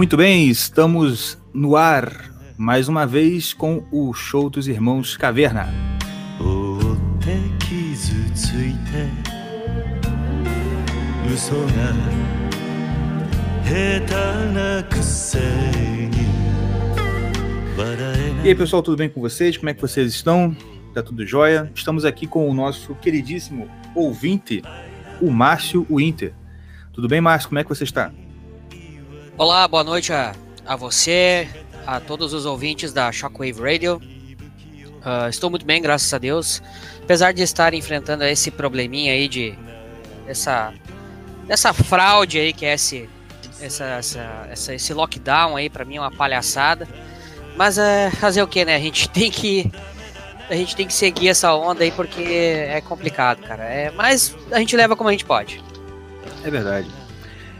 Muito bem, estamos no ar mais uma vez com o show dos irmãos Caverna. E aí pessoal, tudo bem com vocês? Como é que vocês estão? Tá tudo jóia? Estamos aqui com o nosso queridíssimo ouvinte, o Márcio Winter. Tudo bem, Márcio? Como é que você está? Olá, boa noite a, a você, a todos os ouvintes da Shockwave Radio. Uh, estou muito bem, graças a Deus. Apesar de estar enfrentando esse probleminha aí de essa dessa fraude aí que é esse essa, essa, essa esse lockdown aí para mim é uma palhaçada. Mas é fazer o que, né? A gente tem que a gente tem que seguir essa onda aí porque é complicado, cara. É, mas a gente leva como a gente pode. É verdade.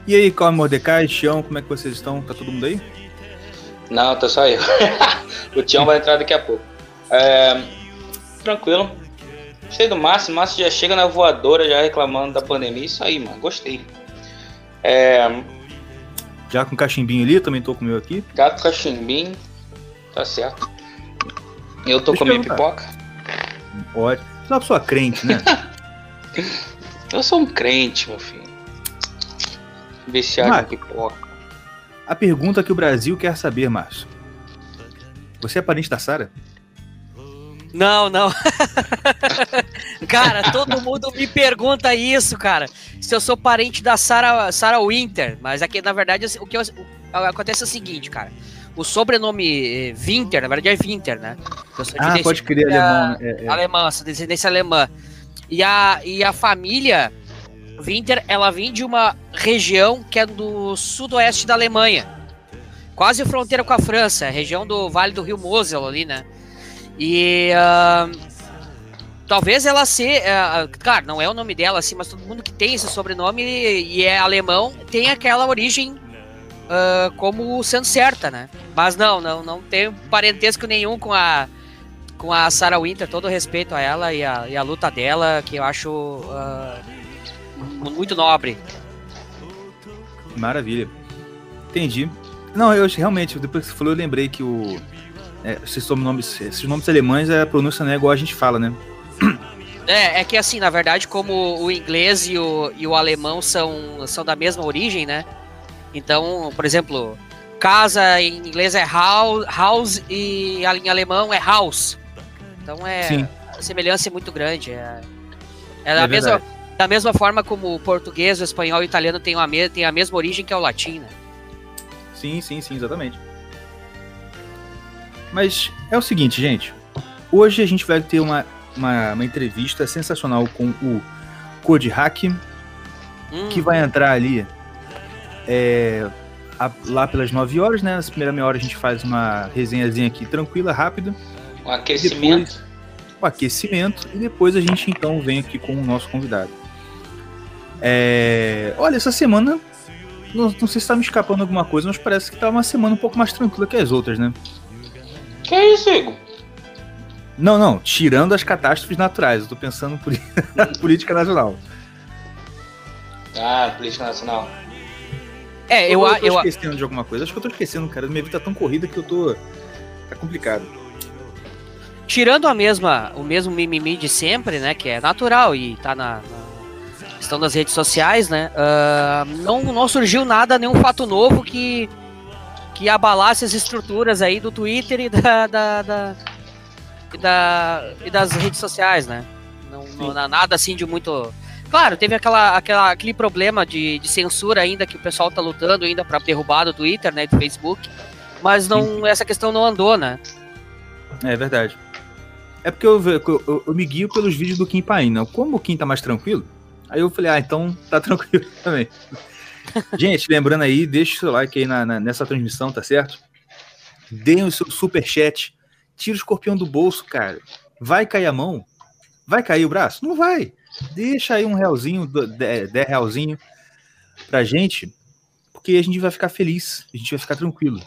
E aí, Calma Mordecai, Tião, como é que vocês estão? Tá todo mundo aí? Não, tô só eu. o Tião vai entrar daqui a pouco. É, tranquilo. Gostei do Márcio. Márcio já chega na voadora, já reclamando da pandemia. Isso aí, mano. Gostei. É... Já com cachimbinho ali, também tô com o meu aqui. Gato cachimbinho. Tá certo. Eu tô Deixa com minha pipoca. Pode. Você é uma pessoa crente, né? eu sou um crente, meu filho. Viciado em pipoca. A pergunta que o Brasil quer saber, Márcio. Você é parente da Sara? Não, não. cara, todo mundo me pergunta isso, cara. Se eu sou parente da Sarah, Sarah Winter. Mas aqui, na verdade, o que eu, o, acontece é o seguinte, cara. O sobrenome Winter, na verdade é Winter, né? ah, pode crer, alemão. Né? É, é. Alemã, descendência alemã. E a, e a família Winter, ela vem de uma região que é do sudoeste da Alemanha. Quase fronteira com a França, região do Vale do Rio Mosel ali, né? E uh, talvez ela ser, uh, claro, não é o nome dela assim, mas todo mundo que tem esse sobrenome e é alemão tem aquela origem uh, como sendo certa, né? Mas não, não, não tem parentesco nenhum com a com a Sarah Winter, todo respeito a ela e a, e a luta dela, que eu acho uh, muito nobre. Maravilha. Entendi. Não, eu realmente, depois que você falou, eu lembrei que o. É, esses, nomes, esses nomes alemães, a pronúncia não é igual a gente fala, né? É, é que assim, na verdade, como o inglês e o, e o alemão são, são da mesma origem, né? Então, por exemplo, casa em inglês é house, house e em alemão é house. Então é Sim. a semelhança é muito grande. É, é, é mesma, da mesma forma como o português, o espanhol e o italiano têm a, me, têm a mesma origem que é o latim, né? Sim, sim, sim, exatamente. Mas é o seguinte, gente. Hoje a gente vai ter uma, uma, uma entrevista sensacional com o Code Hack, hum. que vai entrar ali é, a, lá pelas 9 horas, né? Nessa primeira meia hora a gente faz uma resenhazinha aqui tranquila, rápida. Um aquecimento. Depois, o aquecimento. E depois a gente então vem aqui com o nosso convidado. É, olha, essa semana. Não, não sei se tá me escapando alguma coisa, mas parece que tá uma semana um pouco mais tranquila que as outras, né? Que é isso, Igor? Não, não, tirando as catástrofes naturais, eu tô pensando em política nacional. Ah, política nacional. É, eu, eu, eu tô esquecendo de alguma coisa. Acho que eu tô esquecendo, cara. Minha vida tá tão corrida que eu tô. Tá complicado. Tirando a mesma, o mesmo mimimi de sempre, né? Que é natural e tá na, na questão das redes sociais, né? Uh, não, não surgiu nada, nenhum fato novo que, que abalasse as estruturas aí do Twitter e da, da, da e, da, e das redes sociais, né? Não, não, nada assim de muito Claro, teve aquela, aquela, aquele problema de, de censura ainda que o pessoal tá lutando ainda para derrubar do Twitter, né, do Facebook, mas não essa questão não andou, né? É verdade. É porque eu, eu, eu, eu me guio pelos vídeos do Kim Paim, né? Como o Kim tá mais tranquilo, aí eu falei, ah, então tá tranquilo também. Gente, lembrando aí, deixa o seu like aí na, na, nessa transmissão, tá certo? Deem o seu super chat. Tira o escorpião do bolso, cara. Vai cair a mão? Vai cair o braço? Não vai. Deixa aí um realzinho, dez realzinho pra gente, porque a gente vai ficar feliz, a gente vai ficar tranquilo.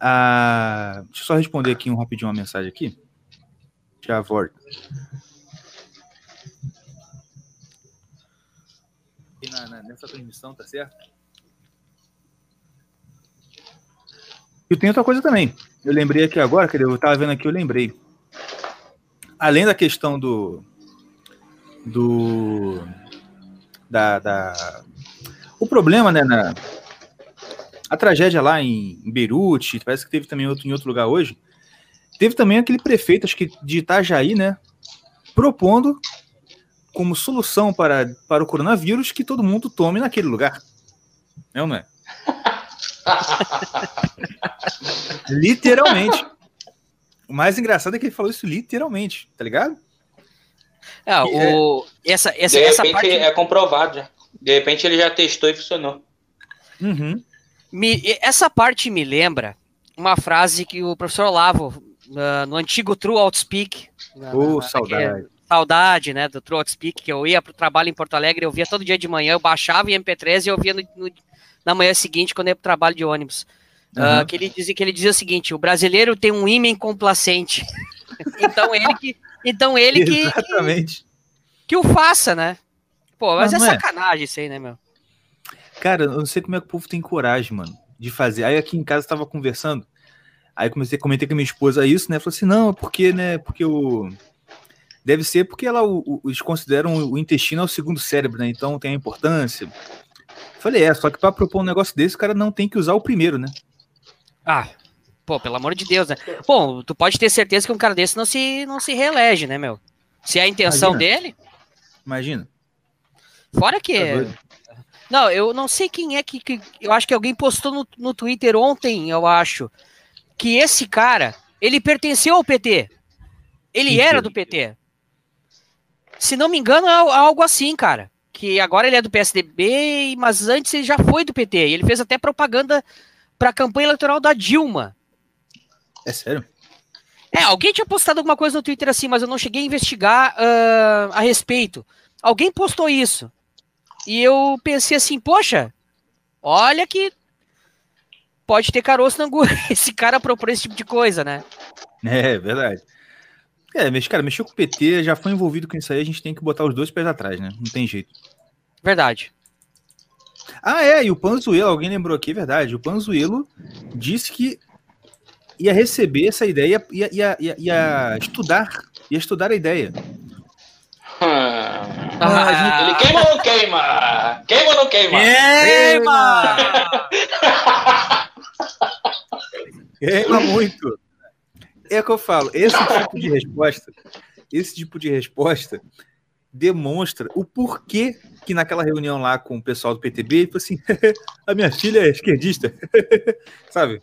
Ah, deixa eu só responder aqui um rapidinho uma mensagem aqui. Já volto. essa transmissão, tá certo? E tem outra coisa também. Eu lembrei aqui agora, que eu estava vendo aqui, eu lembrei. Além da questão do. do. da. da o problema, né, na, a tragédia lá em, em Beirute, parece que teve também outro, em outro lugar hoje. Teve também aquele prefeito, acho que de Itajaí, né? Propondo como solução para, para o coronavírus que todo mundo tome naquele lugar. É ou não é? literalmente. O mais engraçado é que ele falou isso literalmente, tá ligado? É, o, essa, essa, de essa repente parte... é comprovado já. De repente ele já testou e funcionou. Uhum. Me, essa parte me lembra uma frase que o professor Olavo, uh, no antigo True Outspeak. Oh, saudade. Saudade, né, do True Outspeak, que eu ia para o trabalho em Porto Alegre, eu via todo dia de manhã, eu baixava em MP3 e eu via no, no, na manhã seguinte, quando eu ia para o trabalho de ônibus. Uhum. Uh, que, ele dizia, que ele dizia o seguinte: o brasileiro tem um ímã complacente. então ele que. Então ele que, Exatamente. que, que o faça, né? Pô, mas, mas é, é sacanagem isso aí, né, meu? Cara, eu não sei como é que o povo tem coragem, mano, de fazer. Aí aqui em casa tava conversando, aí comecei, comentei com a minha esposa isso, né? Falei assim, não, é porque, né? Porque o. Deve ser porque ela, o, eles consideram o intestino é o segundo cérebro, né? Então tem a importância. Falei, é, só que para propor um negócio desse, o cara não tem que usar o primeiro, né? Ah, pô, pelo amor de Deus, né? Bom, tu pode ter certeza que um cara desse não se, não se reelege, né, meu? Se é a intenção Imagina. dele. Imagina. Fora que. Tá doido. Não, eu não sei quem é que, que. eu acho que alguém postou no, no Twitter ontem, eu acho. Que esse cara, ele pertenceu ao PT. Ele era do PT. Se não me engano, é algo assim, cara. Que agora ele é do PSDB, mas antes ele já foi do PT. Ele fez até propaganda para a campanha eleitoral da Dilma. É sério? É, alguém tinha postado alguma coisa no Twitter assim, mas eu não cheguei a investigar uh, a respeito. Alguém postou isso. E eu pensei assim, poxa, olha que pode ter caroço na angu. Esse cara propôs esse tipo de coisa, né? É, verdade. É, mas, cara, mexeu com o PT, já foi envolvido com isso aí, a gente tem que botar os dois pés atrás, né? Não tem jeito. Verdade. Ah, é, e o Panzuelo, alguém lembrou aqui, é verdade. O Panzuelo disse que ia receber essa ideia, ia, ia, ia, ia estudar, ia estudar a ideia. Ah, Ele queima ou não queima? Queima ou não queima? Queima! Queima muito. É que eu falo, esse tipo de resposta, esse tipo de resposta demonstra o porquê que naquela reunião lá com o pessoal do PTB, ele falou assim, a minha filha é esquerdista, sabe?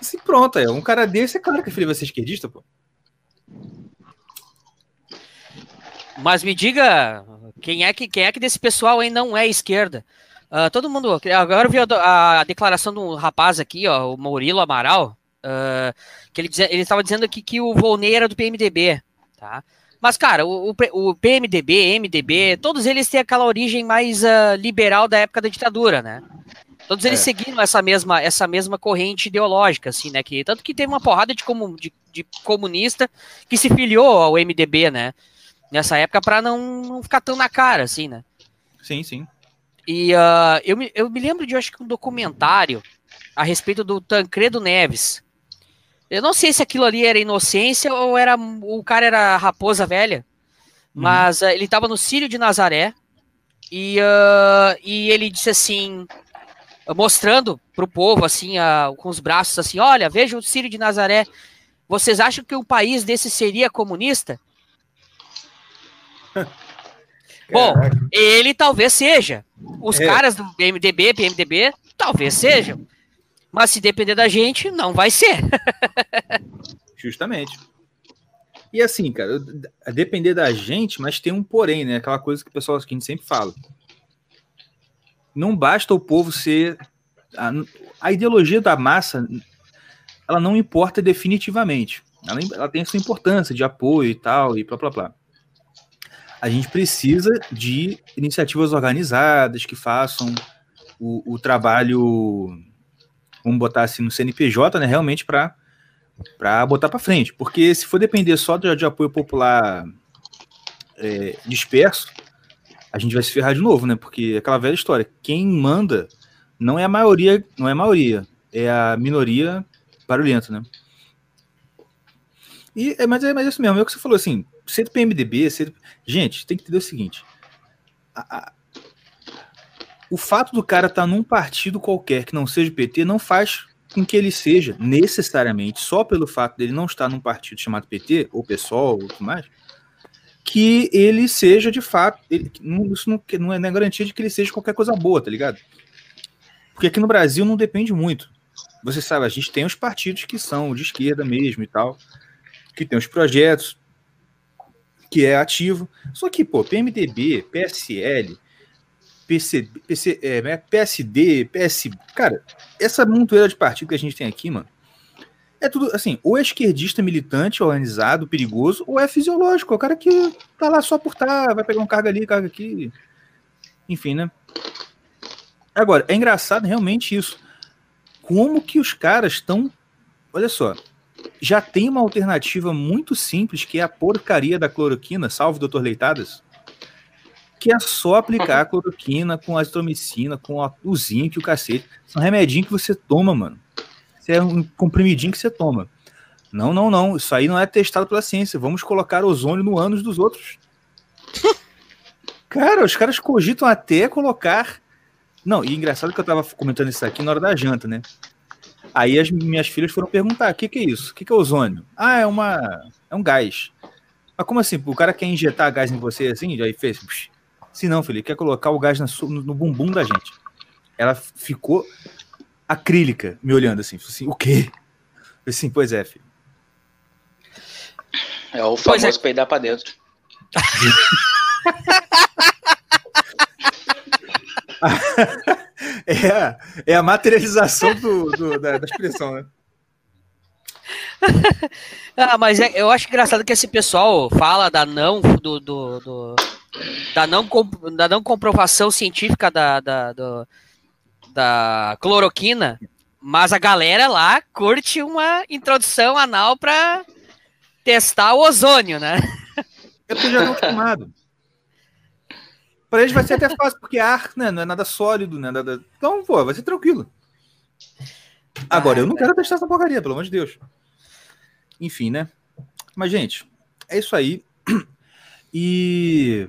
Assim, pronto, é um cara desse, é claro que a filha vai ser esquerdista, pô. Mas me diga, quem é que, quem é que desse pessoal aí não é esquerda? Uh, todo mundo. Agora eu vi a, a, declaração de um rapaz aqui, ó, o Murilo Amaral, uh, que ele estava dizendo aqui que o Volney era do PMDB, tá? Mas, cara, o, o, PMDB, MDB, todos eles têm aquela origem mais uh, liberal da época da ditadura, né? Todos eles é. seguiram essa mesma, essa mesma corrente ideológica, assim, né? Que, tanto que teve uma porrada de, comun, de, de comunista que se filiou ao MDB, né? Nessa época, para não, não ficar tão na cara, assim, né? Sim, sim. E uh, eu, me, eu me lembro de, acho que um documentário a respeito do Tancredo Neves. Eu não sei se aquilo ali era inocência ou era o cara era raposa velha, uhum. mas uh, ele estava no Círio de Nazaré e, uh, e ele disse assim, mostrando para o povo, assim, com os braços assim, olha, veja o Círio de Nazaré, vocês acham que um país desse seria comunista? Bom, ele talvez seja. Os é. caras do MDB, PMDB, talvez sejam. Mas se depender da gente, não vai ser. Justamente. E assim, cara, a depender da gente, mas tem um porém, né? Aquela coisa que o pessoal que a gente sempre fala. Não basta o povo ser. A, a ideologia da massa, ela não importa definitivamente. Ela, ela tem sua importância de apoio e tal, e blá blá blá a gente precisa de iniciativas organizadas que façam o, o trabalho, vamos botar assim, no CNPJ, né, realmente para botar para frente, porque se for depender só de, de apoio popular é, disperso, a gente vai se ferrar de novo, né? Porque é aquela velha história, quem manda não é a maioria, não é a maioria, é a minoria barulhento, né? E, é, mas, é, mas é isso mesmo, é o que você falou assim, ser do PMDB, ser... gente, tem que entender o seguinte, a, o fato do cara estar tá num partido qualquer que não seja o PT não faz com que ele seja necessariamente, só pelo fato dele não estar num partido chamado PT, ou PSOL, ou tudo mais, que ele seja de fato, ele, isso não, não é garantia de que ele seja qualquer coisa boa, tá ligado? Porque aqui no Brasil não depende muito. Você sabe, a gente tem os partidos que são de esquerda mesmo e tal, que tem os projetos, que é ativo. Só que, pô, PMDB, PSL, PC, PC, é, né, PSD, PS. Cara, essa montoeira de partido que a gente tem aqui, mano, é tudo assim, ou é esquerdista militante, organizado, perigoso, ou é fisiológico, é o cara que tá lá só por tá, vai pegar um cargo ali, cargo aqui. Enfim, né? Agora, é engraçado realmente isso. Como que os caras estão. Olha só. Já tem uma alternativa muito simples, que é a porcaria da cloroquina, salve doutor Leitadas que é só aplicar cloroquina com azitromicina, com a, o zinco, o cacete. São remedinhos que você toma, mano. Isso é um comprimidinho que você toma. Não, não, não. Isso aí não é testado pela ciência. Vamos colocar ozônio no ânus dos outros. Cara, os caras cogitam até colocar. Não, e engraçado que eu tava comentando isso aqui na hora da janta, né? Aí as minhas filhas foram perguntar: o que, que é isso? O que, que é ozônio? Ah, é uma. É um gás. Mas como assim? O cara quer injetar gás em você assim? Aí fez. Psh, se não, Felipe, quer colocar o gás no, no bumbum da gente. Ela ficou acrílica, me olhando assim. assim o quê? Eu assim, pois é, filho. É o famoso é. peidar pra dentro. é, é a materialização do, do da, da, expressão, né? ah, mas é, eu acho engraçado que esse pessoal fala da não do, do, do da não, da não comprovação científica da, da, do, da cloroquina, mas a galera lá curte uma introdução anal para testar o ozônio, né? Eu tô já acostumado. Para eles vai ser até fácil, porque ar né, não é nada sólido, né? Nada... Então, pô, vai ser tranquilo. Agora, eu não quero testar essa porcaria, pelo amor de Deus. Enfim, né? Mas, gente, é isso aí. E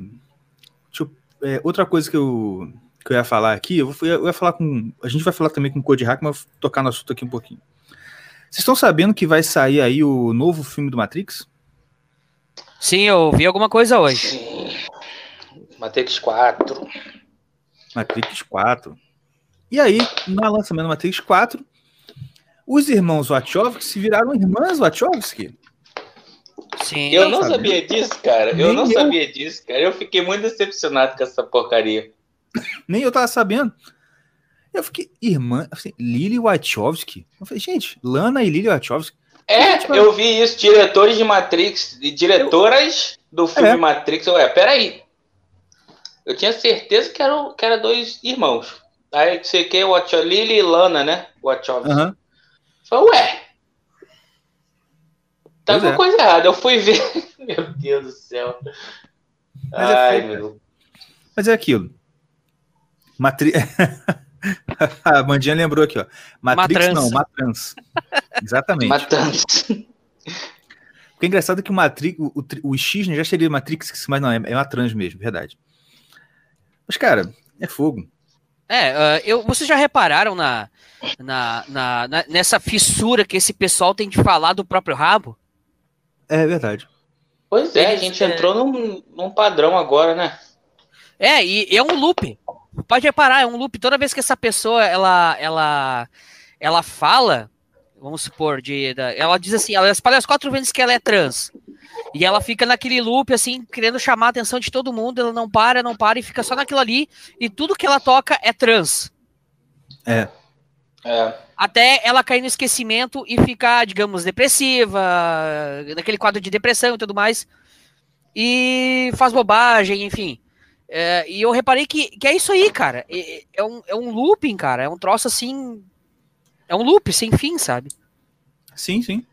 eu, é, outra coisa que eu, que eu ia falar aqui, eu, eu ia falar com. A gente vai falar também com o Code Hack, mas vou tocar no assunto aqui um pouquinho. Vocês estão sabendo que vai sair aí o novo filme do Matrix? Sim, eu vi alguma coisa hoje. Sim. Matrix 4. Matrix 4. E aí, no lançamento do Matrix 4, os irmãos Wachowski se viraram irmãs Wachowski. Sim. Eu não sabia disso, cara. Nem eu não eu... sabia disso, cara. Eu fiquei muito decepcionado com essa porcaria. Nem eu tava sabendo. Eu fiquei, irmã, assim, Lily Wachowski. Eu falei, gente, Lana e Lily Wachowski. É, gente, eu vi isso, diretores de Matrix, e diretoras eu... do filme é. Matrix. Ué, peraí. Eu tinha certeza que eram que era dois irmãos. Aí você quer o Lily e Lana, né? Wachowski. Uhum. Falei, ué, Tá alguma é. coisa errada. Eu fui ver. meu Deus do céu. Mas é Ai, é meu. Mas é aquilo. Matri... a Mandinha lembrou aqui, ó. Matrix Matrans. não, Matrans. Exatamente. Matrans. Porque é engraçado que o Matrix, o, o, o X né, já seria Matrix, mas não, é, é Matrans mesmo, verdade. Mas, cara, é fogo. É, uh, eu, vocês já repararam na, na, na, na, nessa fissura que esse pessoal tem de falar do próprio rabo? É verdade. Pois é, Eles, a gente é... entrou num, num padrão agora, né? É, e é um loop. Pode reparar, é um loop. Toda vez que essa pessoa ela ela ela fala, vamos supor, de, ela diz assim, ela espalha as quatro vezes que ela é trans. E ela fica naquele loop, assim, querendo chamar a atenção de todo mundo, ela não para, não para, e fica só naquilo ali, e tudo que ela toca é trans. É. É. Até ela cair no esquecimento e ficar, digamos, depressiva, naquele quadro de depressão e tudo mais. E faz bobagem, enfim. É, e eu reparei que, que é isso aí, cara. É, é, um, é um looping, cara. É um troço assim. É um loop sem fim, sabe? Sim, sim.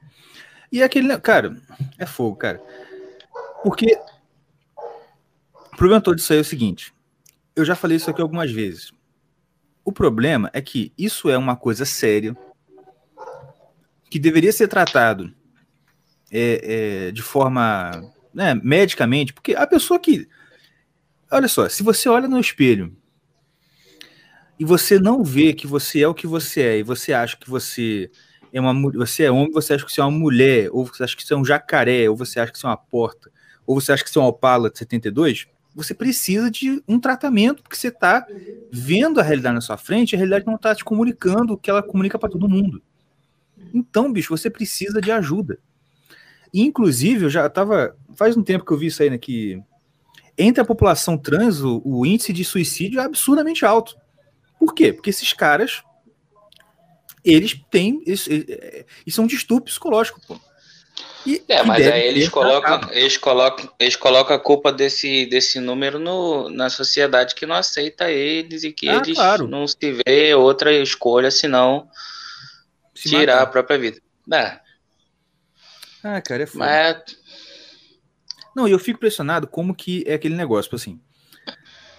E aquele. Cara, é fogo, cara. Porque. O problema todo disso aí é o seguinte. Eu já falei isso aqui algumas vezes. O problema é que isso é uma coisa séria que deveria ser tratado é, é, de forma né, medicamente, porque a pessoa que. Olha só, se você olha no espelho e você não vê que você é o que você é, e você acha que você é uma você é homem, você acha que você é uma mulher, ou você acha que você é um jacaré, ou você acha que você é uma porta, ou você acha que você é uma opala de 72, você precisa de um tratamento, porque você está vendo a realidade na sua frente, a realidade não está te comunicando o que ela comunica para todo mundo. Então, bicho, você precisa de ajuda. Inclusive, eu já estava. Faz um tempo que eu vi isso aí, né? Que entre a população trans, o, o índice de suicídio é absurdamente alto. Por quê? Porque esses caras. Eles têm. Eles, eles, são um distúrbio psicológico, pô. E, é, mas aí eles colocam, eles colocam, eles colocam a culpa desse, desse número no, na sociedade que não aceita eles e que ah, eles claro. não se vê outra escolha senão se tirar matar. a própria vida. É. Ah, cara, é foda. Mas... Não, e eu fico impressionado como que é aquele negócio, tipo assim.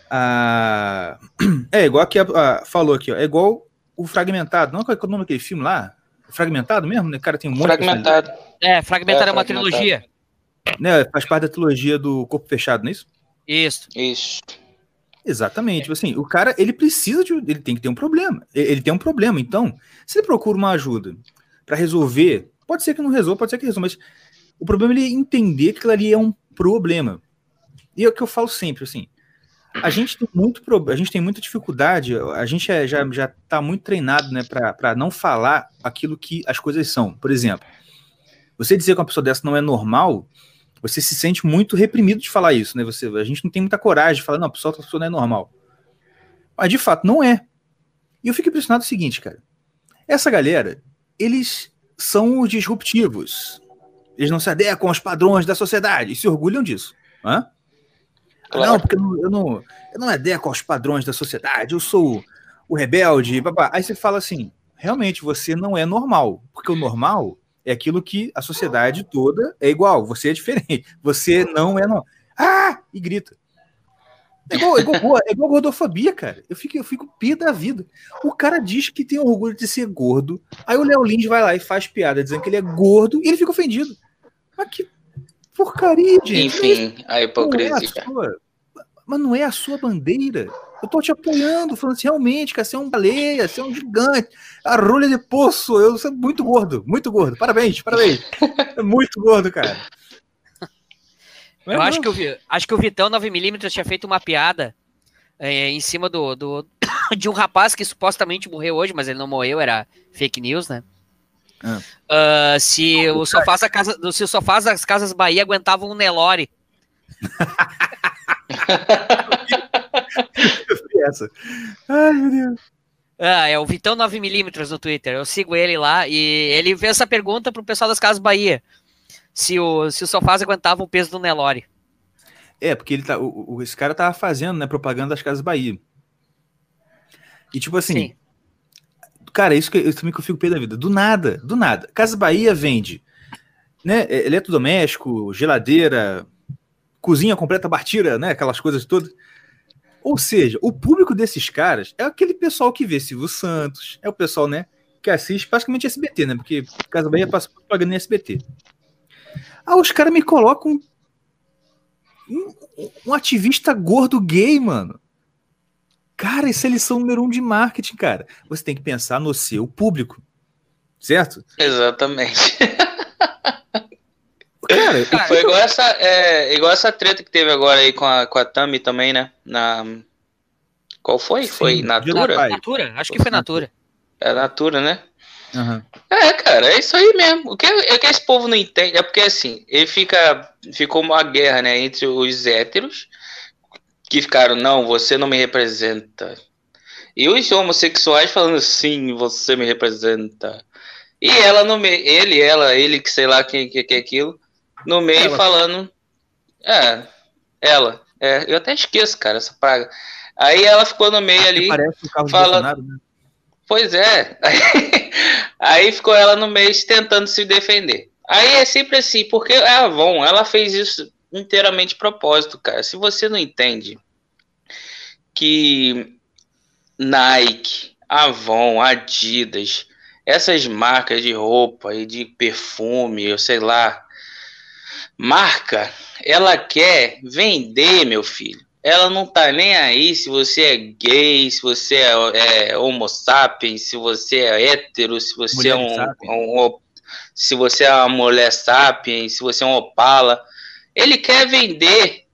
É igual que a, a, falou aqui, ó, é igual o Fragmentado. Não é o nome daquele filme lá? Fragmentado mesmo? Né? Cara, tem um monte Fragmentado. É, Fragmentado é, é uma trilogia. Né, faz parte da trilogia do Corpo Fechado, não é isso? Isso. Isso. Exatamente. Tipo assim, o cara, ele precisa de. Ele tem que ter um problema. Ele tem um problema. Então, se ele procura uma ajuda para resolver Pode ser que não resolva, pode ser que resolva, mas o problema é ele entender que aquilo ali é um problema. E é o que eu falo sempre, assim, a gente tem muito a gente tem muita dificuldade, a gente é, já já está muito treinado, né, para não falar aquilo que as coisas são. Por exemplo, você dizer que uma pessoa dessa não é normal, você se sente muito reprimido de falar isso, né? Você, a gente não tem muita coragem de falar, não, a pessoa, a pessoa não é normal. Mas de fato não é. E eu fico impressionado o seguinte, cara. Essa galera, eles são os disruptivos. Eles não se adequam aos padrões da sociedade e se orgulham disso. Hã? Claro. Não, porque eu não, eu não, eu não adequo aos padrões da sociedade, eu sou o rebelde. Babá. Aí você fala assim: realmente você não é normal, porque o normal é aquilo que a sociedade toda é igual, você é diferente, você não é normal. Ah! E grita. É igual, é igual, é igual gordofobia, cara. Eu fico, eu fico pia da vida. O cara diz que tem orgulho de ser gordo. Aí o Léo Lins vai lá e faz piada dizendo que ele é gordo e ele fica ofendido. Mas que porcaria, gente. Enfim, a hipocrisia. Não é a sua, mas não é a sua bandeira. Eu tô te apoiando, falando assim, realmente, cara, você é um baleia, você é um gigante. A rolha de poço, eu sou muito gordo, muito gordo. Parabéns, parabéns. É muito gordo, cara. Eu acho que, o, acho que o Vitão 9mm tinha feito uma piada é, em cima do, do, de um rapaz que supostamente morreu hoje, mas ele não morreu, era fake news, né? Ah. Uh, se, o sofás da casa, se o sofás das Casas Bahia aguentavam um Nelore. essa. Ai, meu Deus. Ah, é o Vitão 9mm no Twitter. Eu sigo ele lá e ele fez essa pergunta pro pessoal das Casas Bahia se o, se o Sofás aguentava o peso do Nelore. É, porque ele tá, o, o, esse cara tava fazendo, né, propaganda das Casas Bahia. E tipo assim, Sim. cara, isso que, isso também que eu fico pé da vida. Do nada, do nada. Casas Bahia vende, né, é, eletrodoméstico, geladeira, cozinha completa, batira, né, aquelas coisas todas. Ou seja, o público desses caras é aquele pessoal que vê Silvio Santos, é o pessoal, né, que assiste praticamente SBT, né, porque Casa Bahia passa propaganda em SBT. Ah, os caras me colocam um, um, ativista gordo gay, mano. Cara, isso é lição número um de marketing, cara. Você tem que pensar no seu público. Certo? Exatamente. Cara, foi igual essa, é, igual essa treta que teve agora aí com a, com a Tami também, né? Na. Qual foi? Sim, foi Natura? Natura? Acho que foi Natura. É Natura, né? Uhum. É, cara, é isso aí mesmo. O que, é que esse povo não entende é porque assim, ele fica. Ficou uma guerra, né, entre os héteros, que ficaram, não, você não me representa. E os homossexuais falando, sim, você me representa. E ela no meio, ele, ela, ele, que sei lá quem que, que é aquilo, no meio ela. falando. É, ela. É, eu até esqueço, cara, essa praga. Aí ela ficou no meio ali. Parece o carro falando, né? Pois é. Aí ficou ela no meio tentando se defender. Aí é sempre assim, porque a Avon, ela fez isso inteiramente de propósito, cara. Se você não entende que Nike, Avon, Adidas, essas marcas de roupa e de perfume, eu sei lá, marca, ela quer vender, meu filho. Ela não tá nem aí se você é gay, se você é, é homo sapiens, se você é hétero, se você mulher é um, um, se você é uma mulher sapiens, se você é um opala. Ele quer vender.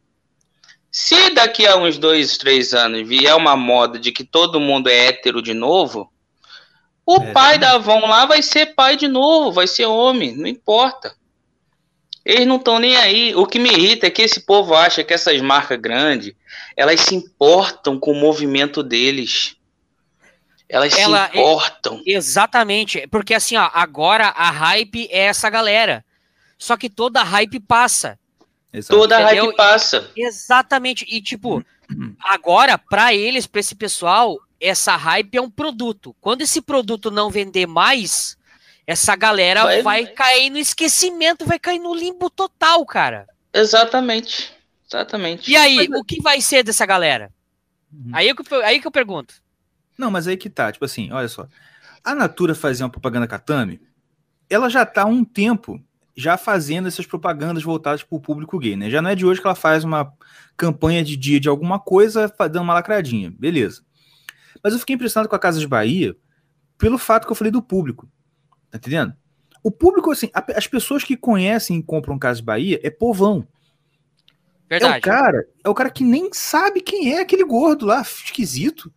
Se daqui a uns dois, três anos vier uma moda de que todo mundo é hétero de novo, o é, pai da Avon lá vai ser pai de novo, vai ser homem, não importa. Eles não estão nem aí. O que me irrita é que esse povo acha que essas marcas grandes, elas se importam com o movimento deles. Elas Ela se é importam. Exatamente. Porque assim, ó, agora a hype é essa galera. Só que toda a hype passa. Exato. Toda a hype passa. Exatamente. E tipo, agora, para eles, para esse pessoal, essa hype é um produto. Quando esse produto não vender mais, essa galera vai, vai cair no esquecimento, vai cair no limbo total, cara. Exatamente. Exatamente. E aí, mas... o que vai ser dessa galera? Uhum. Aí, que eu, aí que eu pergunto. Não, mas aí que tá, tipo assim, olha só. A Natura fazia uma propaganda Katami, ela já tá há um tempo já fazendo essas propagandas voltadas para o público gay, né? Já não é de hoje que ela faz uma campanha de dia de alguma coisa, dando uma lacradinha, beleza. Mas eu fiquei impressionado com a Casa de Bahia pelo fato que eu falei do público. Tá entendendo? O público, assim, as pessoas que conhecem e compram Casa de Bahia é povão. Verdade. É o cara, é o cara que nem sabe quem é aquele gordo lá, esquisito.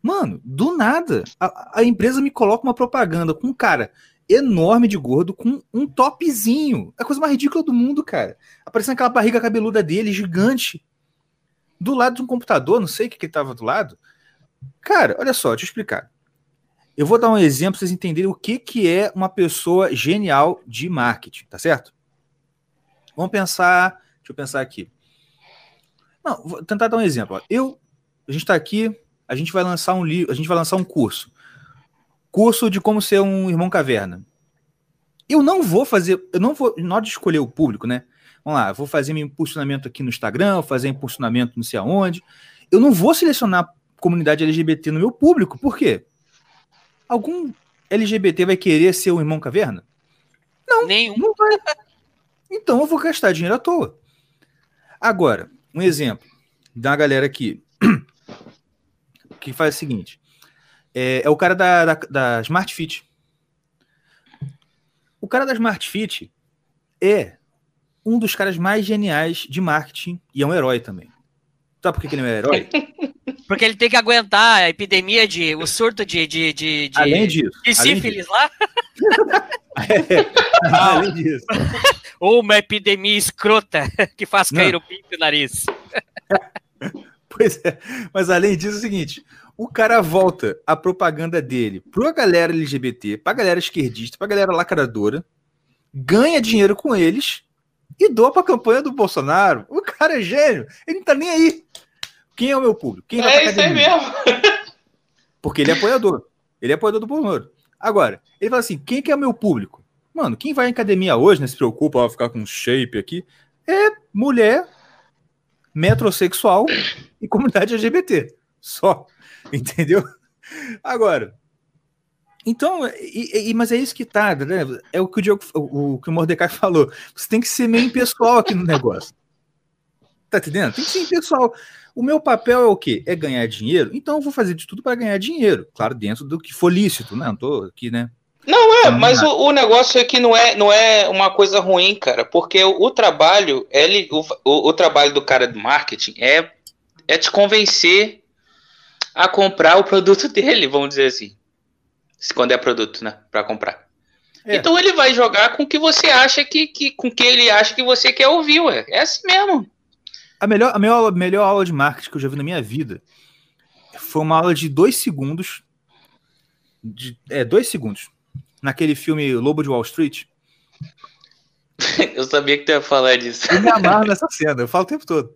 Mano, do nada, a, a empresa me coloca uma propaganda com um cara enorme de gordo com um topzinho. É a coisa mais ridícula do mundo, cara. Aparecendo aquela barriga cabeluda dele, gigante. Do lado de um computador, não sei o que que tava do lado. Cara, olha só, deixa eu explicar. Eu vou dar um exemplo para vocês entenderem o que, que é uma pessoa genial de marketing, tá certo? Vamos pensar. Deixa eu pensar aqui. Não, vou tentar dar um exemplo. Eu, a gente está aqui, a gente vai lançar um livro, a gente vai lançar um curso. Curso de como ser um irmão caverna. Eu não vou fazer, eu não vou, na hora de escolher o público, né? Vamos lá, vou fazer meu impulsionamento aqui no Instagram, vou fazer impulsionamento não sei aonde. Eu não vou selecionar comunidade LGBT no meu público, por quê? Algum LGBT vai querer ser o irmão caverna? Não. Nenhum. Não vai. Então eu vou gastar dinheiro à toa. Agora, um exemplo da galera aqui que faz o seguinte: é, é o cara da, da, da, Smart Fit. O cara da Smart Fit é um dos caras mais geniais de marketing e é um herói também. Sabe por que, que ele é um herói? Porque ele tem que aguentar a epidemia de. o surto de. de, de, de além disso. De sífilis lá. é, além disso. Ou uma epidemia escrota que faz cair Não. o pinto e o nariz. pois é. Mas além disso, é o seguinte: o cara volta a propaganda dele pra galera LGBT, pra galera esquerdista, pra galera lacradora, ganha dinheiro com eles e doa pra campanha do Bolsonaro. O cara é gênio. Ele não tá nem aí. Quem é o meu público? Quem é isso aí mesmo. Porque ele é apoiador. Ele é apoiador do Bolsonaro. Agora, ele fala assim: quem que é o meu público? Mano, quem vai em academia hoje, não se preocupa, vai ficar com shape aqui, é mulher, metrosexual e comunidade LGBT. Só. Entendeu? Agora. Então, e, e, mas é isso que tá, né? É o que o, Diogo, o, o que o Mordecai falou. Você tem que ser meio impessoal aqui no negócio. Tá entendendo? Tem que ser impessoal. O meu papel é o quê? É ganhar dinheiro? Então eu vou fazer de tudo para ganhar dinheiro. Claro, dentro do que for lícito, né? Não tô aqui, né? Não é, mas o, o, negócio é que não é, não é uma coisa ruim, cara, porque o, o trabalho, ele, o, o, o, trabalho do cara do marketing é, é te convencer a comprar o produto dele, vamos dizer assim. Quando é produto, né? Para comprar. É. Então ele vai jogar com o que você acha que, que. com que ele acha que você quer ouvir, ué. É assim mesmo. A melhor, a melhor, melhor aula de marketing que eu já vi na minha vida foi uma aula de dois segundos. De, é, dois segundos. Naquele filme Lobo de Wall Street. eu sabia que tu ia falar disso. Eu me amarro nessa cena, eu falo o tempo todo.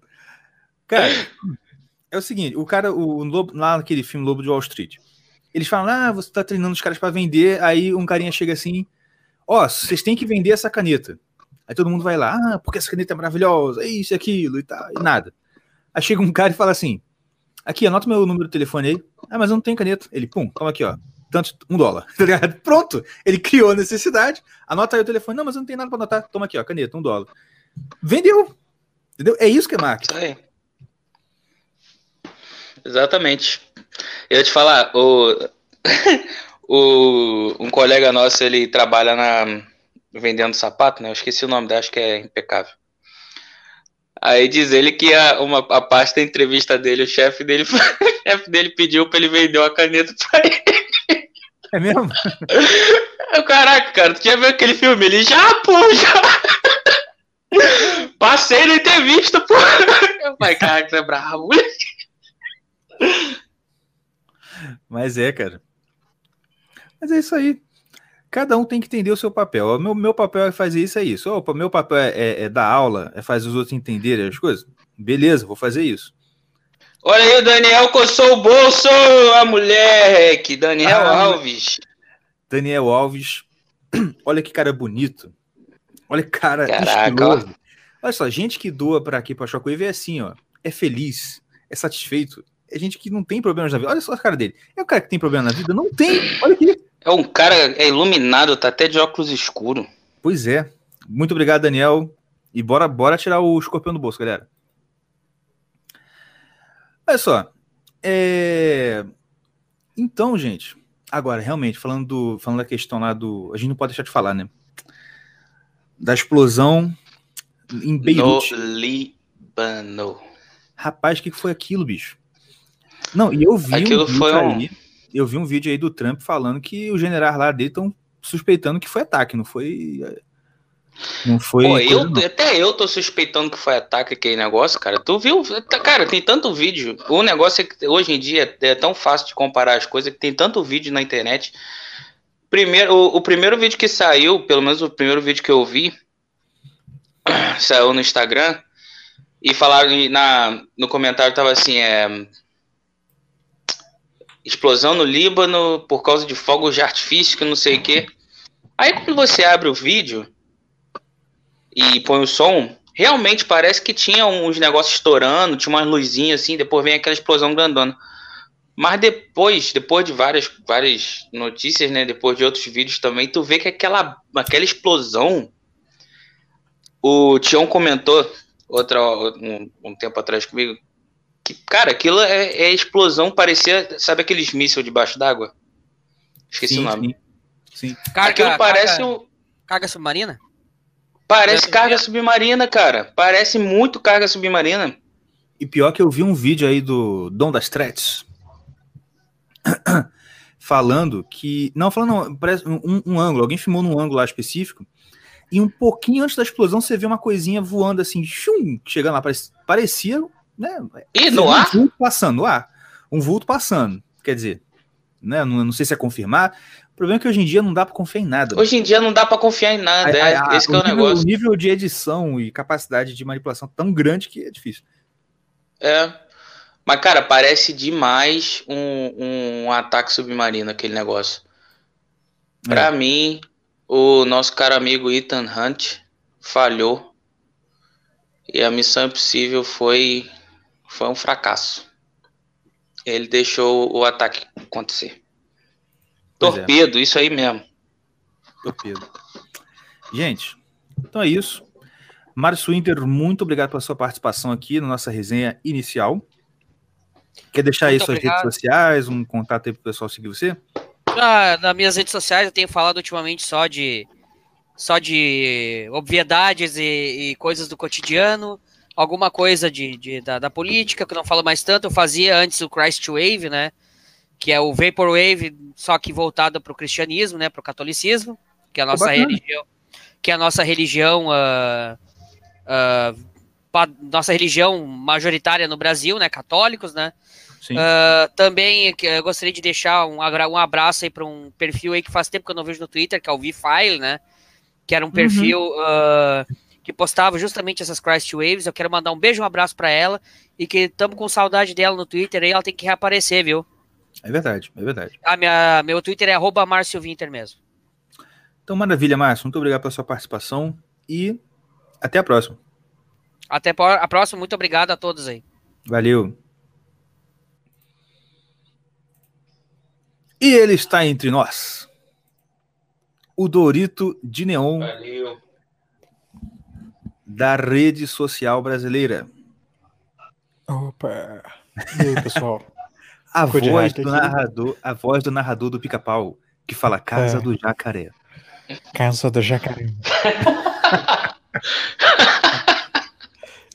Cara, é o seguinte: o cara, o Lobo, lá naquele filme Lobo de Wall Street, eles falam, ah, você tá treinando os caras para vender. Aí um carinha chega assim: ó, oh, vocês têm que vender essa caneta. Aí todo mundo vai lá, ah, porque essa caneta é maravilhosa, isso aquilo e tal, e nada. Aí chega um cara e fala assim: aqui, anota meu número de telefone aí. Ah, mas eu não tenho caneta. Ele, pum, toma aqui, ó. tanto, um dólar, tá ligado? Pronto, ele criou a necessidade, anota aí o telefone, não, mas eu não tenho nada para anotar, toma aqui, ó, caneta, um dólar. Vendeu, entendeu? É isso que é marketing. Isso aí. Exatamente. Eu ia te falar, o, o, um colega nosso, ele trabalha na vendendo sapato, né? Eu esqueci o nome dela, acho que é impecável. Aí diz ele que a, uma, a parte da entrevista dele, o chefe dele, o chefe dele pediu para ele vender uma caneta para ele. É mesmo? Caraca, cara, tu já viu aquele filme? Ele já, pô, já. Passei na entrevista, pô. Eu falei, cara, você é bravo. Mas é, cara. Mas é isso aí. Cada um tem que entender o seu papel. O meu, meu papel é fazer isso, é isso. Opa, meu papel é, é, é dar aula, é fazer os outros entenderem as coisas. Beleza, vou fazer isso. Olha aí, Daniel coçou o bolso, a mulher, que Daniel ah, Alves. Daniel Alves. Olha que cara bonito. Olha que cara Caraca. Olha só, gente que doa para aqui para Shockwave é assim, ó. É feliz, é satisfeito. É gente que não tem problemas na vida. Olha só a cara dele. É o cara que tem problema na vida? Não tem. Olha aqui. É um cara é iluminado, tá até de óculos escuro. Pois é. Muito obrigado, Daniel. E bora, bora tirar o escorpião do bolso, galera. Olha só. É... Então, gente, agora, realmente, falando, do, falando da questão lá do. A gente não pode deixar de falar, né? Da explosão em Beirute. No Líbano. Rapaz, o que foi aquilo, bicho? Não, e eu vi. Aquilo um foi um. Aí, eu vi um vídeo aí do Trump falando que os generais lá dele estão suspeitando que foi ataque, não foi. Não foi. Pô, eu, até eu tô suspeitando que foi ataque aquele negócio, cara. Tu viu? Cara, tem tanto vídeo. O negócio é que hoje em dia é tão fácil de comparar as coisas que tem tanto vídeo na internet. Primeiro, o, o primeiro vídeo que saiu, pelo menos o primeiro vídeo que eu vi, saiu no Instagram. E falaram na, no comentário tava assim, é explosão no Líbano por causa de fogos de artifício, que não sei o quê. Aí quando você abre o vídeo e põe o som, realmente parece que tinha uns negócios estourando, tinha umas luzinhas assim, depois vem aquela explosão grandona. Mas depois, depois de várias, várias notícias, né, depois de outros vídeos também, tu vê que aquela, aquela explosão, o Tião comentou outra, um, um tempo atrás comigo, que, cara, aquilo é, é, explosão, parecia, sabe aqueles mísseis debaixo d'água? Esqueci sim, o nome. Sim. sim. Carga, aquilo parece carga, um... carga submarina? Parece carga submarina, cara. Parece muito carga submarina. E pior que eu vi um vídeo aí do Dom das Threats falando que. Não, falando não, parece um, um, ângulo. Alguém filmou num ângulo lá específico. E um pouquinho antes da explosão você vê uma coisinha voando assim, chum, chegando lá. Parecia né? E no um ar? Vulto passando no ar. Um vulto passando. Quer dizer, né? Não, não sei se é confirmar. O problema é que hoje em dia não dá para confiar em nada. Hoje em dia não dá para confiar em nada. É, a, a, esse é o, nível, negócio. O nível de edição e capacidade de manipulação tão grande que é difícil. É. Mas, cara, parece demais um, um ataque submarino aquele negócio. Para é. mim, o nosso caro amigo Ethan Hunt falhou. E a missão impossível foi foi um fracasso. Ele deixou o ataque acontecer. Pois é. Torpedo, é. isso aí mesmo. Torpedo. Gente, então é isso. Márcio Inter, muito obrigado pela sua participação aqui na nossa resenha inicial. Quer deixar muito aí suas obrigado. redes sociais, um contato aí para o pessoal seguir você? Ah, nas minhas redes sociais eu tenho falado ultimamente só de só de obviedades e, e coisas do cotidiano alguma coisa de, de da, da, política, que eu não falo mais tanto. Eu fazia antes o Christ Wave, né? Que é o Vaporwave, só que voltado para o cristianismo, né? Para o catolicismo, que é a nossa religião, que é a nossa religião, uh, uh, nossa religião majoritária no Brasil, né? Católicos, né? Uh, também eu gostaria de deixar um, um abraço aí para um perfil aí que faz tempo que eu não vejo no Twitter, que é o V-File, né? Que era um uhum. perfil uhum que postava justamente essas Christ Waves. Eu quero mandar um beijo, um abraço para ela e que estamos com saudade dela no Twitter aí, ela tem que reaparecer, viu? É verdade, é verdade. A minha, meu Twitter é arroba Márcio Winter mesmo. Então, maravilha, Márcio. Muito obrigado pela sua participação e até a próxima. Até a próxima. Muito obrigado a todos aí. Valeu. E ele está entre nós. O Dorito de Neon Valeu. Da rede social brasileira. Opa! E aí, pessoal? A Ficou voz do aqui. narrador, a voz do narrador do Pica-Pau, que fala Casa É. do Jacaré. Casa do Jacaré.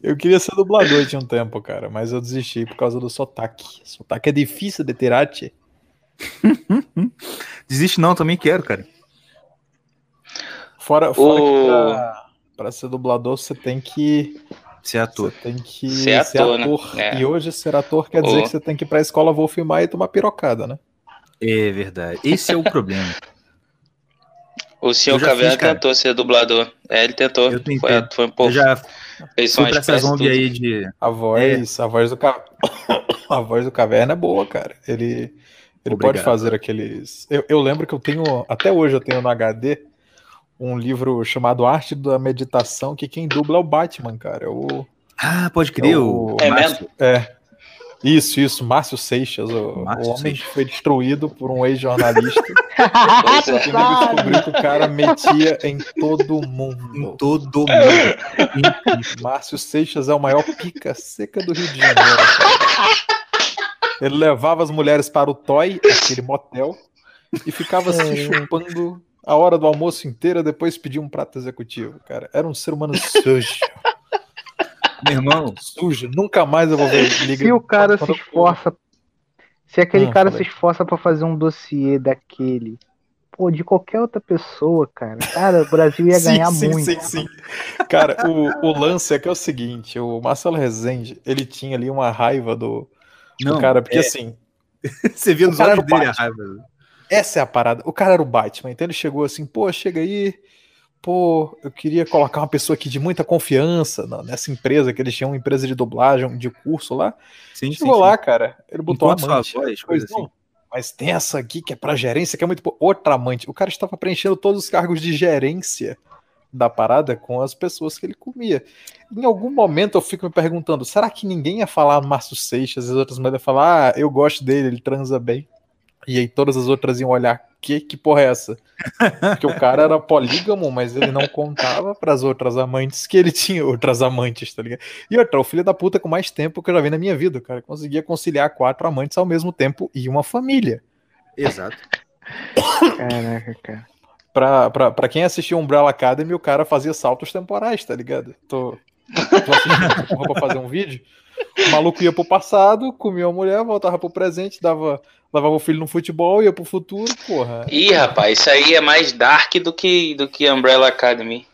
Eu queria ser dublador de um tempo, cara, mas eu desisti por causa do sotaque. Sotaque é difícil de tirar, tchê. Desiste não, também quero, cara. Fora, fora O- que pra ser dublador você tem que Ser ator. Você tem que Ser ser ator, ator. né? É. E hoje ser ator quer dizer Ô. que você tem que ir pra escola Wolf Maia e tomar pirocada, né? É verdade. Esse é o problema. O senhor Caverna cara. tentou ser dublador. É, ele tentou. Eu tentei. Foi, foi um pouco. Eu já Fez pra essa zombie aí de. A voz, a voz do ca... a voz do Caverna é boa, cara. Ele ele pode fazer aqueles. Eu, eu lembro que eu tenho até hoje eu tenho no HD um livro chamado Arte da Meditação que quem dubla é o Batman, cara. É o Ah, pode crer. É o É Márcio. é Isso, isso, Márcio Seixas, o, Márcio o homem Seixas. que foi destruído por um ex-jornalista é. que ele descobriu que o cara metia em todo Em mundo. todo mundo. Márcio Seixas é o maior pica seca do Rio de Janeiro. cara. Ele levava as mulheres para o Toy, aquele motel, e ficava se chupando a hora do almoço inteira, depois pedia um prato executivo, cara. Era um ser humano sujo, Meu irmão, sujo. Nunca mais eu vou ver liga. Se o cara se esforça. Se aquele Hum, cara fala se esforça pra fazer um dossiê daquele. Pô, de qualquer outra pessoa, cara. Cara, o Brasil ia Sim, ganhar sim, muito. Sim, sim, Cara, o, o lance é que é o seguinte: o Marcelo Rezende, ele tinha ali uma raiva do, do não. cara, porque é, assim, você viu nos olhos dele a raiva. Essa é a parada. O cara era o Batman, então ele chegou assim, pô, chega aí, pô, eu queria colocar uma pessoa aqui de muita confiança nessa empresa, que eles tinham uma empresa de dublagem, de curso lá. Sim, sim, Chegou sim. lá, cara, ele botou Enquanto amante. voz, coisa assim. mas tem essa aqui que é pra gerência, que é muito... Outra amante. O cara estava preenchendo todos os cargos de gerência da parada com as pessoas que ele comia. Em algum momento eu fico me perguntando, será que ninguém ia falar Márcio Seixas e as outras mulheres falar, ah, eu gosto dele, ele transa bem. E aí todas as outras iam olhar, que, que porra é essa? Porque o cara era polígamo, mas ele não contava pras outras amantes que ele tinha outras amantes, tá ligado? E outra, o filho da puta com mais tempo que eu já vi na minha vida, o cara conseguia conciliar quatro amantes ao mesmo tempo e uma família. Exato. Caraca, cara. Pra, pra, pra quem assistiu Umbrella Academy, o cara fazia saltos temporais, tá ligado? Tô, tô assistindo porra pra fazer um vídeo. O maluco ia pro passado, comia uma mulher, voltava pro presente, dava, levava o filho no futebol, ia pro futuro, porra. Ih, rapaz, isso aí é mais dark do que, do que Umbrella Academy.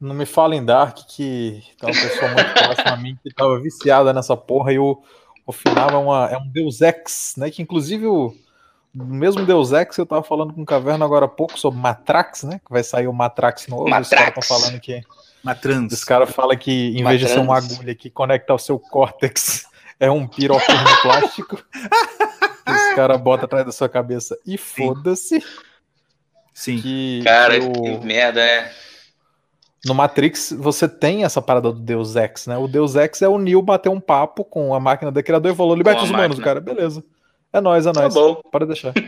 Não me fala em Dark que tem uma pessoa muito próxima a mim que tava viciada nessa porra e o, o final é, uma, é um Deus Ex, né? Que inclusive o, o mesmo Deus Ex eu tava falando com o Caverna agora há pouco sobre Matrax, né? Que vai sair o Matrax novo. Os caras Matrax. estão falando que Uma trans. Os caras falam que em vez de ser uma Matrans. agulha que conecta ao seu córtex, é um piroquinho de plástico. que Os caras botam atrás da sua cabeça. E foda-se Sim. que, Cara, que que merda, é. no Matrix você tem essa parada do Deus Ex, né? O Deus Ex é o Neo bater um papo com a máquina do criador e falou: liberta os humanos, máquina. cara. Beleza. É nóis, é Tá nóis. bom, Pode deixar.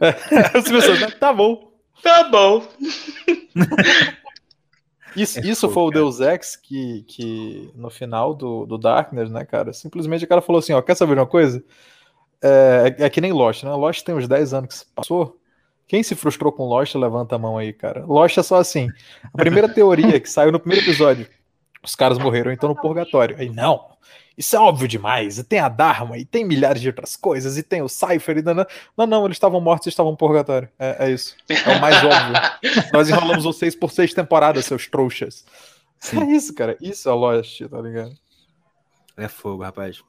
É, As pessoas, né? tá bom. tá bom. Isso, É isso foi o. Deus Ex que, que no final do, do Darkness, né, cara? Simplesmente o cara falou assim: ó, quer saber uma coisa? É, é, que nem Lost, né? Lost tem uns 10 anos que se passou. Quem se frustrou com Lost, levanta a mão aí, cara. Lost é só assim. A primeira teoria que saiu no primeiro episódio: os caras morreram então no purgatório. Aí, não, isso é óbvio demais. E tem a Dharma, e tem milhares de outras coisas, e tem o Cypher. E não, não, não, eles estavam mortos e estavam no purgatório. É, é isso. É o mais óbvio. Nós enrolamos vocês por seis temporadas, seus trouxas. Sim. É isso, cara. Isso é Lost, tá ligado? É fogo, rapaz.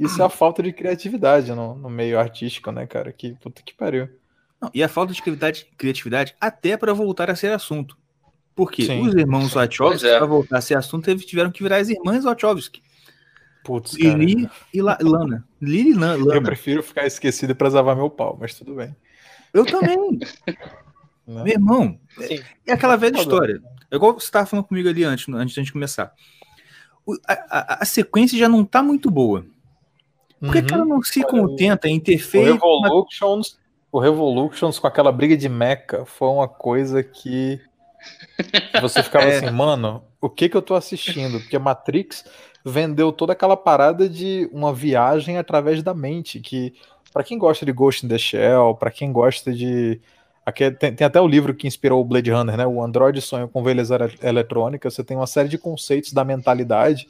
Isso é a falta de criatividade no, no meio artístico, né, cara? Que puta que pariu. Não, e a falta de criatividade, criatividade até para voltar a ser assunto. Porque Sim. os irmãos Wachowski, Pois é. para voltar a ser assunto, tiveram que virar as irmãs Wachowski. Putz, cara. Lili e La- Lana. Lili e Lan- Eu Lana. prefiro ficar esquecido e preservar meu pau, mas tudo bem. Eu também. Né? Meu irmão, Sim. é aquela velha história. É igual você estava falando comigo ali antes, antes da gente começar. O- a, a- a sequência já não tá muito boa. Por que, que ela não se contenta em ter O feito uma o Revolutions com aquela briga de mecha foi uma coisa que você ficava É. assim, mano, o que que eu tô assistindo? Porque Matrix vendeu toda aquela parada de uma viagem através da mente, que pra quem gosta de Ghost in the Shell, pra quem gosta de aqui tem, tem até o livro que inspirou o Blade Runner, né? O Android sonha com ovelhas ele- eletrônicas. Você tem uma série de conceitos da mentalidade.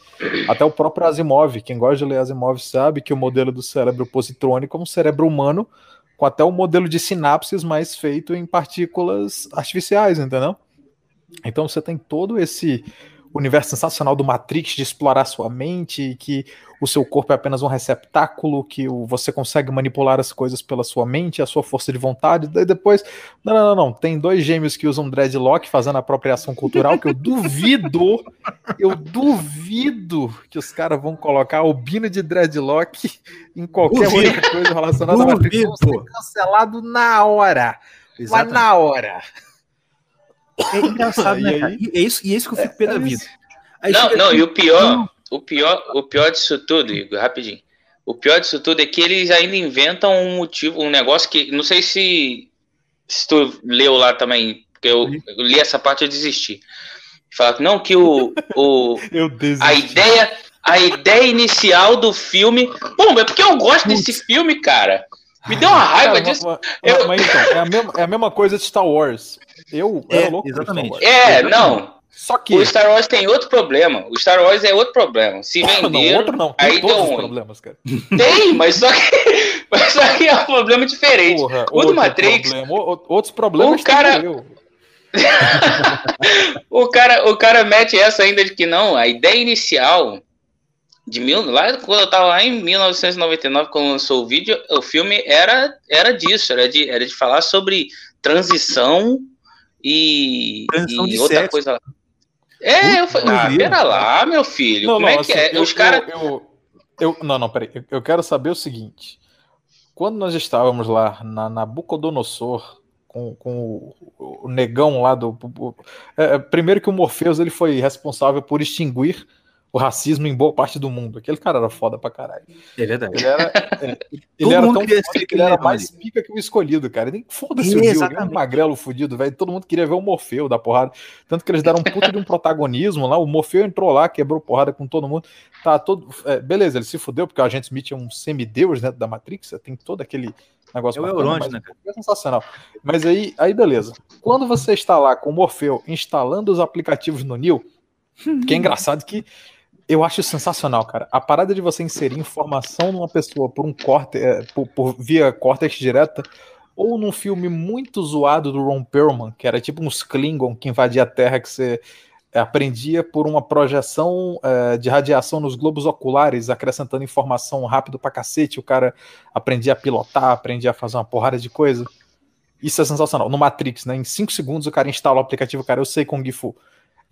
Até o próprio Asimov, quem gosta de ler Asimov sabe que o modelo do cérebro positrônico é um cérebro humano com até o modelo de sinapses mais feito em partículas artificiais, entendeu? Então você tem todo esse universo sensacional do Matrix de explorar sua mente, que o seu corpo é apenas um receptáculo, que você consegue manipular as coisas pela sua mente, a sua força de vontade. Daí depois, não, não, não, não. Tem dois gêmeos que usam dreadlock fazendo apropriação cultural, que eu duvido, eu duvido que os caras vão colocar albino de dreadlock em qualquer Duvido. outra coisa relacionada a Matrix. Vão ser Duvido. cancelado na hora. Mas Exatamente. na hora. É engraçado, E né, aí? cara? E é isso, e é isso que eu fico pé da É vida. Aí Não, não, aqui, e o pior, não. o pior, o pior disso tudo, Igor, rapidinho. O pior disso tudo é que eles ainda inventam um motivo, um negócio que. Não sei se, se tu leu lá também, porque eu, eu li essa parte e eu desisti. Fala que não, que o, o, Eu desisti. a ideia. A ideia inicial do filme. Pô, é porque eu gosto desse filme, cara. Me deu uma raiva Cara, disso. mas, Eu- mas então, é a, mesma, é a mesma coisa de Star Wars. Eu É, era louco exatamente. Star Wars. É, não. Só que. O Star Wars tem outro problema. O Star Wars é outro problema. Se não, vender. outro não. Tem aí todos deu os ruim. problemas, cara. Tem, mas só que, mas só que é um problema diferente. Porra, o do outro Matrix, problema, outros problemas O cara- o cara, o cara mete essa ainda de que não, a ideia inicial de mil, lá quando eu tava lá em 1999 quando lançou o vídeo, o filme era era disso, era de era de falar sobre transição e, Transição e de outra sexo. coisa lá. É, eu falei, ah, pera lá, meu filho, Não, como não, é que assim, é? eu, Os caras eu, eu, eu- Não, não, peraí. Eu, eu quero saber o seguinte. Quando nós estávamos lá na Nabucodonosor, com, com o, o negão lá do. o- é, é, primeiro que o Morpheus ele foi responsável por extinguir o racismo em boa parte do mundo. Aquele cara era foda pra caralho. É verdade. Ele era, é, ele Todo era mundo tão queria foda que aquele ele era mais pica que o escolhido, cara. Nem foda-se o um Exatamente. magrelo fudido, velho. Todo mundo queria ver o Morfeu da porrada. Tanto que eles deram um puta de um protagonismo lá. O Morfeu entrou lá, quebrou porrada com todo mundo. Tá todo. é, beleza, ele se fudeu, porque o agente Smith é um semideus dentro da Matrix. Tem todo aquele negócio. É o bacana, mas né, cara? É sensacional. Mas aí, aí, beleza. Quando você está lá com o Morfeu instalando os aplicativos no Neo, que é engraçado que eu acho sensacional, cara. A parada de você inserir informação numa pessoa por um corte, é, por, por via córtex direta, ou num filme muito zoado do Ron Perlman, que era tipo uns Klingon que invadia a Terra, que você aprendia por uma projeção é, de radiação nos globos oculares, acrescentando informação rápido pra cacete, o cara aprendia a pilotar, aprendia a fazer uma porrada de coisa. Isso é sensacional. No Matrix, né? Em 5 segundos o cara instala o aplicativo, cara, eu sei Kung Fu.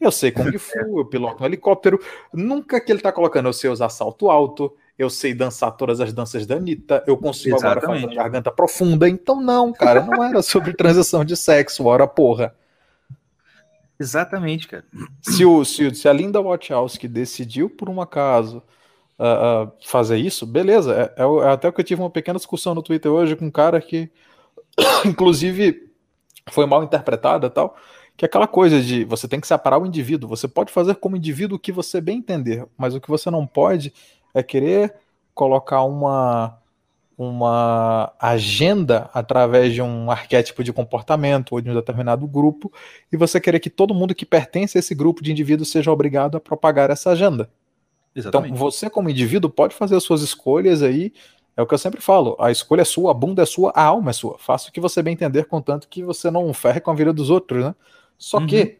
Eu sei Kung Fu, eu piloto um helicóptero. Nunca que ele tá colocando, eu sei usar salto alto, eu sei dançar todas as danças da Anitta, eu consigo agora Exatamente. fazer uma garganta profunda. Então, não, cara, não era sobre transição de sexo, ora porra. Exatamente, cara. Se, o, se, se a Linda Wachowski decidiu, por um acaso, ah, ah, fazer isso, beleza. É, é é até que eu tive uma pequena discussão no Twitter hoje com um cara que, inclusive, foi mal interpretada e tal. Que é aquela coisa de você tem que separar o indivíduo. Você pode fazer como indivíduo o que você bem entender, mas o que você não pode é querer colocar uma, uma agenda através de um arquétipo de comportamento ou de um determinado grupo e você querer que todo mundo que pertence a esse grupo de indivíduos seja obrigado a propagar essa agenda. Então, Exatamente. você, como indivíduo, pode fazer as suas escolhas aí. É o que eu sempre falo: a escolha é sua, a bunda é sua, a alma é sua. Faça o que você bem entender, contanto que você não ferre com a vida dos outros, né? Só que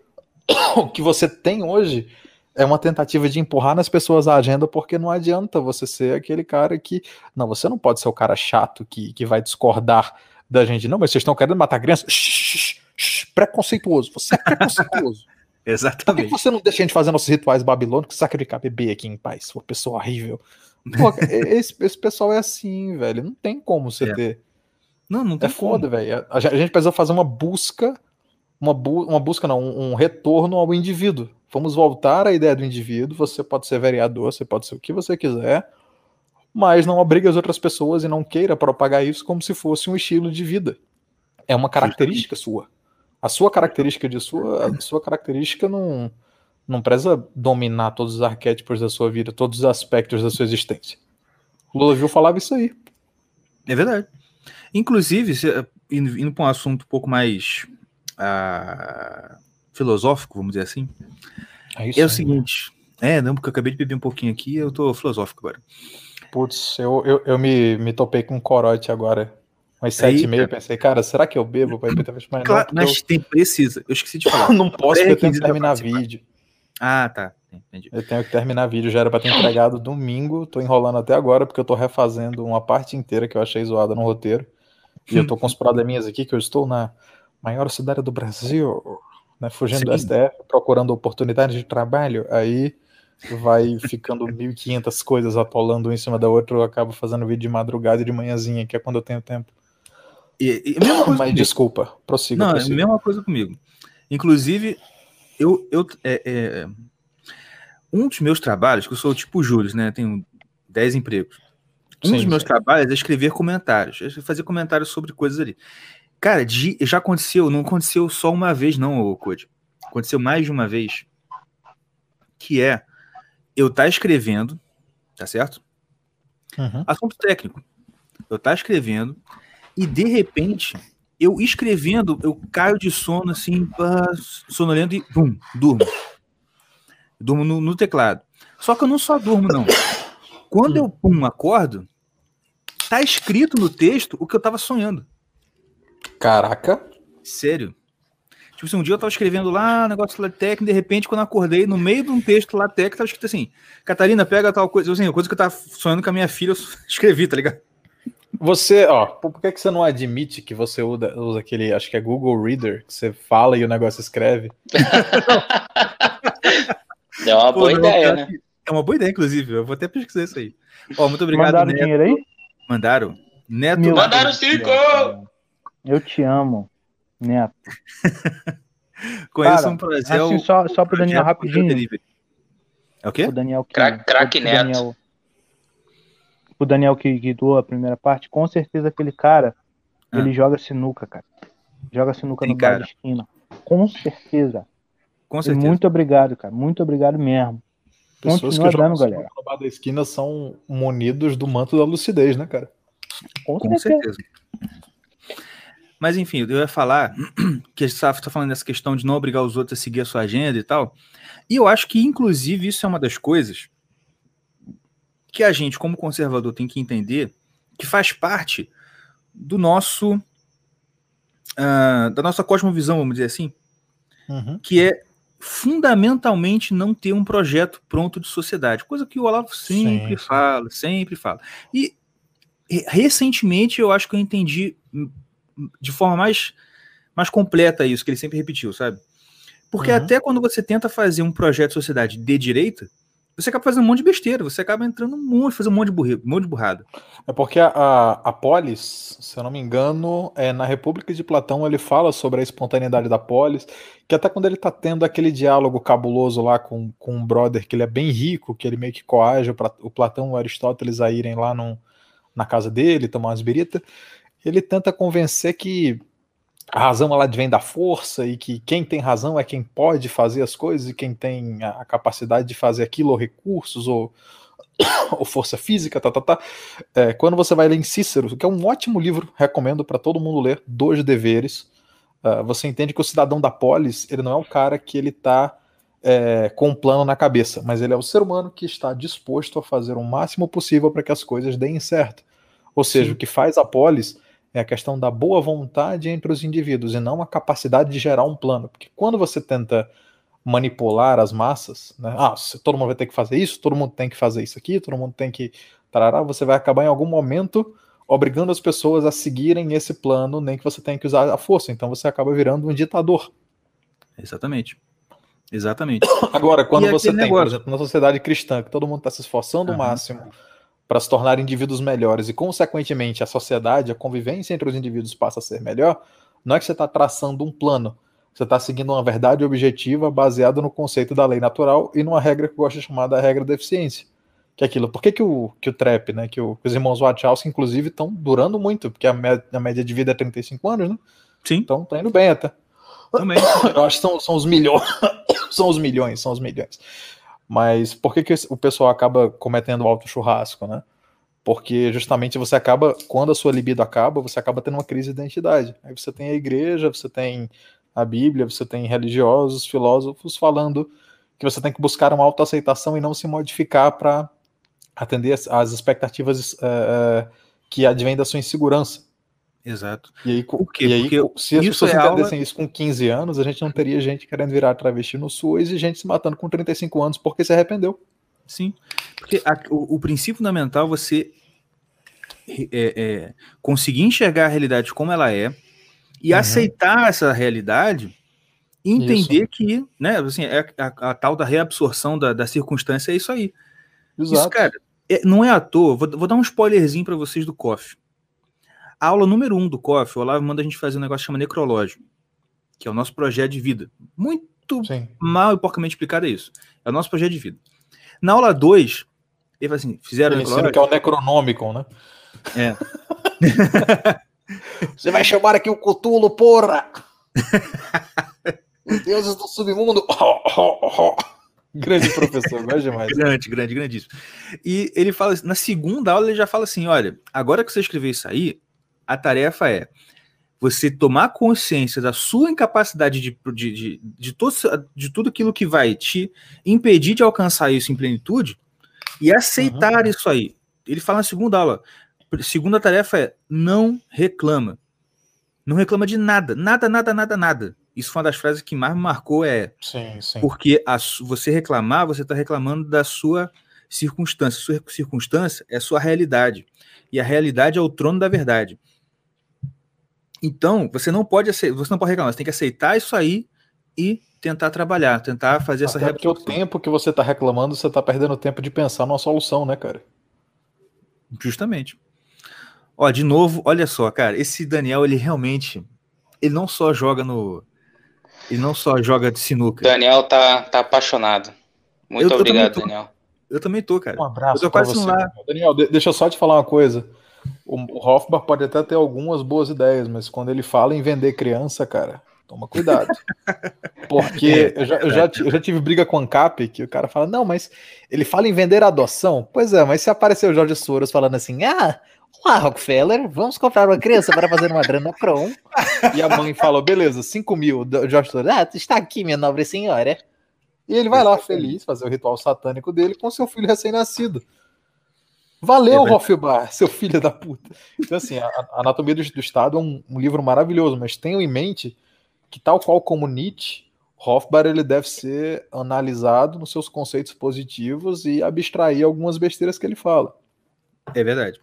o que você tem hoje é uma tentativa de empurrar nas pessoas a agenda, porque não adianta você ser aquele cara que. Não, você não pode ser o cara chato que, que vai discordar da gente. Não, mas vocês estão querendo matar criança? Shh, shh, shh, preconceituoso. Você é preconceituoso. Por que Exatamente. você não deixa a gente fazer nossos rituais babilônicos sacrificar bebê aqui em paz? Sua pessoa horrível. Pô, esse, esse pessoal é assim, velho. Não tem como você É. ter. Não, não É tem foda, como. velho. A gente a gente precisa fazer uma busca, uma, bu uma busca não, um, um retorno ao indivíduo. Vamos voltar à ideia do indivíduo. Você pode ser vereador, você pode ser o que você quiser. mas não obrigue as outras pessoas e não queira propagar isso como se fosse um estilo de vida. É uma característica sua. A sua característica de sua, a sua característica não, não preza dominar todos os arquétipos da sua vida, todos os aspectos da sua existência. Lula viu falava isso aí. É verdade. Inclusive, indo para um assunto um pouco mais ah, filosófico, vamos dizer assim, É, é o seguinte. É, não, porque eu acabei de beber um pouquinho aqui eu tô filosófico agora. Putz, eu, eu, eu me, me topei com um corote agora. Umas sete e meia, pensei, cara, será que eu bebo? Depois, mas não, Claro, porque mas tem, precisa. Eu esqueci de falar. eu não posso, porque eu tenho que terminar vídeo. Ah, tá. Entendi. Eu tenho que terminar vídeo, já era pra ter entregado domingo, tô enrolando até agora, porque eu tô refazendo uma parte inteira que eu achei zoada no roteiro. E eu tô com uns probleminhas aqui, que eu estou na maior cidade do Brasil, né, fugindo do Sim. STF, procurando oportunidades de trabalho, aí vai ficando 1.500 coisas atolando uma em cima da outra, eu acabo fazendo vídeo de madrugada e de manhãzinha, que é quando eu tenho tempo. E, e a mesma coisa Mas comigo. desculpa, prossiga, Não, é a prossiga. mesma coisa comigo. Inclusive, eu, eu é, é, um dos meus trabalhos, que eu sou tipo Júlio, né? Tenho 10 empregos. Um Sim, dos meus sim. trabalhos é escrever comentários, é fazer comentários sobre coisas ali. Cara, de- já aconteceu, não aconteceu só uma vez, não, Code. Aconteceu mais de uma vez. Que é eu tá escrevendo, tá certo? Uhum. Assunto técnico. Eu tá escrevendo e de repente eu escrevendo, eu caio de sono assim, sonolento e pum, durmo. Durmo no, no teclado. Só que eu não só durmo, não. Quando eu pum, acordo, tá escrito no texto o que eu tava sonhando. Caraca, Sério. Tipo assim, um dia eu tava escrevendo lá, um negócio lá técnico, de repente, quando eu acordei, no meio de um texto lá técnico, tava escrito assim, Catarina, pega tal coisa, assim, coisa que eu tava sonhando com a minha filha, eu escrevi, tá ligado? Você, ó, por que, que você não admite que você usa, usa aquele, acho que é Google Reader, que você fala e o negócio escreve? É uma Pô, boa não, ideia, né? É uma boa ideia, inclusive. Eu vou até pesquisar isso aí. Ó, muito obrigado, Mandaram Neto. dinheiro aí? Mandaram? Neto. Mandaram cinco! céu, Eu te amo, Neto. Conheço Cara, um projeto. assim, só- só pro Daniel rapidinho. É o quê? O Daniel que. Crack- Neto. Daniel, o Daniel que, que doou a primeira parte, com certeza aquele cara, Ah. ele joga sinuca, cara. Joga sinuca Tem no bar cara. de esquina. Com certeza. Com E certeza. muito obrigado, cara. Muito obrigado mesmo. Pessoas Continua que jogam dando, galera. no bar da esquina são munidos do manto da lucidez, né, cara? Com, Com certeza. certeza. Mas enfim, eu ia falar que a gente está falando dessa questão de não obrigar os outros a seguir a sua agenda e tal. E eu acho que, inclusive, isso é uma das coisas que a gente, como conservador, tem que entender que faz parte do nosso. ah, da nossa cosmovisão, vamos dizer assim, Uhum. que é fundamentalmente não ter um projeto pronto de sociedade, coisa que o Olavo sempre sim. fala, sempre fala. E recentemente eu acho que eu entendi de forma mais, mais completa isso, que ele sempre repetiu, sabe? Porque Uhum. até quando você tenta fazer um projeto de sociedade de direita, você acaba fazendo um monte de besteira, você acaba entrando um monte, fazendo um monte de, burri, um monte de burrada. É porque a, a, polis, se eu não me engano, é, na República de Platão ele fala sobre a espontaneidade da polis, que até quando ele tá tendo aquele diálogo cabuloso lá com, com um brother que ele é bem rico, que ele meio que coage o, o Platão e o Aristóteles a irem lá num- na casa dele, tomar umas birita, ele tenta convencer que a razão ela vem da força e que quem tem razão é quem pode fazer as coisas e quem tem a capacidade de fazer aquilo ou recursos ou, ou força física, tá, tá, tá. É, quando você vai ler em Cícero, que é um ótimo livro, recomendo para todo mundo ler, Dois Deveres, ah, você entende que o cidadão da polis, ele não é o cara que ele está com um plano na cabeça, mas ele é o ser humano que está disposto a fazer o máximo possível para que as coisas deem certo. Ou seja, Sim. o que faz a polis é a questão da boa vontade entre os indivíduos e não a capacidade de gerar um plano. Porque quando você tenta manipular as massas, né? Ah, todo mundo vai ter que fazer isso, todo mundo tem que fazer isso aqui, todo mundo tem que. Tarará, você vai acabar em algum momento obrigando as pessoas a seguirem esse plano, nem que você tenha que usar a força. Então você acaba virando um ditador. Exatamente. Exatamente. Agora, quando E você tem, por negócio? exemplo, na sociedade cristã, que todo mundo está se esforçando o Aham. máximo para se tornar indivíduos melhores e, consequentemente, a sociedade, a convivência entre os indivíduos passa a ser melhor, não é que você está traçando um plano. Você está seguindo uma verdade objetiva baseada no conceito da lei natural e numa regra que eu gosto de chamar da regra da eficiência, que é aquilo. Por que, que, o, que o trap, né? Que, o, que os irmãos Wachowski, inclusive, estão durando muito, porque a, me- a média de vida é 35 anos, né? Sim, Então tá indo bem até. também. Eu acho que são, são os milhões. são os milhões, são os milhões. Mas por que, que o pessoal acaba cometendo alto churrasco, né? Porque justamente você acaba, quando a sua libido acaba, você acaba tendo uma crise de identidade. Aí você tem a igreja, você tem a Bíblia, você tem religiosos, filósofos falando que você tem que buscar uma autoaceitação e não se modificar para atender as expectativas eh, que advêm da sua insegurança. Exato. E aí, Por quê? e aí Porque se as isso pessoas é aula- entendessem isso com 15 anos, a gente não teria gente querendo virar travesti no SUS e gente se matando com 35 anos porque se arrependeu. Sim. Porque a- o, o princípio fundamental é você é, é, conseguir enxergar a realidade como ela é e Uhum. aceitar essa realidade e entender que, né, assim, é a, a tal da reabsorção da, da circunstância é isso aí. Isso, cara, é- não é à toa. Vou, vou dar um spoilerzinho pra vocês do COF. A aula número um do COF, o Olavo manda a gente fazer um negócio que chama necrológio, que é o nosso projeto de vida. Muito Sim. mal e porcamente explicado é isso. É o nosso projeto de vida. Na aula 2, ele fala assim: fizeram Ele ensina necrológio? que é o Necronomicon, né? É. Você vai chamar aqui o Cutulo, porra! Os deuses do submundo! Grande professor, gosto demais. Grande, grande, grandíssimo. E ele fala, na segunda aula, ele já fala assim: olha, agora que você escreveu isso aí, a tarefa é você tomar consciência da sua incapacidade de, de, de, de, todo, de tudo aquilo que vai te impedir de alcançar isso em plenitude e aceitar isso aí. Ele fala na segunda aula. Segunda tarefa é não reclama. Não reclama de nada. Nada, nada, nada, nada. Isso foi uma das frases que mais me marcou é Sim, sim. porque a você reclamar, você está reclamando da sua circunstância. Sua circunstância é sua realidade. E a realidade é o trono da verdade. Então, você não pode você não pode reclamar, você tem que aceitar isso aí e tentar trabalhar, tentar fazer essa Até porque o tempo que você tá reclamando, você tá perdendo tempo de pensar numa solução, né, cara? Justamente. Ó, de novo, olha só, cara, esse Daniel, ele realmente, ele não só joga no, ele não só joga de sinuca. Daniel tá, tá apaixonado. Muito Eu- eu obrigado, tô. Daniel. Eu também tô, cara. Um abraço Eu tô pra quase você. lá. Daniel, de- deixa eu só te falar uma coisa. O, Hofbach pode até ter algumas boas ideias, mas quando ele fala em vender criança, cara, toma cuidado. Porque eu, já, eu, já, ti- eu já tive briga com o Ancap, que o cara fala, não, mas ele fala em vender adoção. Pois é, mas se aparecer o Jorge Soros falando assim, ah, olá, Rockefeller, vamos comprar uma criança para fazer uma adrenocrom. e a mãe fala, beleza, 5 mil. O Jorge Soros, ah, está aqui, minha nobre senhora. E ele vai lá feliz fazer o ritual satânico dele com seu filho recém-nascido. Valeu, É. Hofbar, seu filho da puta. Então, assim, a, a Anatomia do, do Estado é um, um livro maravilhoso, mas tenham em mente que, tal qual como Nietzsche, Hofbar ele deve ser analisado nos seus conceitos positivos e abstrair algumas besteiras que ele fala. É verdade.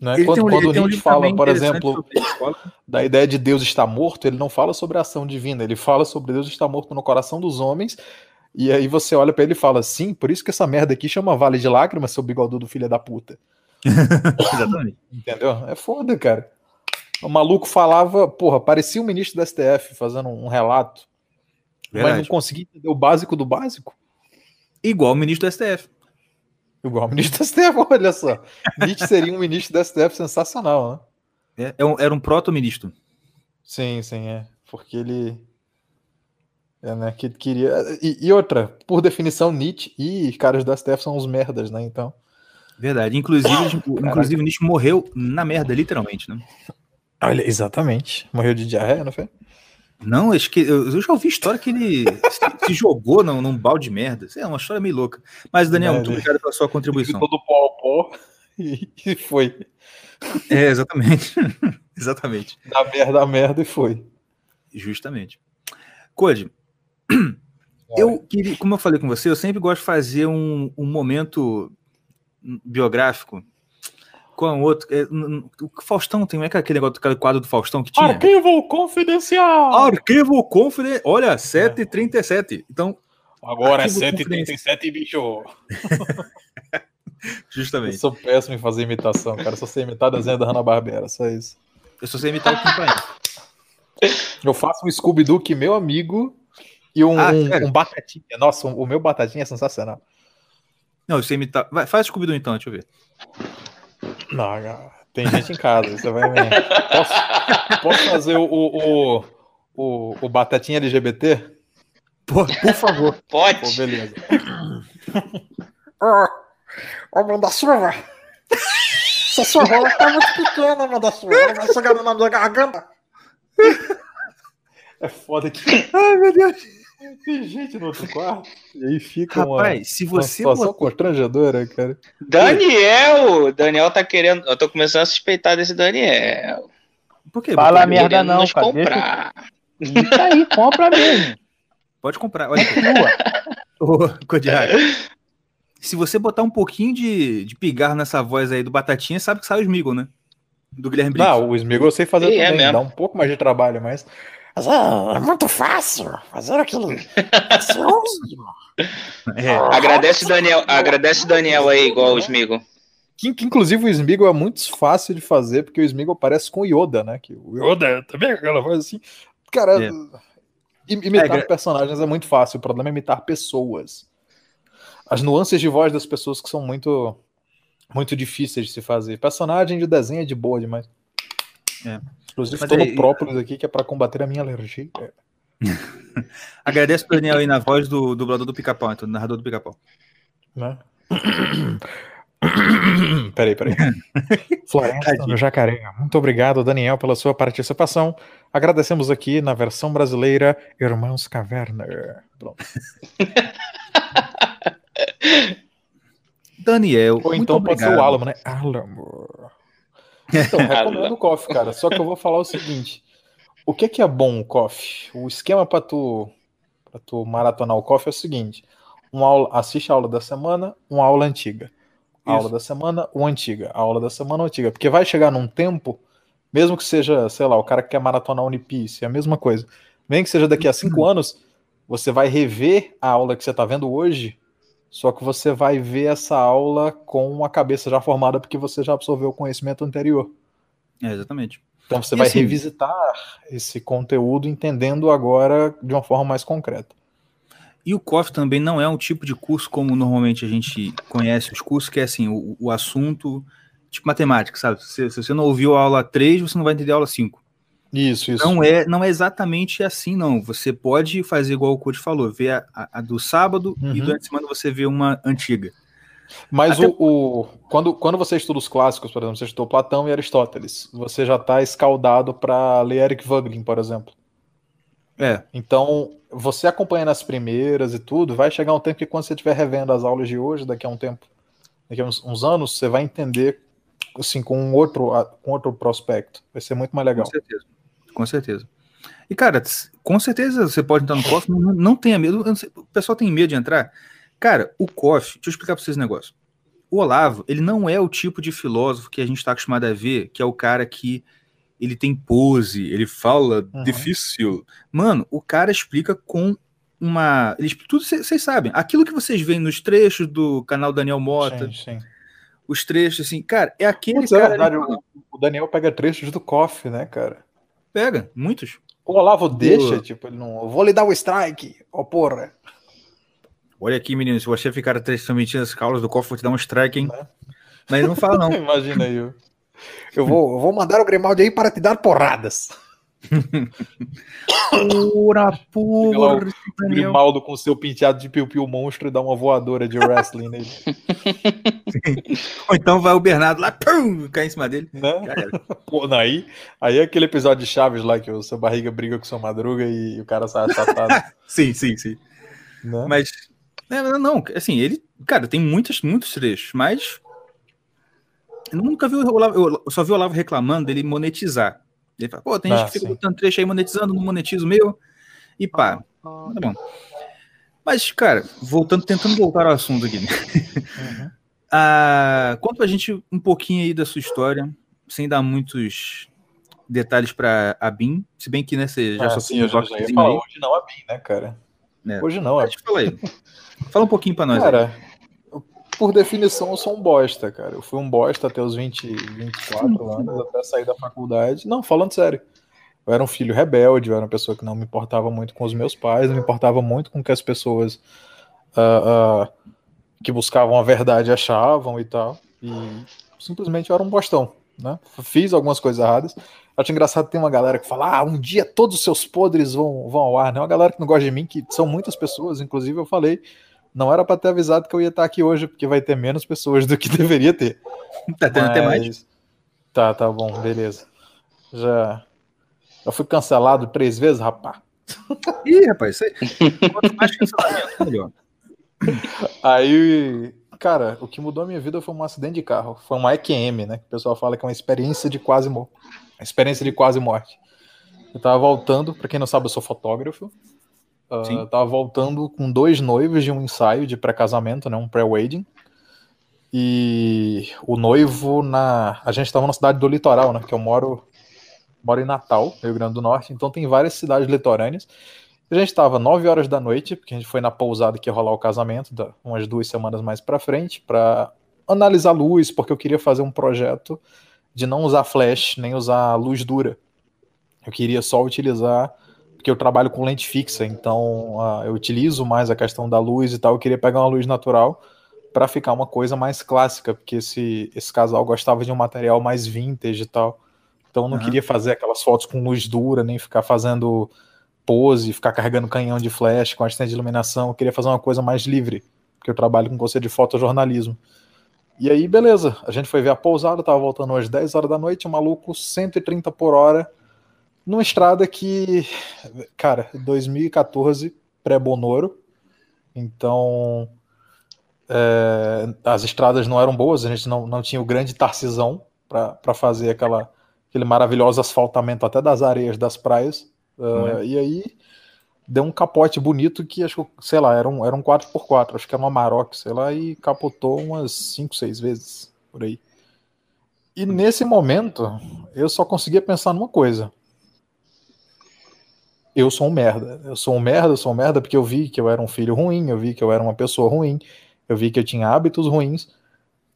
Né? Ele Quando, um- quando um Nietzsche livro fala, por exemplo, escola. da ideia de Deus estar morto, ele não fala sobre a ação divina, ele fala sobre Deus estar morto no coração dos homens. E aí você olha pra ele e fala, sim, por isso que essa merda aqui chama Vale de Lágrimas, seu bigodudo filho da puta. Exatamente. Entendeu? É foda, cara. O maluco falava, porra, parecia um ministro da STF fazendo um relato, mas não Verdade. conseguia entender o básico do básico. Igual o ministro do STF. Igual o ministro da STF, olha só. Nietzsche seria um ministro da STF sensacional, né? É, é era um proto-ministro. Sim, sim, é. Porque ele. É, né? Que queria. E, e outra, por definição, Nietzsche e caras da STF são uns merdas, né? Então. Verdade. Inclusive, inclusive o Nietzsche morreu na merda, literalmente, né? Olha, exatamente. Morreu de diarreia, não foi? Não, acho que eu, eu já ouvi história que ele se, se jogou num, num balde de merda. É uma história meio louca. Mas, Daniel, É, muito obrigado pela sua contribuição. Todo pó ao pó. E, e foi. É, exatamente. exatamente. Da merda, da merda e foi. Justamente. Code, eu queria, como eu falei com você, eu sempre gosto de fazer um, um momento biográfico com outro. é, o Faustão tem, não é que aquele negócio, aquele quadro do Faustão que tinha? Arquivo confidencial! Arquivo Confident. Olha, 7h37. Então, Agora é 7h37, bicho. Eu justamente. sou péssimo em fazer imitação, cara. Só sei imitar desenho da Hanna-Barbera, só isso. Eu só sei imitar o Kim Paim. Eu faço um Scooby-Doo que meu amigo e um, Ah, um- um Batatinha. Nossa, o meu Batatinha é sensacional. Não, você imitar. Vai, faz Scooby-Doo então, deixa eu ver. Não, não, tem gente em casa, você vai ver. Posso, posso fazer o, o, o, o, Batatinha LGBT? Por, por favor. Pô, Pode. beleza. Ô, Amanda Silva! Essa sua rola tá muito pequena. Ela vai chegar na minha garganta. É foda que Ai, meu Deus. Tem gente no outro quarto. E aí fica uma, Rapaz, se uma você situação botar- constrangedora, cara. Daniel! Daniel tá querendo. Eu tô começando a suspeitar desse Daniel. Por quê? Fala Botar- merda não, cara. comprar. Isso aí, compra mesmo. Pode comprar. Olha, ô, Kodiak. Se você botar um pouquinho de, de pigarro nessa voz aí do Batatinha, sabe que sai o Smigol, né? Do Guilherme Briggs. Não, o Smigol eu sei fazer Sim, é também. mesmo. dá um pouco mais de trabalho, mas. Mas é, é muito fácil fazer aquilo. É. Agradece o Daniel, agradece Daniel aí, igual o Smigo. Que, que, inclusive o Smigol é muito fácil de fazer, porque o Smigol parece com o Yoda, né? Que o Yoda também aquela voz assim. Cara, É. im- imitar É, personagens é muito fácil, o problema é imitar pessoas. As nuances de voz das pessoas que são muito muito difíceis de se fazer. Personagem de desenho é de boa demais. É. Inclusive, estou é- no própolis aqui, que é para combater a minha alergia. Agradece pro Daniel aí na voz do dublador do pica-pau, então, do narrador do pica-pau. né? peraí, peraí. Floresta no Jacaré. Muito obrigado, Daniel, pela sua participação. Agradecemos aqui na versão brasileira Irmãos Caverna. Pronto. Daniel, Ou muito então pode ser o Alamo, né? Alamo. Então, recomendo o coffee, cara. Só que eu vou falar o seguinte: o que, que é bom o coffee? O esquema para tu, pra tu maratonar o coffee é o seguinte: uma aula, assiste a aula da semana, uma aula antiga. A aula da semana, uma antiga. A aula da semana, uma antiga. Porque vai chegar num tempo, mesmo que seja, sei lá, o cara que quer maratonar Unipiece, é a mesma coisa. Nem que seja daqui a cinco anos, você vai rever a aula que você está vendo hoje, só que você vai ver essa aula com a cabeça já formada, porque você já absorveu o conhecimento anterior. É, exatamente. Então você E vai assim- revisitar esse conteúdo entendendo agora de uma forma mais concreta. E o COF também não é um tipo de curso como normalmente a gente conhece os cursos, que é assim, o, o assunto, tipo matemática, sabe? Se, se você não ouviu a aula 3, você não vai entender a aula 5. Isso, isso. Não é, não é exatamente assim, não. Você pode fazer igual o Coach falou, ver a, a- a do sábado e Uhum. durante a semana você vê uma antiga. Mas Até- o, o- quando, quando você estuda os clássicos, por exemplo, você estudou Platão e Aristóteles, você já está escaldado para ler Eric Voegelin, por exemplo. É, Então, você acompanhando as primeiras e tudo, vai chegar um tempo que quando você estiver revendo as aulas de hoje, daqui a um tempo, daqui a uns, uns anos, você vai entender assim com um outro, com outro prospecto. Vai ser muito mais legal. com certeza. Com certeza. E, cara, com certeza você pode entrar no COF, não, não tenha medo. sei, o pessoal tem medo de entrar. Cara, o COF, deixa eu explicar pra vocês um negócio. O Olavo, ele não é o tipo de filósofo que a gente está acostumado a ver, que é o cara que ele tem pose, ele fala Uhum. difícil. Mano, o cara explica com uma. Ele, tudo vocês sabem. Aquilo que vocês veem nos trechos do canal Daniel Mota, Sim, sim. os trechos, assim, cara, é aquele Putz, é cara. verdade, ali que o, o Daniel pega trechos do KOF, né, cara? Pega, muitos. O Olavo deixa, tipo, ele não. Eu vou lhe dar o strike, ó porra. Olha aqui, menino, se você ficar transmitindo as aulas do COF, vou te dar um strike, hein? Né? Mas ele não fala, não. Imagina aí. Eu, eu, vou, eu vou mandar o Grimaldi aí para te dar porradas. Pura lá o Grimaldo com seu penteado de piu-piu monstro e dá uma voadora de wrestling nele. Ou então vai o Bernardo lá, pum, cai em cima dele. Né? Pô, não, aí, aí é aquele episódio de Chaves lá que o seu barriga briga com sua madruga e o cara sai assatado. Sim, sim, sim. né? Mas, é, não, não, assim, ele, cara, tem muitos, muitos trechos, mas eu nunca vi o Olavo, eu só vi o Olavo reclamando dele monetizar. Ele fala, pô, tem Ah, gente que fica sim. botando trecho aí monetizando, não monetiza o meu, e pá, tá bom. Mas, cara, voltando, tentando voltar ao assunto aqui. Uhum. Ah, conta pra gente um pouquinho aí da sua história, sem dar muitos detalhes pra a BIM, se bem que, né, você já Ah, sofreu sim, eu já, já ia falar, aí. hoje não é bem, né, cara? É. Hoje não, é. Mas fala aí. Fala um pouquinho pra nós aí. Cara, eu- por definição, eu sou um bosta, cara. Eu fui um bosta até os 20, 24 anos, até sair da faculdade. Não, falando sério. Eu era um filho rebelde, eu era uma pessoa que não me importava muito com os meus pais, não me importava muito com o que as pessoas ah, ah, que buscavam a verdade achavam e tal. E simplesmente eu era um bostão, né? Fiz algumas coisas erradas. Acho engraçado tem uma galera que fala: ah, um dia todos os seus podres vão, vão ao ar, né? Uma galera que não gosta de mim, que são muitas pessoas, inclusive eu falei. Não era para ter avisado que eu ia estar aqui hoje, porque vai ter menos pessoas do que deveria ter. Tá tendo até mais. Tá, tá bom, beleza. Já, já fui cancelado três vezes, rapaz. Ih, rapaz, isso aí. Quanto mais cancelamento, melhor. Aí, cara, o que mudou a minha vida foi um acidente de carro. Foi uma EQM, né? Que o pessoal fala que é uma experiência de quase morte. Experiência de quase morte. Eu tava voltando, pra quem não sabe, eu sou fotógrafo. Uh, tava voltando com dois noivos de um ensaio de pré-casamento, né? Um pré-wedding. E o noivo na. A gente tava na cidade do litoral, né? Que eu moro, moro em Natal, Rio Grande do Norte. Então tem várias cidades litorâneas. A gente estava 9 horas da noite, porque a gente foi na pousada que ia rolar o casamento, umas duas semanas mais para frente, para analisar luz, porque eu queria fazer um projeto de não usar flash, nem usar luz dura. Eu queria só utilizar, porque eu trabalho com lente fixa, então ah, eu utilizo mais a questão da luz e tal. Eu queria pegar uma luz natural para ficar uma coisa mais clássica, porque esse, esse casal gostava de um material mais vintage e tal. Então eu não Aham. queria fazer aquelas fotos com luz dura, nem ficar fazendo pose, ficar carregando canhão de flash com assistente de iluminação. Eu queria fazer uma coisa mais livre, porque eu trabalho com conceito de fotojornalismo. E aí, beleza, a gente foi ver a pousada, tava voltando às 10 horas da noite, um maluco 130 por hora, numa estrada que, cara, 2014, pré-Bonoro, então é, as estradas não eram boas, a gente não, não tinha o grande Tarcisão para fazer aquela, aquele maravilhoso asfaltamento até das areias das praias. Uh, é? E aí deu um capote bonito que acho que, sei lá, era um, era um 4x4, acho que era uma Maroc, sei lá, e capotou umas 5, 6 vezes por aí. E nesse momento, eu só conseguia pensar numa coisa. Eu sou um merda. Eu sou um merda, eu sou um merda porque eu vi que eu era um filho ruim, eu vi que eu era uma pessoa ruim, eu vi que eu tinha hábitos ruins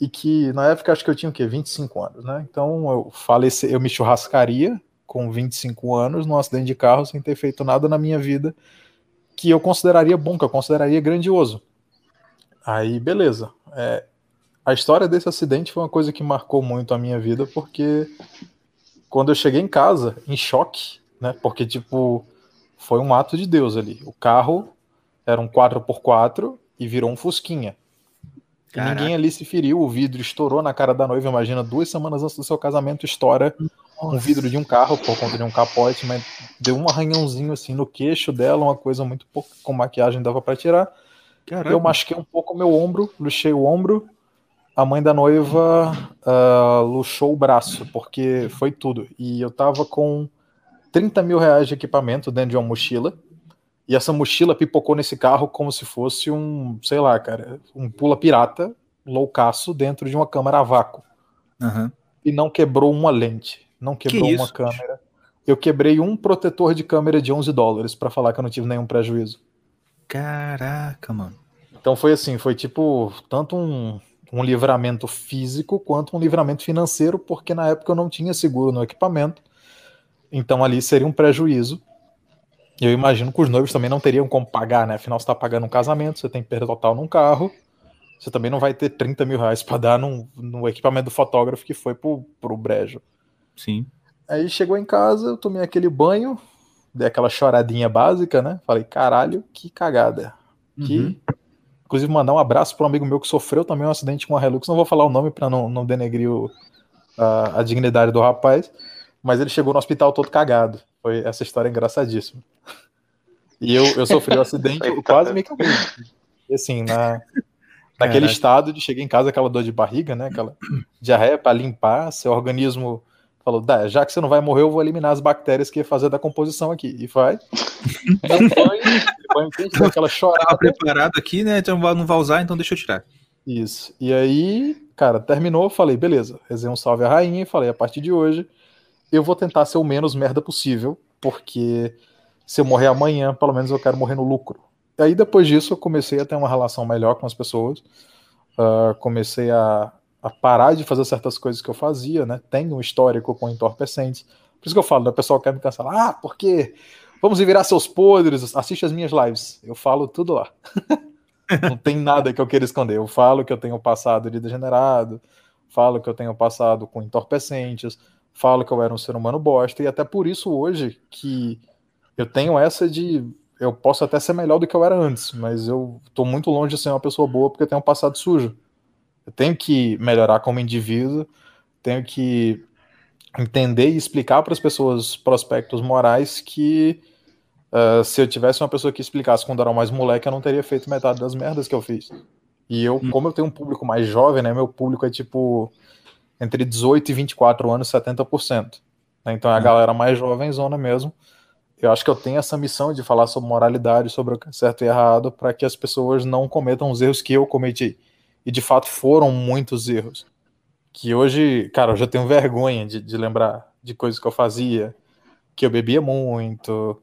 e que na época acho que eu tinha o quê? 25 anos, né? Então eu faleci, eu me churrascaria com 25 anos num acidente de carro sem ter feito nada na minha vida que eu consideraria bom, que eu consideraria grandioso. Aí, beleza. É, a história desse acidente foi uma coisa que marcou muito a minha vida, porque quando eu cheguei em casa, em choque, né? Porque, tipo, foi um ato de Deus ali. O carro era um 4x4 e virou um Fusquinha. Ninguém ali se feriu, o vidro estourou na cara da noiva. Imagina, duas semanas antes do seu casamento, estoura um vidro de um carro por conta de um capote, mas deu um arranhãozinho assim no queixo dela, uma coisa muito pouco com maquiagem dava pra tirar. Caraca. Eu machuquei um pouco meu ombro, luxei o ombro. A mãe da noiva ah, luxou o braço, porque foi tudo. E eu tava com 30 mil reais de equipamento dentro de uma mochila. E essa mochila pipocou nesse carro como se fosse um, sei lá, cara, um pula pirata loucaço dentro de uma câmera a vácuo Aham. e não quebrou uma lente, não quebrou isso, uma câmera. Eu quebrei um protetor de câmera de 11 dólares pra falar que eu não tive nenhum prejuízo. Caraca, mano. Então foi assim, foi tipo tanto um, um livramento físico quanto um livramento financeiro, porque na época eu não tinha seguro no equipamento. Então ali seria um prejuízo. Eu imagino que os noivos também não teriam como pagar, né? Afinal, você está pagando um casamento, você tem perda total num carro. Você também não vai ter 30 mil reais para dar num, no equipamento do fotógrafo que foi pro, pro brejo. Sim. Aí chegou em casa, eu tomei aquele banho, dei aquela choradinha básica, né? Falei, caralho, que cagada. Que... Uhum. Inclusive, mandar um abraço para um amigo meu que sofreu também um acidente com a Hilux. Não vou falar o nome para não, não denegrir o- a, a dignidade do rapaz, mas ele chegou no hospital todo cagado. Foi essa história é engraçadíssima. E eu, eu sofri o acidente, eu quase me caguei. E assim, na, naquele Caraca. estado de cheguei em casa, aquela dor de barriga, né? Aquela diarreia para limpar, seu organismo falou, "Dá, já que você não vai morrer, eu vou eliminar as bactérias que ia fazer da composição aqui. E vai. Um banho quente, deu aquela chorada. Tava preparado aqui, né? Então não vai usar, então deixa eu tirar. Isso. E aí, cara, terminou, falei, beleza, rezei um salve à rainha e falei, a partir de hoje, eu vou tentar ser o menos merda possível, porque se eu morrer amanhã, pelo menos eu quero morrer no lucro. E aí, depois disso, eu comecei a ter uma relação melhor com as pessoas, ah, comecei a, a parar de fazer certas coisas que eu fazia, né? Tenho um histórico com entorpecentes. Por isso que eu falo, né? o pessoal quer me cancelar. Ah, porque vamos virar seus podres, assiste as minhas lives. Eu falo tudo lá. Não tem nada que eu queira esconder. Eu falo que eu tenho passado de degenerado, falo que eu tenho passado com entorpecentes, falo que eu era um ser humano bosta, e até por isso hoje que eu tenho essa de. Eu posso até ser melhor do que eu era antes, mas eu tô muito longe de ser uma pessoa boa porque eu tenho um passado sujo. Eu tenho que melhorar como indivíduo, tenho que entender e explicar para as pessoas prospectos morais que uh, se eu tivesse uma pessoa que explicasse quando era mais moleque, eu não teria feito metade das merdas que eu fiz. E eu, hum. como eu tenho um público mais jovem, né, meu público é tipo entre 18 e 24 anos, 70%. Né, então é a hum. galera mais jovem zona mesmo. Eu acho que eu tenho essa missão de falar sobre moralidade, sobre o certo e errado, para que as pessoas não cometam os erros que eu cometi. E de fato foram muitos erros. Que hoje, cara, eu já tenho vergonha de, de lembrar de coisas que eu fazia, que eu bebia muito,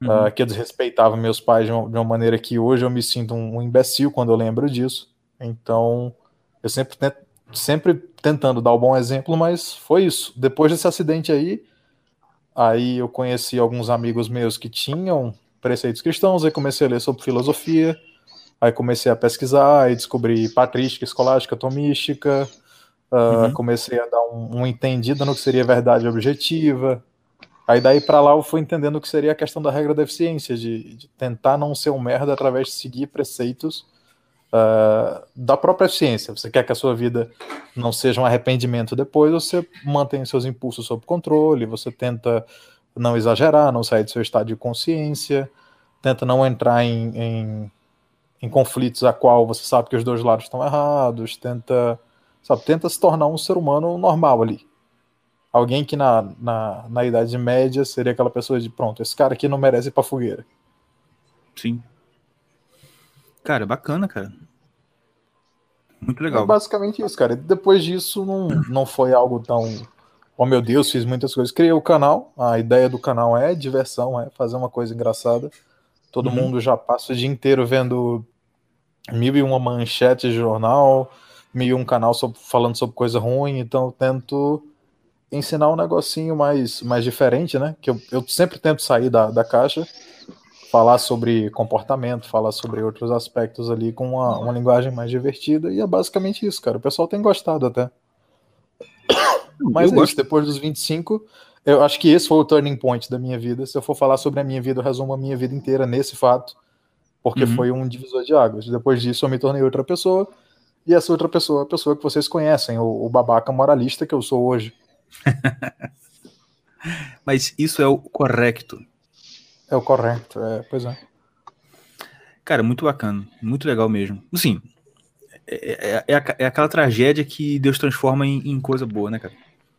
uhum. uh, que eu desrespeitava meus pais de uma, de uma, maneira que hoje eu me sinto um, um, imbecil quando eu lembro disso. Então, eu sempre, tento, sempre tentando dar o um bom exemplo, mas foi isso. Depois desse acidente aí, aí eu conheci alguns amigos meus que tinham preceitos cristãos, aí comecei a ler sobre filosofia, Aí comecei a pesquisar e descobri patrística, escolástica, tomística. Uh, uhum. Comecei a dar um, um, entendido no que seria verdade objetiva. Aí daí para lá eu fui entendendo o que seria a questão da regra da eficiência, de, de tentar não ser um merda através de seguir preceitos uh, da própria ciência. Você quer que a sua vida não seja um arrependimento depois, você mantém seus impulsos sob controle, você tenta não exagerar, não sair do seu estado de consciência, tenta não entrar em, em em conflitos a qual você sabe que os dois lados estão errados, tenta, sabe, tenta se tornar um ser humano normal ali. Alguém que na, na, na Idade Média seria aquela pessoa de pronto, esse cara aqui não merece ir pra fogueira. Sim. Cara, bacana, cara. Muito legal. É basicamente isso, cara. Depois disso, não, não foi algo tão. Oh meu Deus, fiz muitas coisas. Criei o canal. A ideia do canal é diversão, é fazer uma coisa engraçada. Todo uhum. mundo já passa o dia inteiro vendo mil e uma manchetes de jornal, mil e um canal sobre, falando sobre coisa ruim, então eu tento ensinar um negocinho mais, mais diferente, né? Que eu, eu sempre tento sair da, da caixa, falar sobre comportamento, falar sobre outros aspectos ali com uma, uma linguagem mais divertida, e é basicamente isso, cara. O pessoal tem gostado até. Mas eu é isso, depois dos 25, eu acho que esse foi o turning point da minha vida. Se eu for falar sobre a minha vida, eu resumo a minha vida inteira nesse fato porque uhum. foi um divisor de águas. Depois disso, eu me tornei outra pessoa, e essa outra pessoa é a pessoa que vocês conhecem, o, o babaca moralista que eu sou hoje. Mas isso é o correto. É o correto, é, pois é. Cara, muito bacana, muito legal mesmo. Assim, é, é, é, é aquela tragédia que Deus transforma em, em, coisa boa, né, cara?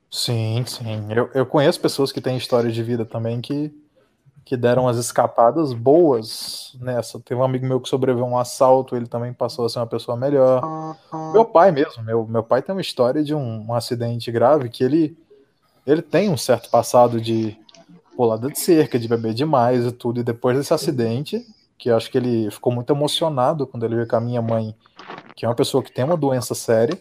Sim, sim. Eu, eu conheço pessoas que têm histórias de vida também que que deram as escapadas boas nessa. Teve um amigo meu que sobreviveu a um assalto, ele também passou a ser uma pessoa melhor. Meu pai mesmo, meu, meu pai tem uma história de um, um acidente grave que ele, ele tem um certo passado de pulada de cerca, de beber demais e tudo. E depois desse acidente, que eu acho que ele ficou muito emocionado quando ele viu que a minha mãe, que é uma pessoa que tem uma doença séria,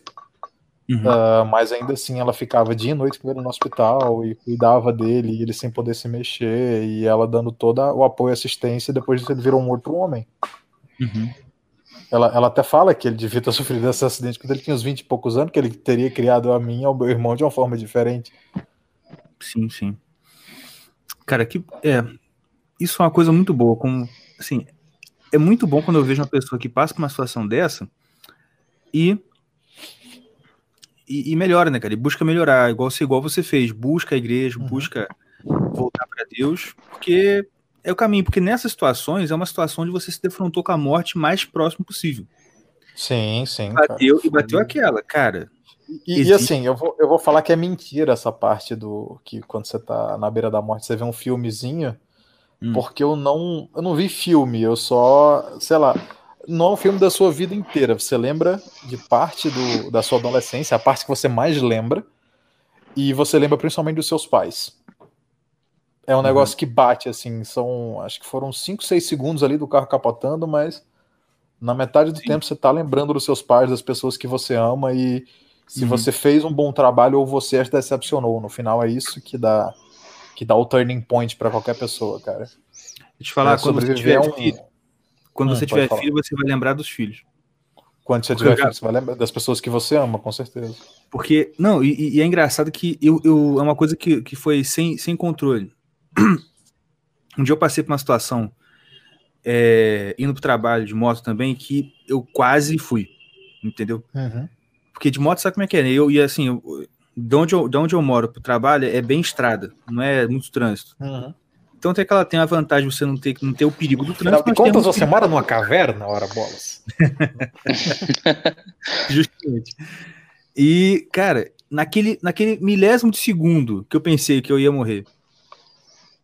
Uhum. Uh, mas ainda assim ela ficava dia e noite com ele no hospital e cuidava dele, e ele sem poder se mexer, e ela dando todo o apoio e assistência, depois disso ele virou um outro homem. Uhum. Ela, ela até fala que ele devia ter sofrido esse acidente quando ele tinha uns 20 e poucos anos, que ele teria criado a mim e ao meu irmão de uma forma diferente. Sim, sim. Cara, que é, isso é uma coisa muito boa, como assim, é muito bom quando eu vejo uma pessoa que passa por uma situação dessa e e, e, melhora, né, cara? E busca melhorar, igual, igual você fez. Busca a igreja, uhum. busca voltar para Deus, porque é o caminho. Porque nessas situações é uma situação onde você se defrontou com a morte mais próximo possível. Sim, sim. Bateu cara. e bateu aquela, cara. E, e, assim, eu vou, eu vou falar que é mentira essa parte do que quando você tá na beira da morte, você vê um filmezinho, hum. porque eu não, eu não vi filme, eu só, sei lá, não é um filme da sua vida inteira. Você lembra de parte do, da sua adolescência, a parte que você mais lembra, e você lembra principalmente dos seus pais. É um uhum. negócio que bate, assim, são, acho que foram 5, 6 segundos ali do carro capotando, mas na metade do Sim. tempo você tá lembrando dos seus pais, das pessoas que você ama, e se uhum. você fez um bom trabalho ou você as decepcionou. No final é isso que dá, que dá o turning point para qualquer pessoa, cara. Deixa eu te falar, é, quando você tiver um... filho Quando Hum, você tiver falar. filho, você vai lembrar dos filhos. Quando você Porque tiver filho, você vai lembrar das pessoas que você ama, com certeza. Porque, não, e, e é engraçado que eu, eu- é uma coisa que, que foi sem, sem controle. Um dia eu passei por uma situação, é, indo pro trabalho de moto também, que eu quase fui, entendeu? Uhum. Porque de moto sabe como é que é, né? Eu, e assim, eu, de, onde eu, de onde eu moro pro trabalho é bem estrada, não é muito trânsito. Uhum. Então tem aquela tem a vantagem de você não ter, não ter o perigo do Afinal trânsito. de mas tem contas, você mora numa caverna, ora bolas. Justamente. E, cara, naquele, naquele milésimo de segundo que eu pensei que eu ia morrer,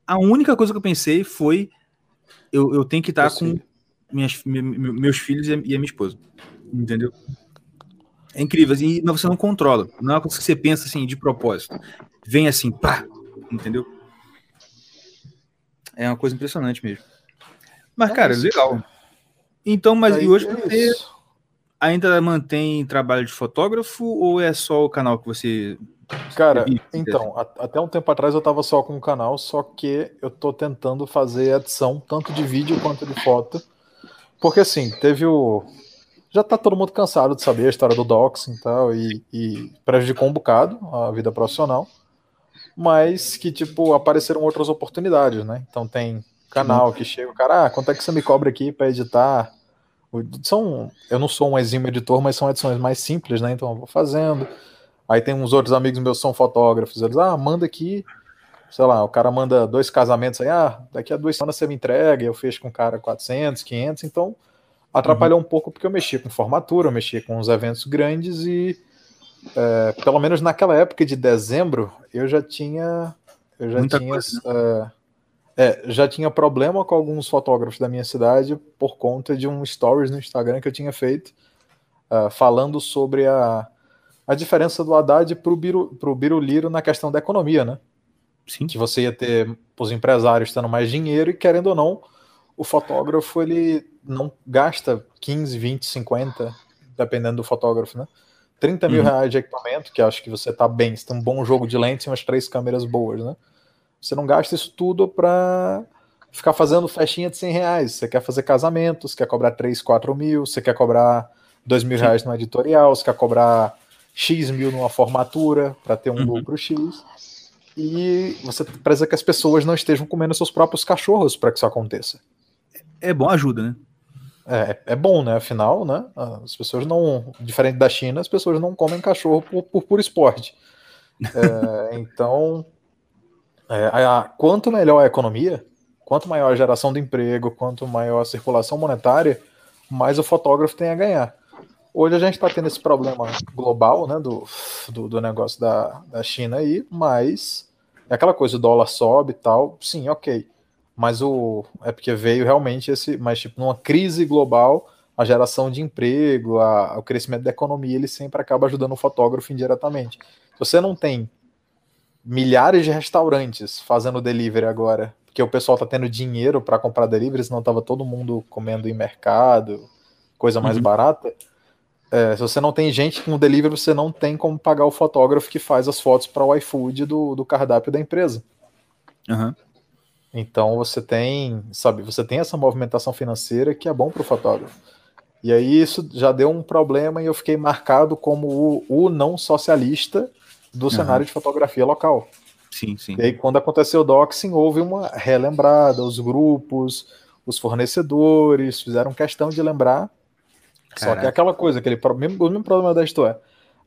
a única coisa que eu pensei foi: eu, eu tenho que estar com minhas, me- me- meus filhos e e a minha esposa. Entendeu? É incrível. E não- você não controla. Não é uma coisa que você pensa assim de propósito. Vem assim, pá! Entendeu? É uma coisa impressionante mesmo. Mas, É cara, isso. legal. Então, mas Aí e hoje é você isso. ainda mantém trabalho de fotógrafo ou é só o canal que você. Cara, então, a- até um tempo atrás eu tava só com o canal, só que eu tô tentando fazer edição tanto de vídeo quanto de foto. Porque assim, teve o. Já tá todo mundo cansado de saber a história do doxing e tal, e, e prejudicou um bocado a vida profissional. Mas que, tipo, apareceram outras oportunidades, né? Então tem canal que chega, o cara, ah, quanto é que você me cobra aqui pra editar? São, eu não sou um exímio editor, mas são edições mais simples, né? Então eu vou fazendo. Aí tem uns outros amigos meus que são fotógrafos, eles, ah, manda aqui, sei lá, o cara manda dois casamentos aí, ah, daqui a duas semanas você me entrega, eu fecho com o cara 400, 500, então atrapalhou um pouco porque eu mexia com formatura, eu mexia com uns eventos grandes e é, pelo menos naquela época de dezembro eu já tinha eu já Muita tinha coisa, é, é, já tinha problema com alguns fotógrafos da minha cidade por conta de um stories no Instagram que eu tinha feito ah, falando sobre a, a diferença do Haddad para o Biru, Biruliro na questão da economia, né? Sim. Que você ia ter os empresários tendo mais dinheiro e, querendo ou não, o fotógrafo ele não gasta 15, 20, 50, dependendo do fotógrafo, né? 30 mil Uhum. reais de equipamento, que acho que você tá bem, você tem um bom jogo de lentes e umas três câmeras boas, né? Você não gasta isso tudo para ficar fazendo festinha de 100 reais. Você quer fazer casamentos, quer cobrar 3, 4 mil, você quer cobrar 2 mil Sim. reais no editorial, você quer cobrar X mil numa formatura para ter um Uhum. lucro X. E você precisa que as pessoas não estejam comendo seus próprios cachorros para que isso aconteça. É bom, ajuda, né? É, é bom, né? Afinal, né? As pessoas não. Diferente da China, as pessoas não comem cachorro por, por puro esporte. É, então, é, a- a- quanto melhor a economia, quanto maior a geração de emprego, quanto maior a circulação monetária, mais o fotógrafo tem a ganhar. Hoje a gente está tendo esse problema global, né, do, do, do negócio da, da China aí, mas é aquela coisa, o dólar sobe e tal, sim, ok. Mas o é porque veio realmente esse, mas tipo numa crise global, a geração de emprego, a- o crescimento da economia, ele sempre acaba ajudando o fotógrafo indiretamente. Se você não tem milhares de restaurantes fazendo delivery agora, porque o pessoal tá tendo dinheiro para comprar delivery, senão tava todo mundo comendo em mercado, coisa mais Uhum. barata. É, se você não tem gente com delivery, você não tem como pagar o fotógrafo que faz as fotos para o iFood do, do cardápio da empresa. Aham. Então você tem, sabe, você tem essa movimentação financeira que é bom para o fotógrafo. E aí isso já deu um problema e eu fiquei marcado como o, o não socialista do Aham. cenário de fotografia local. Sim, sim. E aí quando aconteceu o doxing, houve uma relembrada, os grupos, os fornecedores fizeram questão de lembrar. Só que Caraca. é aquela coisa, aquele pro- mesmo, o mesmo problema da história.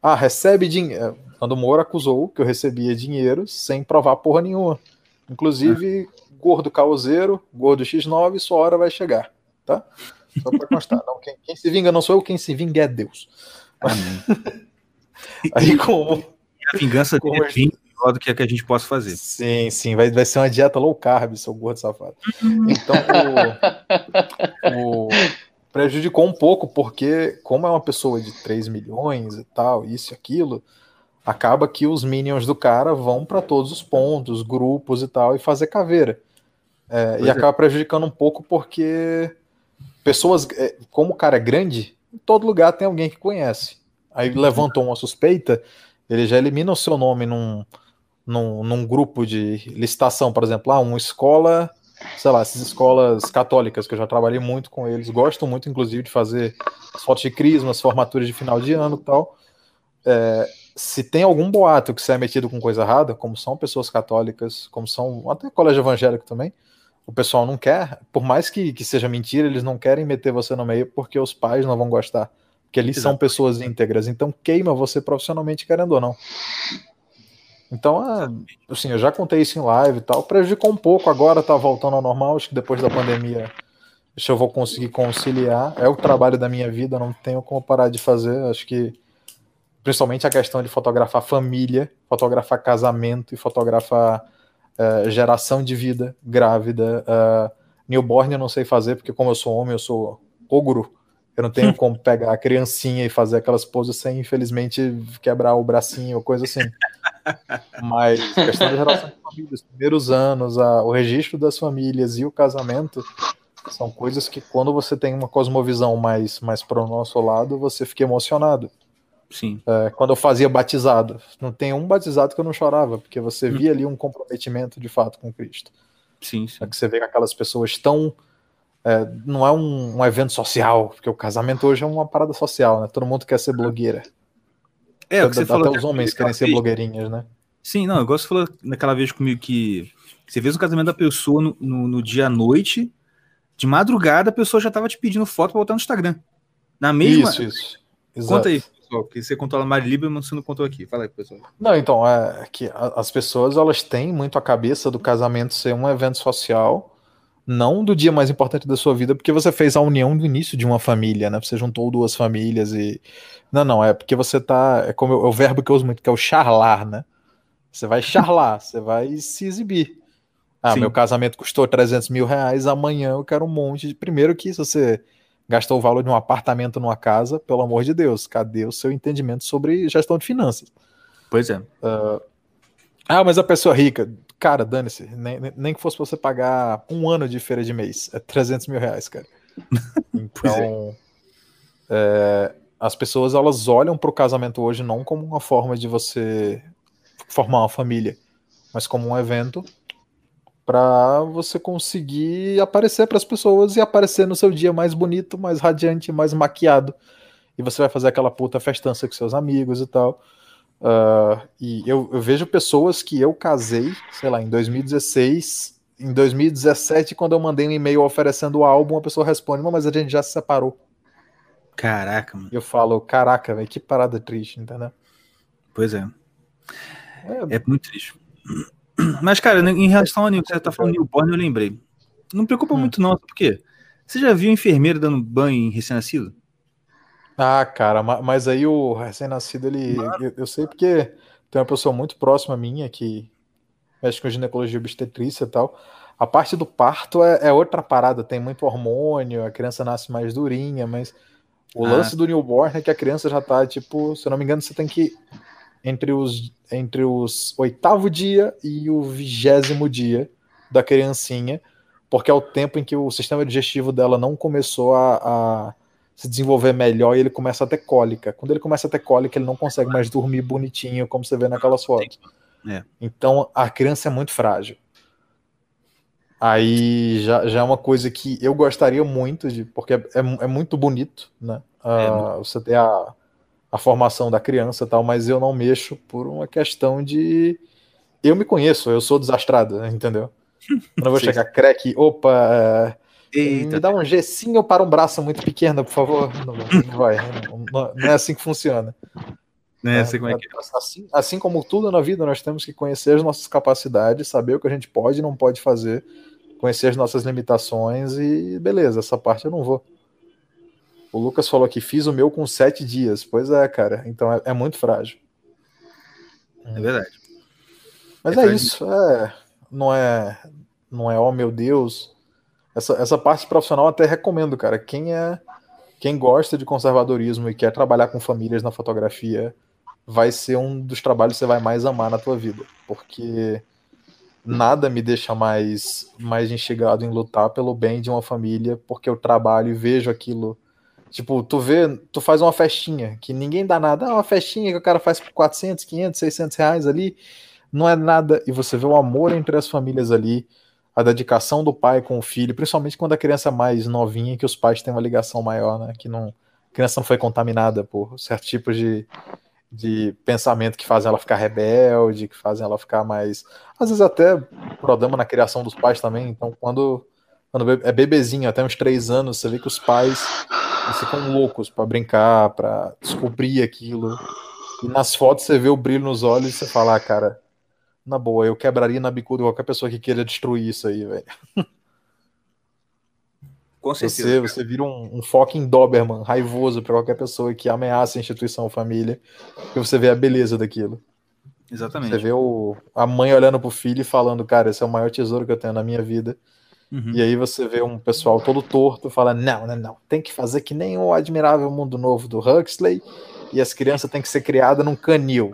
Ah, recebe dinheiro. Quando o Moro acusou que eu recebia dinheiro sem provar porra nenhuma. Inclusive, gordo causeiro, gordo X9, sua hora vai chegar. Tá? Só pra constar. Não, quem, quem se vinga não sou eu, quem se vinga é Deus. Amém. Aí, como. A vingança Como dele é bem melhor do que a que a gente possa fazer. Sim, sim, vai, vai ser uma dieta low carb, seu gordo safado. Então, o, o- prejudicou um pouco, porque, como é uma pessoa de 3 milhões e tal, isso e aquilo, acaba que os minions do cara vão para todos os pontos, grupos e tal, e fazer caveira. É, e é. acaba prejudicando um pouco porque pessoas, é, como o cara é grande, em todo lugar tem alguém que conhece. Aí levantou uma suspeita, ele já elimina o seu nome num, num, num grupo de licitação, por exemplo, ah, uma escola sei lá, essas escolas católicas, que eu já trabalhei muito com eles, gosto muito, inclusive, de fazer as fotos de crisma, as formaturas de final de ano e tal. É, se tem algum boato que você é metido com coisa errada, como são pessoas católicas, como são até colégio evangélico também, o pessoal não quer, por mais que, que seja mentira, eles não querem meter você no meio porque os pais não vão gostar. Porque eles são pessoas íntegras, então queima você profissionalmente, querendo ou não. Então, é, assim, eu já contei isso em live e tal. Prejudicou um pouco, agora tá voltando ao normal. Acho que depois da pandemia, que eu vou conseguir conciliar. É o trabalho da minha vida, não tenho como parar de fazer. Acho que, principalmente a questão de fotografar família, fotografar casamento e fotografar é, geração de vida grávida. É, newborn eu não sei fazer, porque como eu sou homem, eu sou ogro. Eu não tenho como pegar a criancinha e fazer aquelas poses sem, infelizmente, quebrar o bracinho ou coisa assim. Mas questão da geração de família, os primeiros anos, a, o registro das famílias e o casamento são coisas que quando você tem uma cosmovisão mais, mais para o nosso lado, você fica emocionado. Sim. É, quando eu fazia batizado, não tem um batizado que eu não chorava, porque você via ali um comprometimento de fato com Cristo. Sim, sim. É que você vê que aquelas pessoas tão é, não é um, um, evento social, porque o casamento hoje é uma parada social, né? Todo mundo quer ser blogueira. É, o que você Até falou. os homens querem ser blogueirinhas, né? Sim, não, igual você falou naquela vez comigo que você fez o casamento da pessoa no, no, no dia à noite, de madrugada a pessoa já estava te pedindo foto para botar no Instagram. Na mesma. Isso, isso. Exato. Conta aí, pessoal, que você contou lá Mari Lieberman, você não contou aqui. Fala aí, pessoal. Não, então, é que as pessoas elas têm muito a cabeça do casamento ser um evento social não do dia mais importante da sua vida, porque você fez a união do início de uma família, né? Você juntou duas famílias e. Não, não, é porque você tá. É como eu, é o verbo que eu uso muito, que é o charlar, né? Você vai charlar, você vai se exibir. Ah, Sim. meu casamento custou 300 mil reais, amanhã eu quero um monte de. Primeiro que se você gastou o valor de um apartamento numa casa, pelo amor de Deus, cadê o seu entendimento sobre gestão de finanças? Pois é. Uh, ah, mas a pessoa rica, cara, dane-se, nem, nem que fosse você pagar um ano de feira de mês, é 300 mil reais, cara. Então, é. É, as pessoas elas olham para o casamento hoje não como uma forma de você formar uma família, mas como um evento para você conseguir aparecer para as pessoas e aparecer no seu dia mais bonito, mais radiante, mais maquiado. E você vai fazer aquela puta festança com seus amigos e tal. Uh, e eu, eu, vejo pessoas que eu casei, sei lá, em 2016, em 2017, quando eu mandei um e-mail oferecendo o álbum, a pessoa responde, mas a gente já se separou. Caraca, mano. E eu falo, caraca, velho, que parada triste, entendeu? Pois é. É, é muito triste. Mas, cara, em relação ao que você tá falando newborn, eu lembrei. Não preocupa hum. muito, não, porque você já viu enfermeiro dando banho em recém-nascido? Ah, cara, mas aí o recém-nascido, ele. Eu, eu, sei porque tem uma pessoa muito próxima minha que mexe com ginecologia obstetrícia e tal. A parte do parto é, é, outra parada, tem muito hormônio, a criança nasce mais durinha, mas o ah. lance do newborn é que a criança já tá, tipo, se eu não me engano, você tem que. Entre os, entre os oitavo dia e o vigésimo dia da criancinha, porque é o tempo em que o sistema digestivo dela não começou a, a se desenvolver melhor e ele começa a ter cólica. Quando ele começa a ter cólica, ele não consegue mais dormir bonitinho, como você vê naquelas fotos. É. Então a criança é muito frágil. Aí já, já é uma coisa que eu gostaria muito de, porque é, é, é muito bonito, né? Uh, você ter a, a formação da criança e tal, mas eu não mexo por uma questão de. Eu me conheço, eu sou desastrado, entendeu? Eu não vou chegar crack, opa, é, Eita. Me dá um gessinho para um braço muito pequeno, por favor. Não, não vai. Não, não, é assim que funciona. É, é, como é que é. Assim, assim como tudo na vida, nós temos que conhecer as nossas capacidades, saber o que a gente pode e não pode fazer, conhecer as nossas limitações e beleza, essa parte eu não vou. O Lucas falou que fiz o meu com sete dias. Pois é, cara. Então é, é muito frágil. É verdade. Mas é, é isso. É, não é, não é, oh meu Deus, essa, essa parte profissional até recomendo, cara. Quem é quem gosta de conservadorismo e quer trabalhar com famílias na fotografia, vai ser um dos trabalhos que você vai mais amar na tua vida, porque nada me deixa mais mais instigado em lutar pelo bem de uma família, porque eu trabalho e vejo aquilo. Tipo, tu vê, tu faz uma festinha, que ninguém dá nada, ah, uma festinha que o cara faz por 400, 500, 600 reais ali, não é nada, e você vê o amor entre as famílias ali, a dedicação do pai com o filho, principalmente quando a criança é mais novinha, que os pais têm uma ligação maior, né? Que não, a criança não foi contaminada por certos tipos de, de pensamento que fazem ela ficar rebelde, que fazem ela ficar mais. Às vezes até problema na criação dos pais também. Então, quando, quando é bebezinho, até uns três anos, você vê que os pais eles ficam loucos para brincar, para descobrir aquilo. E nas fotos você vê o brilho nos olhos e você fala, ah, cara, na boa, eu quebraria na bicuda qualquer pessoa que queira destruir isso aí, velho. Com Você, certeza. você vira um, um fucking Doberman raivoso pra qualquer pessoa que ameaça a instituição família, e você vê a beleza daquilo. Você Exatamente. vê o, a mãe olhando pro filho e falando, cara, esse é o maior tesouro que eu tenho na minha vida. Uhum. E aí você vê um pessoal todo torto fala, não, não, não, tem que fazer que nem o Admirável Mundo Novo do Huxley, e as crianças têm que ser criadas num canil,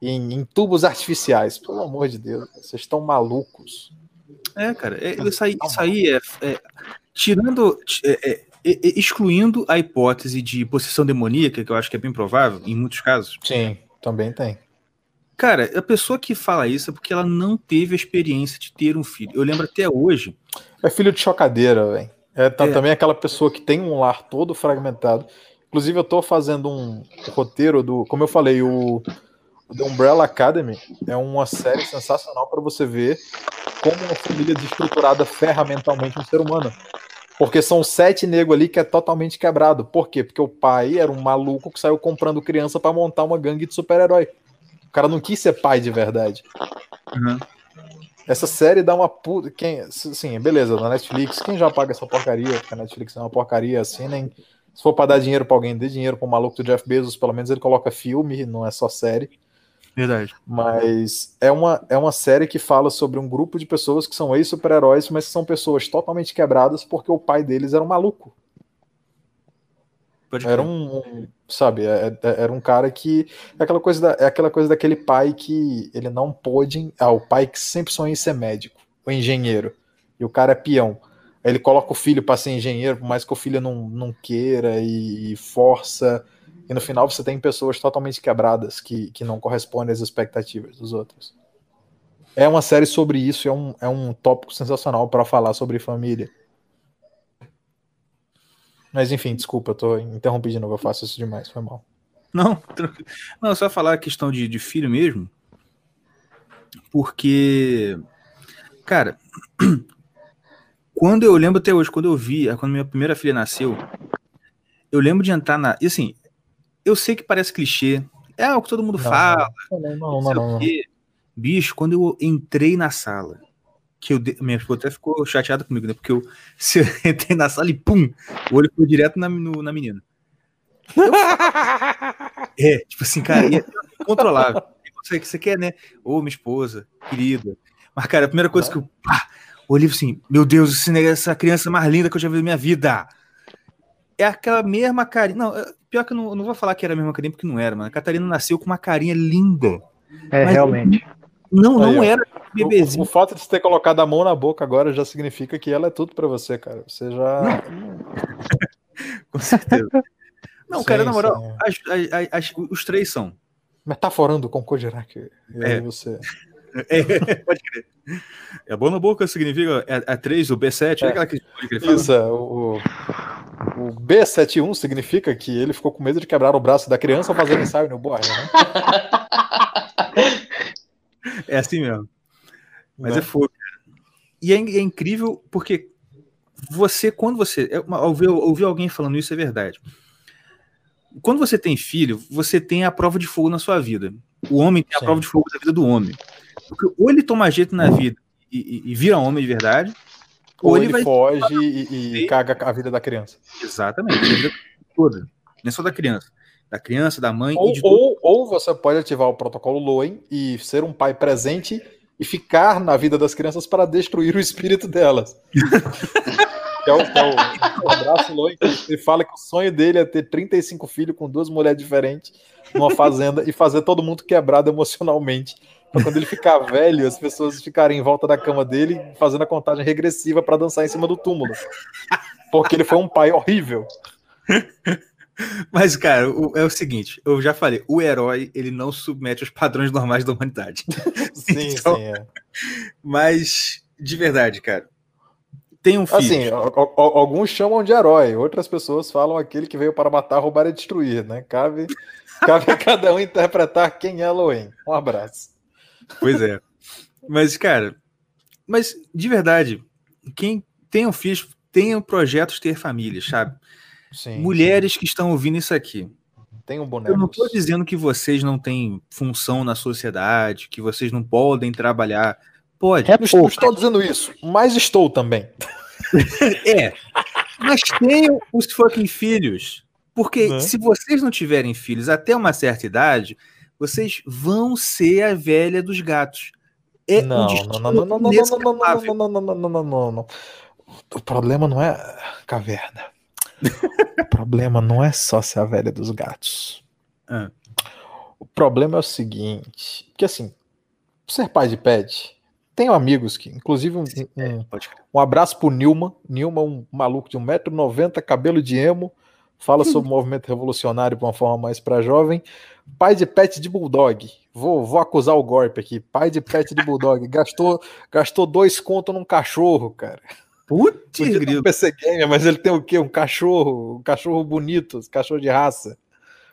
em, em tubos artificiais. Pelo amor de Deus, vocês estão malucos. É, cara, é, isso aí, isso aí é, é- tirando, é, é, excluindo a hipótese de possessão demoníaca, que eu acho que é bem provável em muitos casos. Sim, também tem. Cara, a pessoa que fala isso é porque ela não teve a experiência de ter um filho. Eu lembro até hoje. É filho de chocadeira, velho. É, tá- É. também aquela pessoa que tem um lar todo fragmentado. Inclusive, eu tô fazendo um roteiro do. Como eu falei, o, The Umbrella Academy é uma série sensacional para você ver como uma família desestruturada ferramentalmente um ser humano. Porque são sete negros ali que é totalmente quebrado. Por quê? Porque o pai era um maluco que saiu comprando criança para montar uma gangue de super-herói. O cara não quis ser pai de verdade. Uhum. Essa série dá uma puta. Quem, sim, beleza, na Netflix. Quem já paga essa porcaria? Porque a Netflix é uma porcaria assim, nem. Se for pra dar dinheiro pra alguém, dê dinheiro pro maluco do Jeff Bezos, pelo menos ele coloca filme, não é só série. Verdade. Mas é uma, é uma série que fala sobre um grupo de pessoas que são ex-super-heróis, mas que são pessoas totalmente quebradas porque o pai deles era um maluco. Pode Era um, um- sabe, é- é- era um cara que é aquela coisa da, é aquela coisa daquele pai que ele não pôde, ah, o pai que sempre sonha em ser médico, o engenheiro, e o cara é peão. Aí ele coloca o filho para ser engenheiro, por mais que o filho não, não queira e, e força, e no final você tem pessoas totalmente quebradas que, que não correspondem às expectativas dos outros. É uma série sobre isso, é um, é um tópico sensacional para falar sobre família. Mas enfim, desculpa, eu tô interrompi de novo, eu faço isso demais, foi mal. Não. Não, só falar a questão de, de filho mesmo. Porque, cara, quando eu lembro até hoje, quando eu vi, quando minha primeira filha nasceu, eu lembro de entrar na. E assim, eu sei que parece clichê, é o que todo mundo Não, fala, Não, não, não, não. Bicho, quando eu entrei na sala, que eu de... minha esposa até ficou chateada comigo, né? Porque eu, se eu entrei na sala e pum, o olho foi direto na, no- na menina. É, tipo assim, cara, e é incontrolável. Você, você quer, né? Ô, minha esposa, querida. Mas, cara, a primeira coisa que eu pá, olhei assim, meu Deus, esse negócio- essa criança mais linda que eu já vi na minha vida. É aquela mesma carinha. Não, é- pior que eu não, eu não vou falar que era a mesma carinha, porque não era, mano. A Catarina nasceu com uma carinha linda. É, realmente. Não, não era O, o bebezinho. fato de você ter colocado a mão na boca agora já significa que ela é tudo pra você, cara. Você já. Com certeza. Não, cara, Sim, na moral, as- as- as- os três são. Metaforando com Kojirac. E aí É. você. É, pode crer. É bom na boca significa é, é 3, o B7, É. é. aquela que que? Isso, é, o, o B71 significa que ele ficou com medo de quebrar o braço da criança ao fazer ensaio no borne, né? É assim mesmo. Mas Né? é fogo. E é, é incrível porque você, quando você. é uma- Ouvir, ouvir alguém falando isso é verdade. Quando você tem filho, você tem a prova de fogo na sua vida. O homem tem a Sim. prova de fogo na vida do homem. Porque ou ele toma jeito na vida e, e- e vira homem de verdade, ou, Ou ele, ele foge e, e caga a vida da criança. Exatamente. A vida toda. Não é só da criança. Da criança, da mãe Ou, ou, ou você pode ativar o protocolo Loen e ser um pai presente e ficar na vida das crianças para destruir o espírito delas. que é o, que é o, o abraço que ele fala que o sonho dele é ter 35 filhos com duas mulheres diferentes numa fazenda e fazer todo mundo quebrado emocionalmente. Pra quando ele ficar velho, as pessoas ficarem em volta da cama dele fazendo a contagem regressiva para dançar em cima do túmulo. Porque ele foi um pai horrível. Mas, cara, o- é o seguinte, eu já falei, o herói, ele não submete aos padrões normais da humanidade. Sim, Então- sim, é. Mas De verdade, cara. Tem um filho. Assim, a- a- a- alguns chamam de herói, outras pessoas falam aquele que veio para matar, roubar e destruir, né? Cabe, cabe a cada um interpretar quem é Elohim. Um abraço. Pois é. Mas, cara, mas de verdade, quem tenham filhos, tenham projetos ter famílias, sabe? Sim. Mulheres que estão ouvindo isso aqui. Tem um Eu não estou dizendo que vocês não têm função na sociedade, que vocês não podem trabalhar. Pode. É Não estou, estou dizendo isso, mas estou também. É. Mas tenham os fucking filhos. Porque Né? se vocês não tiverem filhos até uma certa idade, vocês vão ser a velha dos gatos. É um Não, destino não, não, não, não, não, não, não, não, não, não, não, não, não. O problema não é caverna. O problema não é só ser a velha dos gatos. Ah. O problema é o seguinte, que assim, ser pai de pet, tenho amigos que, inclusive um, um, crer. um abraço pro Nilma. Nilma, um maluco de 1,90m, cabelo de emo, fala sobre o movimento revolucionário de uma forma mais pra jovem. Pai de pet de bulldog. Vou, vou acusar o golpe aqui. Pai de pet de bulldog. Gastou, gastou dois contos num cachorro, cara. Putz, um grilo. PC Gamer, mas ele tem o quê? Um cachorro, um cachorro bonito, um cachorro de raça.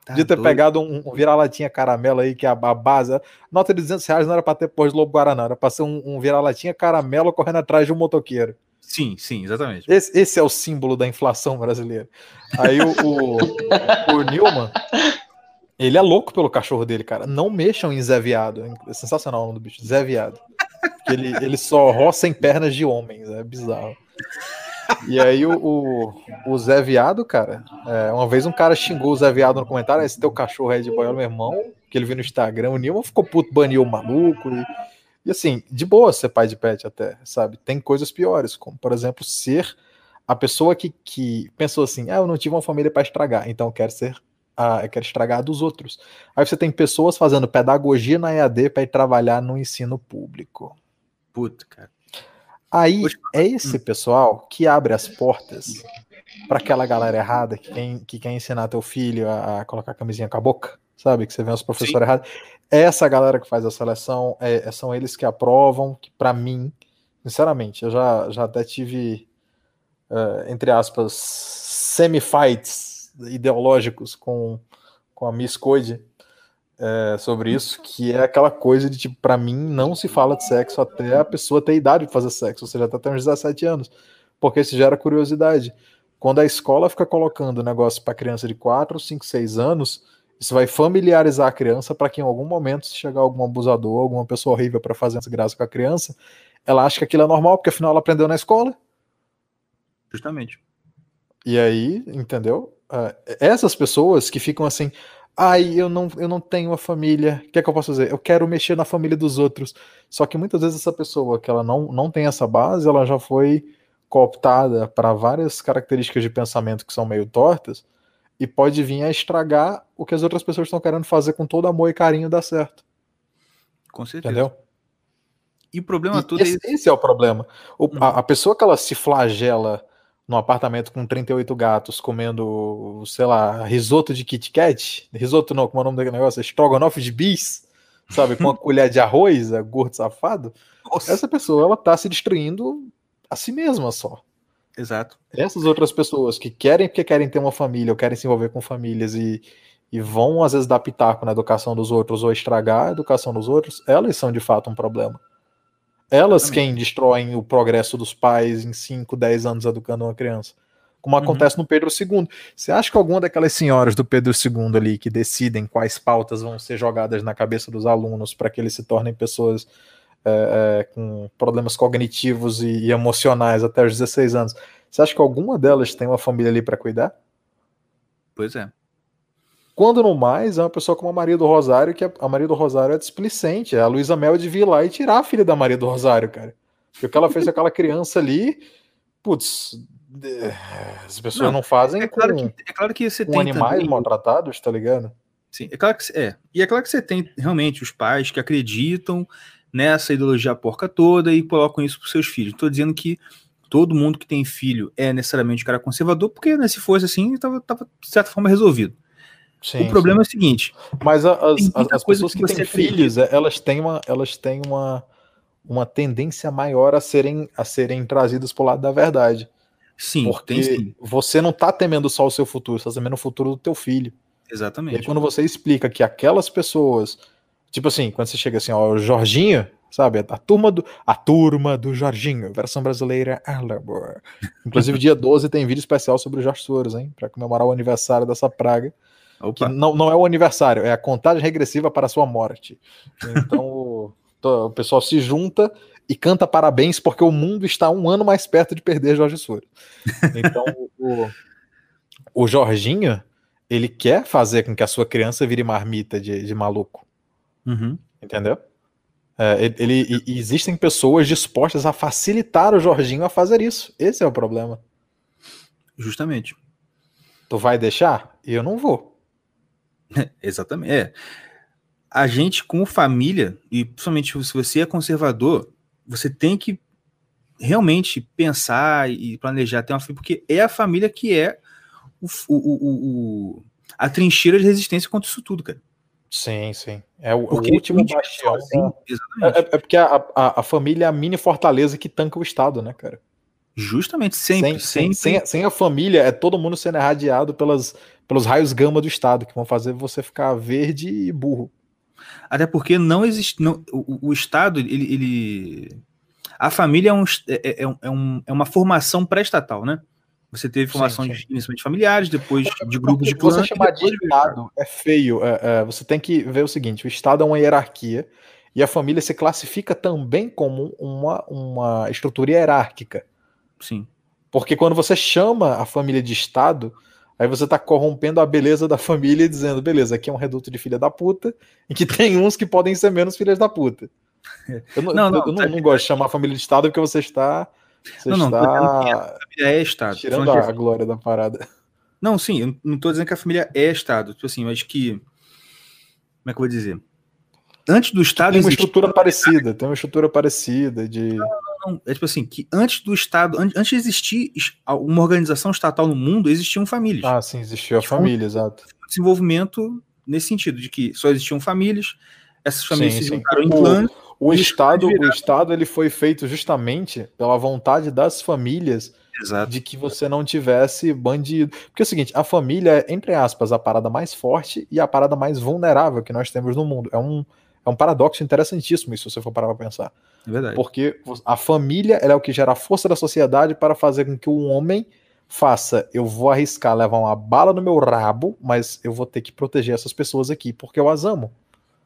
Tá Podia ter doido. pegado um, um vira-latinha caramelo aí, que é a, a base. Nota de 200 reais não era pra ter pós Lobo Guaraná, era pra ser um, um vira-latinha caramelo correndo atrás de um motoqueiro. Sim, sim, exatamente. Esse, esse é o símbolo da inflação brasileira. Aí o, o, o Nilman, ele é louco pelo cachorro dele, cara. Não mexam em Zé Viado. É sensacional o nome do bicho, Zé Viado. Ele, ele só roça em pernas de homens, é bizarro. E aí o, o, o Zé Viado, cara, é, uma vez um cara xingou o Zé Viado no comentário, "Ah, esse teu cachorro é de boiola, meu irmão, que ele viu no Instagram, o Nilman ficou puto, baniu o maluco, e, e assim, de boa ser pai de pet até, sabe? Tem coisas piores, como por exemplo, ser a pessoa que, que pensou assim, ah, eu não tive uma família para estragar, então eu quero ser, ah, eu quero estragar a dos outros. Aí você tem pessoas fazendo pedagogia na EAD para ir trabalhar no ensino público. Puta, cara. Aí é esse pessoal que abre as portas para aquela galera errada que quer, que quer ensinar teu filho a, a colocar a camisinha com a boca, sabe? Que você vê os professores errados. É essa galera que faz a seleção, é- são eles que aprovam, que para mim, sinceramente, eu já, já até tive, eh, entre aspas, semi-fights ideológicos com, com a Miss Code é, sobre isso, que é aquela coisa de tipo, para mim não se fala de sexo até a pessoa ter idade de fazer sexo, ou seja, até ter uns 17 anos, porque isso gera curiosidade. Quando a escola fica colocando negócio para criança de 4, 5, 6 anos, isso vai familiarizar a criança para que em algum momento, se chegar algum abusador, alguma pessoa horrível para fazer desgraça com a criança, ela acha que aquilo é normal, porque afinal ela aprendeu na escola. Justamente. E aí, entendeu? Ah, essas pessoas que ficam assim, ai, eu não, eu não tenho uma família, o que é que eu posso fazer? Eu quero mexer na família dos outros. Só que muitas vezes essa pessoa que ela não, não tem essa base, ela já foi cooptada para várias características de pensamento que são meio tortas e pode vir a estragar o que as outras pessoas estão querendo fazer com todo amor e carinho dar certo, Com certeza. entendeu? E o problema E todo é esse, isso. esse é o problema. O- Uhum. a, a pessoa que ela se flagela num apartamento com 38 gatos comendo, sei lá, risoto de Kit Kat, risoto não, como é o nome daquele negócio? Estrogonofe de bis, sabe, com uma colher de arroz, é gordo safado. Nossa. Essa pessoa, ela tá se destruindo a si mesma só. Exato. Essas outras pessoas que querem porque querem ter uma família ou querem se envolver com famílias e, e vão às vezes dar pitaco na educação dos outros ou estragar a educação dos outros, elas são de fato um problema. Elas Exatamente. quem destroem o progresso dos pais em 5, 10 anos educando uma criança. Como Uhum. acontece no Pedro II. Você acha que alguma daquelas senhoras do Pedro II ali que decidem quais pautas vão ser jogadas na cabeça dos alunos para que eles se tornem pessoas é, é, com problemas cognitivos e, e emocionais até os 16 anos, você acha que alguma delas tem uma família ali para cuidar? Pois é. Quando não mais, é uma pessoa como a Maria do Rosário, que a a Maria do Rosário é displicente. A Luísa Mel devia ir lá e tirar a filha da Maria do Rosário, cara. Porque o que ela fez com aquela criança ali, putz, é, as pessoas não, Não, fazem É claro, com, que, é claro que você com tem animais também- maltratados, tá ligado? Sim, é claro que é. E é claro que você tem realmente os pais que acreditam nessa ideologia porca toda e colocam isso para seus filhos. Estou dizendo que todo mundo que tem filho é necessariamente um cara conservador, porque né, se fosse assim, estava de certa forma resolvido. Sim, o problema é o seguinte: Mas a- as, pessoas que que têm filhos, é, elas têm uma, elas têm uma, uma tendência maior a serem, a serem trazidas para o lado da verdade. Sim, Porque tem sim. você não tá temendo só o seu futuro, você tá temendo o futuro do teu filho. E aí, Exatamente. quando você explica que aquelas pessoas, tipo assim, quando você chega assim, ó, o Jorginho, sabe, a turma do, a turma do Jorginho, versão brasileira, Alabor. Inclusive, dia 12 tem vídeo especial sobre o Jorge Soros, hein, pra comemorar o aniversário dessa praga. Que Opa. não, não é o aniversário, é a contagem regressiva para a sua morte. Então, o, o pessoal se junta e canta parabéns porque o mundo está um ano mais perto de perder Jorge Soros. Então, o, o Jorginho, ele quer fazer com que a sua criança vire marmita de, de maluco, Uhum. entendeu? É, ele, ele- existem pessoas dispostas a facilitar o Jorginho a fazer isso. Esse é o problema. Justamente. Tu vai deixar? Eu não vou. Exatamente. É. A gente, como família, e principalmente se você é conservador, você tem que realmente pensar e planejar ter uma família, porque é a família que é o, o- o- a trincheira de resistência contra isso tudo, cara. Sim, sim. É o, Porque último bastião. sozinho- da- Exatamente. É, é porque a, a, a família é a mini fortaleza que tanca o Estado, né, cara? Justamente, sempre, sem, sempre. sem, sem, a família, é todo mundo sendo irradiado pelas, pelos raios gama do Estado, que vão fazer você ficar verde e burro. Até porque não existe. Não, o, o Estado, ele, ele- A família é, um, é, é, um- é um- é uma formação pré-estatal, né? Você teve Sim, formação sim. de, inicialmente familiares, depois de grupos de Porque você chamar de. Estado é feio. é, é, você tem que ver o seguinte: o Estado é uma hierarquia e a família se classifica também como uma, uma estrutura hierárquica. Sim. Porque quando você chama a família de Estado, aí você tá corrompendo a beleza da família e dizendo, beleza, aqui é um reduto de filha da puta, em que tem uns que podem ser menos filhas da puta. Eu não, Não, eu não, não, tá- não gosto de chamar a família de Estado porque você está, você Não, não, está A família é Estado. Tirando a, glória da parada. Não, sim, eu não tô dizendo que a família é Estado. Tipo assim, mas que. Como é que eu vou dizer? Antes do Estado Tem uma estrutura parecida, tem uma estrutura parecida de... Não, é tipo assim, que antes do Estado, an- antes de existir uma organização estatal no mundo, existiam famílias. Ah, sim, existiu a família, exato. Desenvolvimento nesse sentido, de que só existiam famílias, essas famílias Sim, se sim. juntaram em O- clãs. O Isso Estado, o. Estado ele foi feito justamente pela vontade das famílias Exato. de que você não tivesse bandido. Porque é o seguinte, a família é, entre aspas, a parada mais forte e a parada mais vulnerável que nós temos no mundo. É um, é um paradoxo interessantíssimo isso, se você for parar pra pensar. É verdade. Porque a família é o que gera a força da sociedade para fazer com que o homem faça, eu vou arriscar levar uma bala no meu rabo, mas eu vou ter que proteger essas pessoas aqui, porque eu as amo.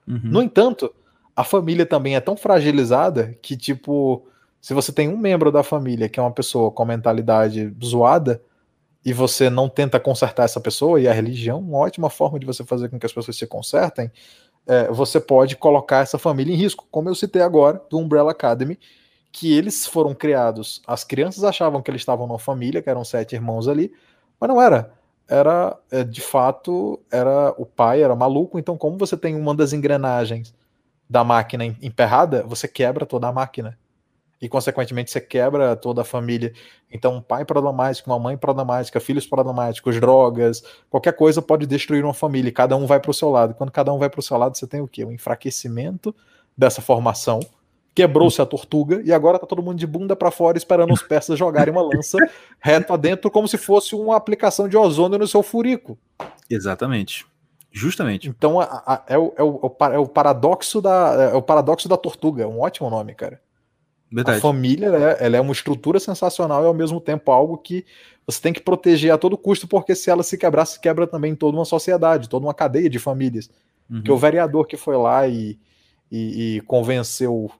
Uhum. No entanto, a família também é tão fragilizada que, tipo, se você tem um membro da família que é uma pessoa com mentalidade zoada e você não tenta consertar essa pessoa, e a religião, uma ótima forma de você fazer com que as pessoas se consertem, é, você pode colocar essa família em risco, como eu citei agora do Umbrella Academy, que eles foram criados, as crianças achavam que eles estavam numa família, que eram sete irmãos ali, mas não era. Era, é, de fato, era o pai era maluco, então como você tem uma das engrenagens da máquina em- emperrada, você quebra toda a máquina. E, consequentemente, você quebra toda a família. Então, um pai problemático, uma mãe problemática, filhos problemáticos, drogas, qualquer coisa pode destruir uma família. e Cada um vai para o seu lado. Quando cada um vai para o seu lado, você tem o quê? O enfraquecimento dessa formação. Quebrou-se a tortuga e agora tá todo mundo de bunda para fora esperando os persas jogarem uma lança reto adentro, como se fosse uma aplicação de ozônio no seu furico. Exatamente. Justamente. Então a- a- é, o, é, o, é o é o paradoxo da é o paradoxo da tortuga, é um ótimo nome, cara. A Verdade. família ela é, ela é uma estrutura sensacional e ao mesmo tempo algo que você tem que proteger a todo custo, porque se ela se quebrar, se quebra também toda uma sociedade, toda uma cadeia de famílias. Uhum. Que o vereador que foi lá e, e, e convenceu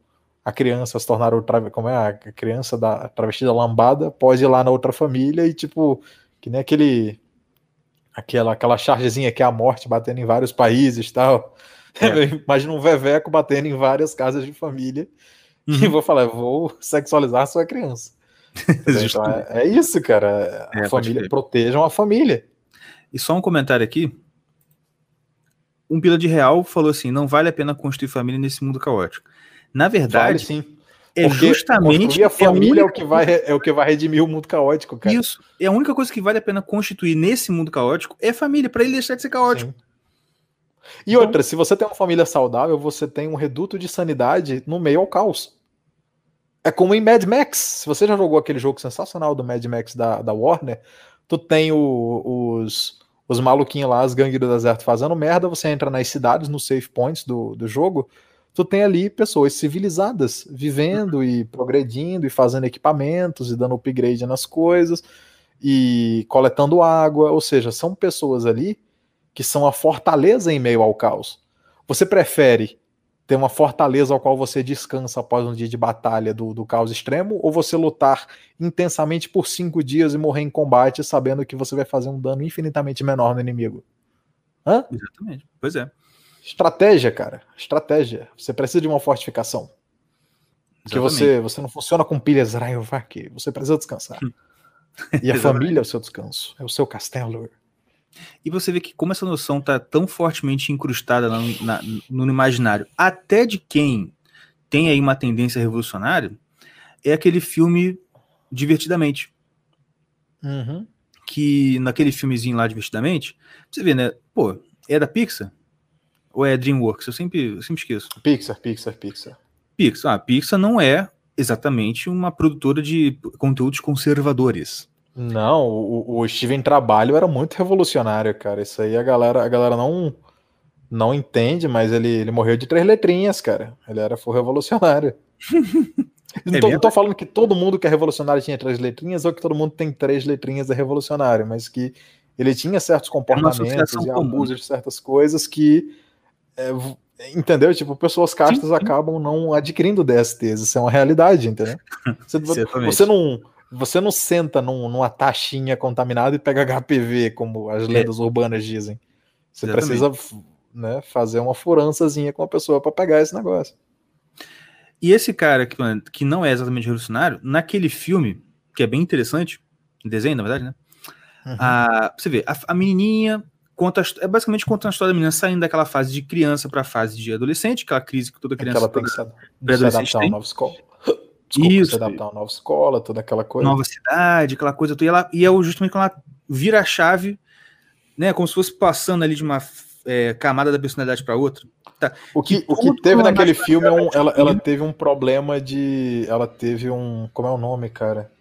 a criança a se tornar outra, como é a criança da travestida lambada, pode ir lá na outra família e tipo, que nem aquele aquela aquela chargezinha que é a morte batendo em vários países, tal. É. Imagina um veveco batendo em várias casas de família e Uhum. vou falar, vou sexualizar a sua criança. Então, é, é isso, cara. A É, família protejam a família. E só um comentário aqui. Um pila de real falou assim: não vale a pena construir família nesse mundo caótico. Na Vale verdade, sim. é Porque justamente a é a família é, o única que vai, é o que vai redimir o mundo caótico, cara. Isso. É a única coisa que vale a pena constituir nesse mundo caótico é família, para ele deixar de ser caótico. Sim. E outra, se você tem uma família saudável, você tem um reduto de sanidade no meio ao caos. É como em Mad Max. Se você já jogou aquele jogo sensacional do Mad Max da, da Warner, tu tem o- os, os maluquinhos lá, as gangues do deserto fazendo merda, você entra nas cidades, nos save points do, do jogo, tu tem ali pessoas civilizadas vivendo e progredindo e fazendo equipamentos e dando upgrade nas coisas e coletando água, ou seja, são pessoas ali que são a fortaleza em meio ao caos. Você prefere ter uma fortaleza ao qual você descansa após um dia de batalha do, do caos extremo, ou você lutar intensamente por cinco dias e morrer em combate sabendo que você vai fazer um dano infinitamente menor no inimigo? Hã? Exatamente. Pois é. Estratégia, cara. Estratégia. Você precisa de uma fortificação. Porque você, você não funciona com pilhas Rayovac. Você precisa descansar. E a família é o seu descanso. É o seu castelo. E você vê que como essa noção tá tão fortemente incrustada no, na- no imaginário, até de quem tem aí uma tendência revolucionária, é aquele filme Divertidamente. Uhum. Que naquele filmezinho lá, Divertidamente, você vê, né? Pô, é da Pixar? Ou é DreamWorks? Eu sempre, eu sempre esqueço. Pixar, Pixar, Pixar. Pixar. Ah, Pixar não é exatamente uma produtora de conteúdos conservadores. Não, o, o Steven Trabalho era muito revolucionário, cara. Isso aí a galera, a galera não não entende, mas ele, ele morreu de três letrinhas, cara. Ele era foi revolucionário. não, tô, não tô falando que todo mundo que é revolucionário tinha três letrinhas ou que todo mundo tem três letrinhas é revolucionário, mas que ele tinha certos comportamentos associação e abusos de certas coisas que é, entendeu? Tipo, pessoas castas sim. acabam não adquirindo DSTs, isso é uma realidade, entendeu? Você, você não você não senta num- numa taxinha contaminada e pega HPV, como as lendas urbanas dizem. Você Exatamente. precisa né, fazer uma furançazinha com a pessoa para pegar esse negócio. E esse cara que, que não é exatamente revolucionário, naquele filme, que é bem interessante, desenho, na verdade, né? Uhum. A, você vê, a, a menininha conta, é basicamente contando a história da menina saindo daquela fase de criança para a fase de adolescente, aquela crise que toda criança ela tem que se, ad- se pré-adolescente tem. Desculpa, Isso. se adaptar a uma nova escola, toda aquela coisa. nova cidade, aquela coisa. E, ela, e é justamente quando ela vira a chave, né? Como se fosse passando ali de uma é, camada da personalidade para outra. O que, que o que teve na naquele filme é um, ela, ela teve um problema de. Ela teve um. Como é o nome, cara?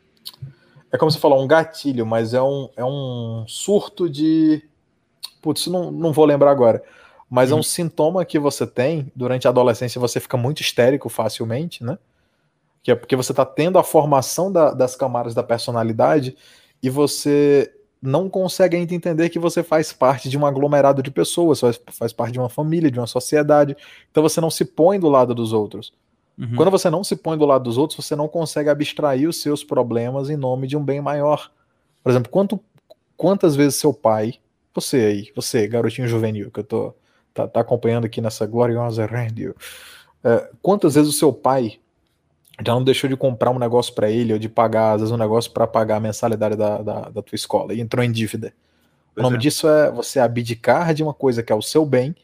É como você falou, um gatilho, mas é um, é um surto de. Putz, não, não vou lembrar agora. Mas é um Uhum. sintoma que você tem durante a adolescência, você fica muito histérico facilmente, né? Que é porque você está tendo a formação da- das camadas da personalidade e você não consegue ainda entender que você faz parte de um aglomerado de pessoas, faz, faz parte de uma família, de uma sociedade. Então você não se põe do lado dos outros. Uhum. Quando você não se põe do lado dos outros, você não consegue abstrair os seus problemas em nome de um bem maior. Por exemplo, quanto, quantas vezes seu pai, você aí, você, garotinho juvenil, que eu tô tá, tá acompanhando aqui nessa gloriosa rádio, é, quantas vezes o seu pai já não deixou de comprar um negócio para ele ou de pagar, às vezes, um negócio para pagar a mensalidade da, da, da tua escola e entrou em dívida? O Pois nome é. disso é você abdicar de uma coisa que é o seu bem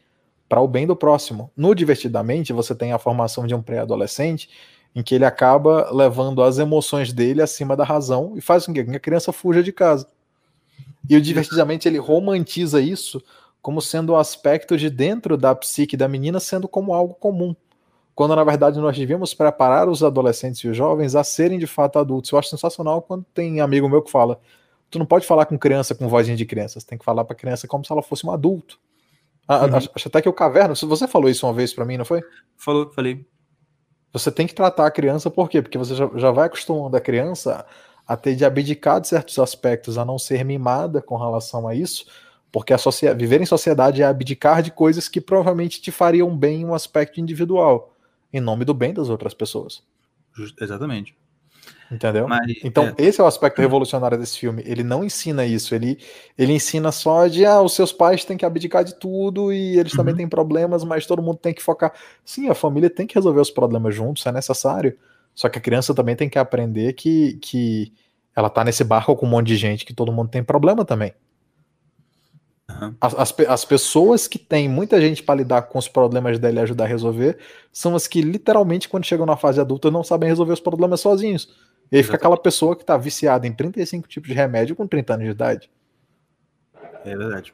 para o bem do próximo. No Divertidamente, você tem a formação de um pré-adolescente em que ele acaba levando as emoções dele acima da razão e faz com que a criança fuja de casa. E o Divertidamente ele romantiza isso como sendo um aspecto de dentro da psique da menina sendo como algo comum. Quando na verdade nós devíamos preparar os adolescentes e os jovens a serem de fato adultos. Eu acho sensacional quando tem amigo meu que fala: tu não pode falar com criança com vozinha de criança, você tem que falar pra criança como se ela fosse um adulto. Ah, Uhum. Acho até que o Caverna, se você falou isso uma vez pra mim, não foi? Falou, falei. Você tem que tratar a criança por quê? Porque você já, já vai acostumando a criança a ter de abdicar de certos aspectos, a não ser mimada com relação a isso, porque a viver em sociedade é abdicar de coisas que provavelmente te fariam bem em um aspecto individual, em nome do bem das outras pessoas. Exatamente. Entendeu? Mas, Então, é, esse é o aspecto revolucionário desse filme. Ele não ensina isso. Ele, ele ensina só de, ah, os seus pais têm que abdicar de tudo e eles também Uhum. têm problemas, mas todo mundo tem que focar. Sim, a família tem que resolver os problemas juntos, é necessário. Só que a criança também tem que aprender que, que ela tá nesse barco com um monte de gente, que todo mundo tem problema também. As, as, as pessoas que têm muita gente para lidar com os problemas dela e ajudar a resolver são as que literalmente, quando chegam na fase adulta, não sabem resolver os problemas sozinhos. E aí fica Exatamente. aquela pessoa que tá viciada em 35 tipos de remédio com 30 anos de idade. é verdade.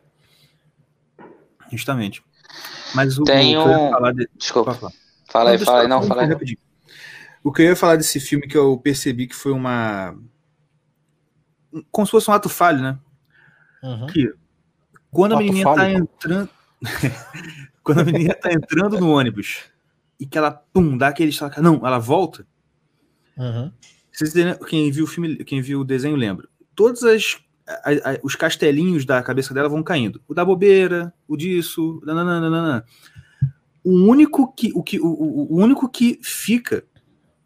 Justamente. Mas o, Tem o que eu ia um- falar de- Desculpa. Falar. Fala aí, fala aí, não, fala aí. rapidinho. O que eu ia falar desse filme que eu percebi que foi uma. Como se fosse um ato falho, né? Uhum. Que quando a menina tá entrando. quando a menina tá entrando no ônibus e que ela, pum, dá aquele choque. Não, ela volta. Uhum. Vocês quem viu o filme, quem viu o desenho lembra. Todos as, a- a- os castelinhos da cabeça dela vão caindo. O da bobeira, o disso, nananana. O único que o, que, o, o- o único que fica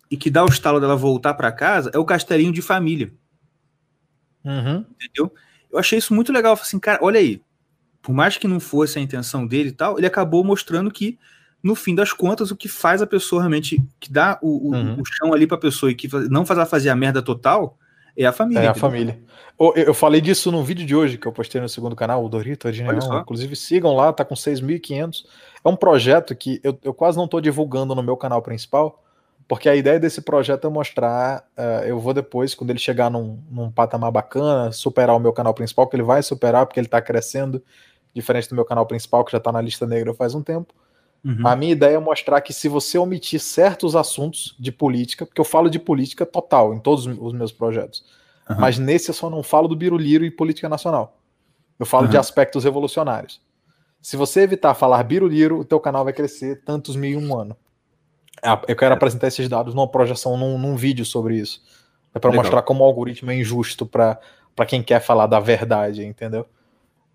e que dá o estalo dela voltar para casa é o castelinho de família, Uhum. entendeu? Eu achei isso muito legal. Eu falei assim, cara, olha aí. Por mais que não fosse a intenção dele e tal, ele acabou mostrando que no fim das contas, o que faz a pessoa realmente, que dá o, o, Uhum. o chão ali pra pessoa e que não faz ela fazer a merda total, é a família. É a entendeu? família. Eu eu falei disso num vídeo de hoje que eu postei no segundo canal, o Dorito Adinão. Inclusive sigam lá, tá com 6.500. É um projeto que eu, eu quase não tô divulgando no meu canal principal, porque a ideia desse projeto é mostrar. eh, eu vou depois, quando ele chegar num, num patamar bacana, superar o meu canal principal, que ele vai superar, porque ele tá crescendo, diferente do meu canal principal, que já tá na lista negra faz um tempo. Uhum. A minha ideia é mostrar que se você omitir certos assuntos de política, porque eu falo de política total em todos os meus projetos, Aham. mas nesse eu só não falo do biruliro e política nacional. Eu falo de Aham. aspectos revolucionários. Se você evitar falar biruliro, o teu canal vai crescer tantos mil em um ano. Ah, Eu quero apresentar esses dados numa projeção, num, num vídeo sobre isso. É para mostrar como o algoritmo é injusto para quem quer falar da verdade, entendeu?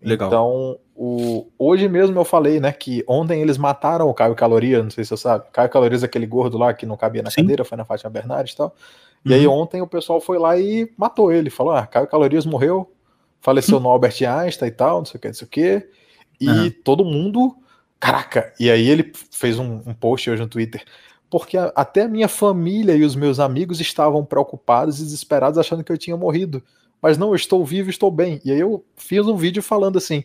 Legal. Então, o, hoje mesmo eu falei, né, que ontem eles mataram o Caio Calorias, não sei se você sabe. Caio Calorias, aquele gordo lá que não cabia na Sim. cadeira, foi na Fátima Bernardes e tal. E aí Uhum. ontem o pessoal foi lá e matou ele. Falou, ah, Caio Calorias morreu, faleceu no Albert Einstein e tal, não sei o que, não sei o que. E Aham. todo mundo, caraca. E aí ele fez um, um post hoje no Twitter. Porque a- até a minha família e os meus amigos estavam preocupados e desesperados, achando que eu tinha morrido. Mas não, eu estou vivo, estou bem. E aí eu fiz um vídeo falando assim: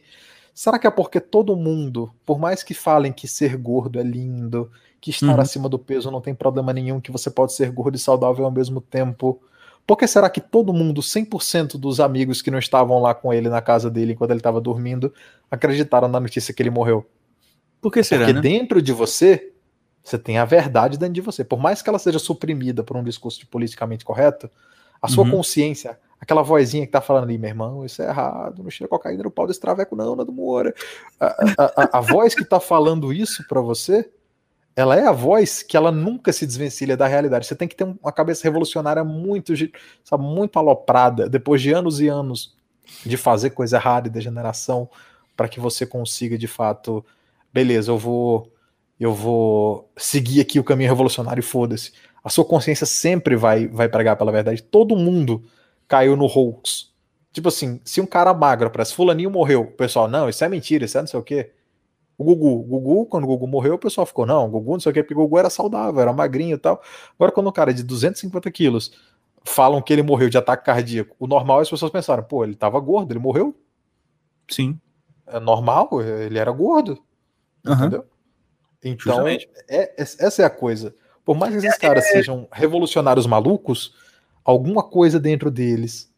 será que é porque todo mundo, por mais que falem que ser gordo é lindo, que estar Uhum. acima do peso não tem problema nenhum, que você pode ser gordo e saudável ao mesmo tempo? Por que será que todo mundo, 100% dos amigos que não estavam lá com ele na casa dele enquanto ele estava dormindo, acreditaram na notícia que ele morreu? Por que será, Porque né? dentro de você, você tem a verdade dentro de você. Por mais que ela seja suprimida por um discurso de politicamente correto, a sua Uhum. consciência, aquela vozinha que tá falando ali, meu irmão, isso é errado, não cheira cocaína no pau desse traveco não, Nando Moura. A, a, a, a voz que tá falando isso para você, ela é a voz que ela nunca se desvencilha da realidade. Você tem que ter um- uma cabeça revolucionária muito, sabe, muito aloprada, depois de anos e anos de fazer coisa errada e degeneração, para que você consiga de fato, beleza, eu vou eu vou seguir aqui o caminho revolucionário foda-se. A sua consciência sempre vai vai pregar pela verdade. Todo mundo caiu no hoax. Tipo assim, se um cara magro parece fulaninho morreu, o pessoal, não, isso é mentira, isso é não sei o quê. O Gugu, o Gugu, quando o Gugu morreu, o pessoal ficou, não, o Gugu não sei o quê, porque o Gugu era saudável, era magrinho e tal. Agora, quando um cara é de 250 quilos falam que ele morreu de ataque cardíaco, o normal é as pessoas pensaram, pô, ele tava gordo, ele morreu? Sim. É normal, ele era gordo. Aham. Entendeu? Então, é- é- essa é a coisa. Por mais que esses caras sejam revolucionários malucos, alguma coisa dentro deles,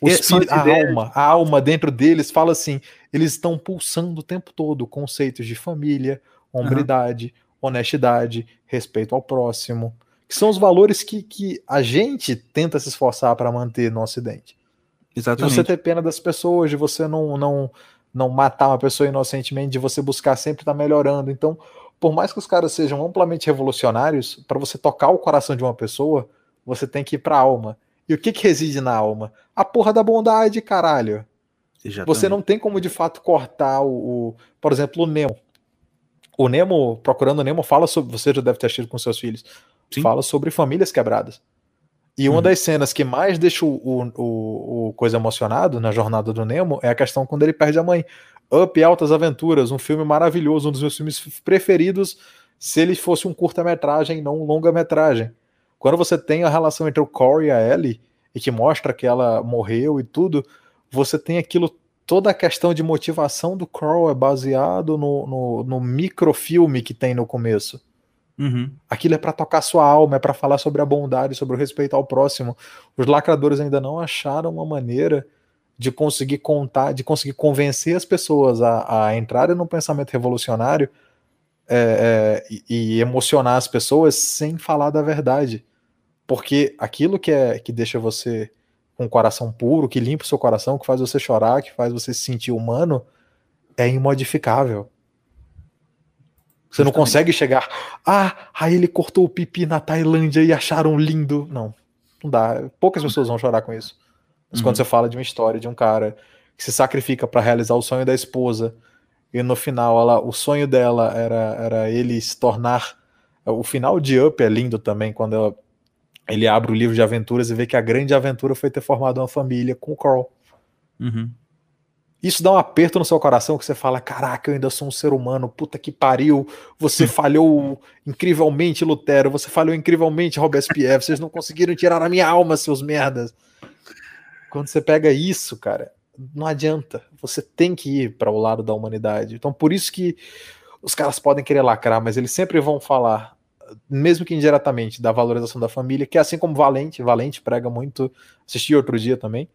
o É, espírito, a alma, a alma dentro deles fala assim: eles estão pulsando o tempo todo conceitos de família, hombridade, honestidade, respeito ao próximo, que são os valores que, que a gente tenta se esforçar para manter no Ocidente. De Exatamente. você ter pena das pessoas, de você não, não, não matar uma pessoa inocentemente, de você buscar sempre estar melhorando. Então, por mais que os caras sejam amplamente revolucionários, para você tocar o coração de uma pessoa, você tem que ir para a alma. E o que, que reside na alma? A porra da bondade, caralho. Exatamente. Você não tem como de fato cortar o, o- por exemplo, o Nemo. O Nemo, procurando o Nemo, fala sobre. Você já deve ter assistido com seus filhos. Sim. Fala sobre famílias quebradas. E uma Uhum. das cenas que mais deixa o, o, o- o coisa emocionado na jornada do Nemo é a questão quando ele perde a mãe. Up Altas Aventuras, um filme maravilhoso, um dos meus filmes preferidos, se ele fosse um curta-metragem, não um longa-metragem. Quando você tem a relação entre o Corey e a Ellie, e que mostra que ela morreu e tudo, você tem aquilo, toda a questão de motivação do Crow é baseado no, no, no microfilme que tem no começo. Uhum. Aquilo é para tocar sua alma, é para falar sobre a bondade, sobre o respeito ao próximo. Os lacradores ainda não acharam uma maneira de conseguir contar, de conseguir convencer as pessoas a, a entrarem num pensamento revolucionário é, é, e, e emocionar as pessoas sem falar da verdade. Porque aquilo que é que deixa você com o coração puro, que limpa o seu coração, que faz você chorar, que faz você se sentir humano, é imodificável. Você não consegue chegar. Ah, aí ele cortou o pipi na Tailândia e acharam lindo. Não, não dá. Poucas pessoas vão chorar com isso. Mas Uhum. quando você fala de uma história de um cara que se sacrifica para realizar o sonho da esposa e no final ela, o sonho dela era, era ele se tornar. O final de Up é lindo também quando ela- ele abre o livro de aventuras e vê que a grande aventura foi ter formado uma família com o Carl. Uhum. Isso dá um aperto no seu coração que você fala: Caraca, eu ainda sou um ser humano, puta que pariu. Você falhou incrivelmente, Lutero. Você falhou incrivelmente, Robespierre. Vocês não conseguiram tirar a minha alma, seus merdas. Quando você pega isso, cara, não adianta. Você tem que ir para o lado da humanidade. Então, por isso que os caras podem querer lacrar, mas eles sempre vão falar, mesmo que indiretamente, da valorização da família, que é assim como Valente. Valente prega muito. Assisti outro dia também.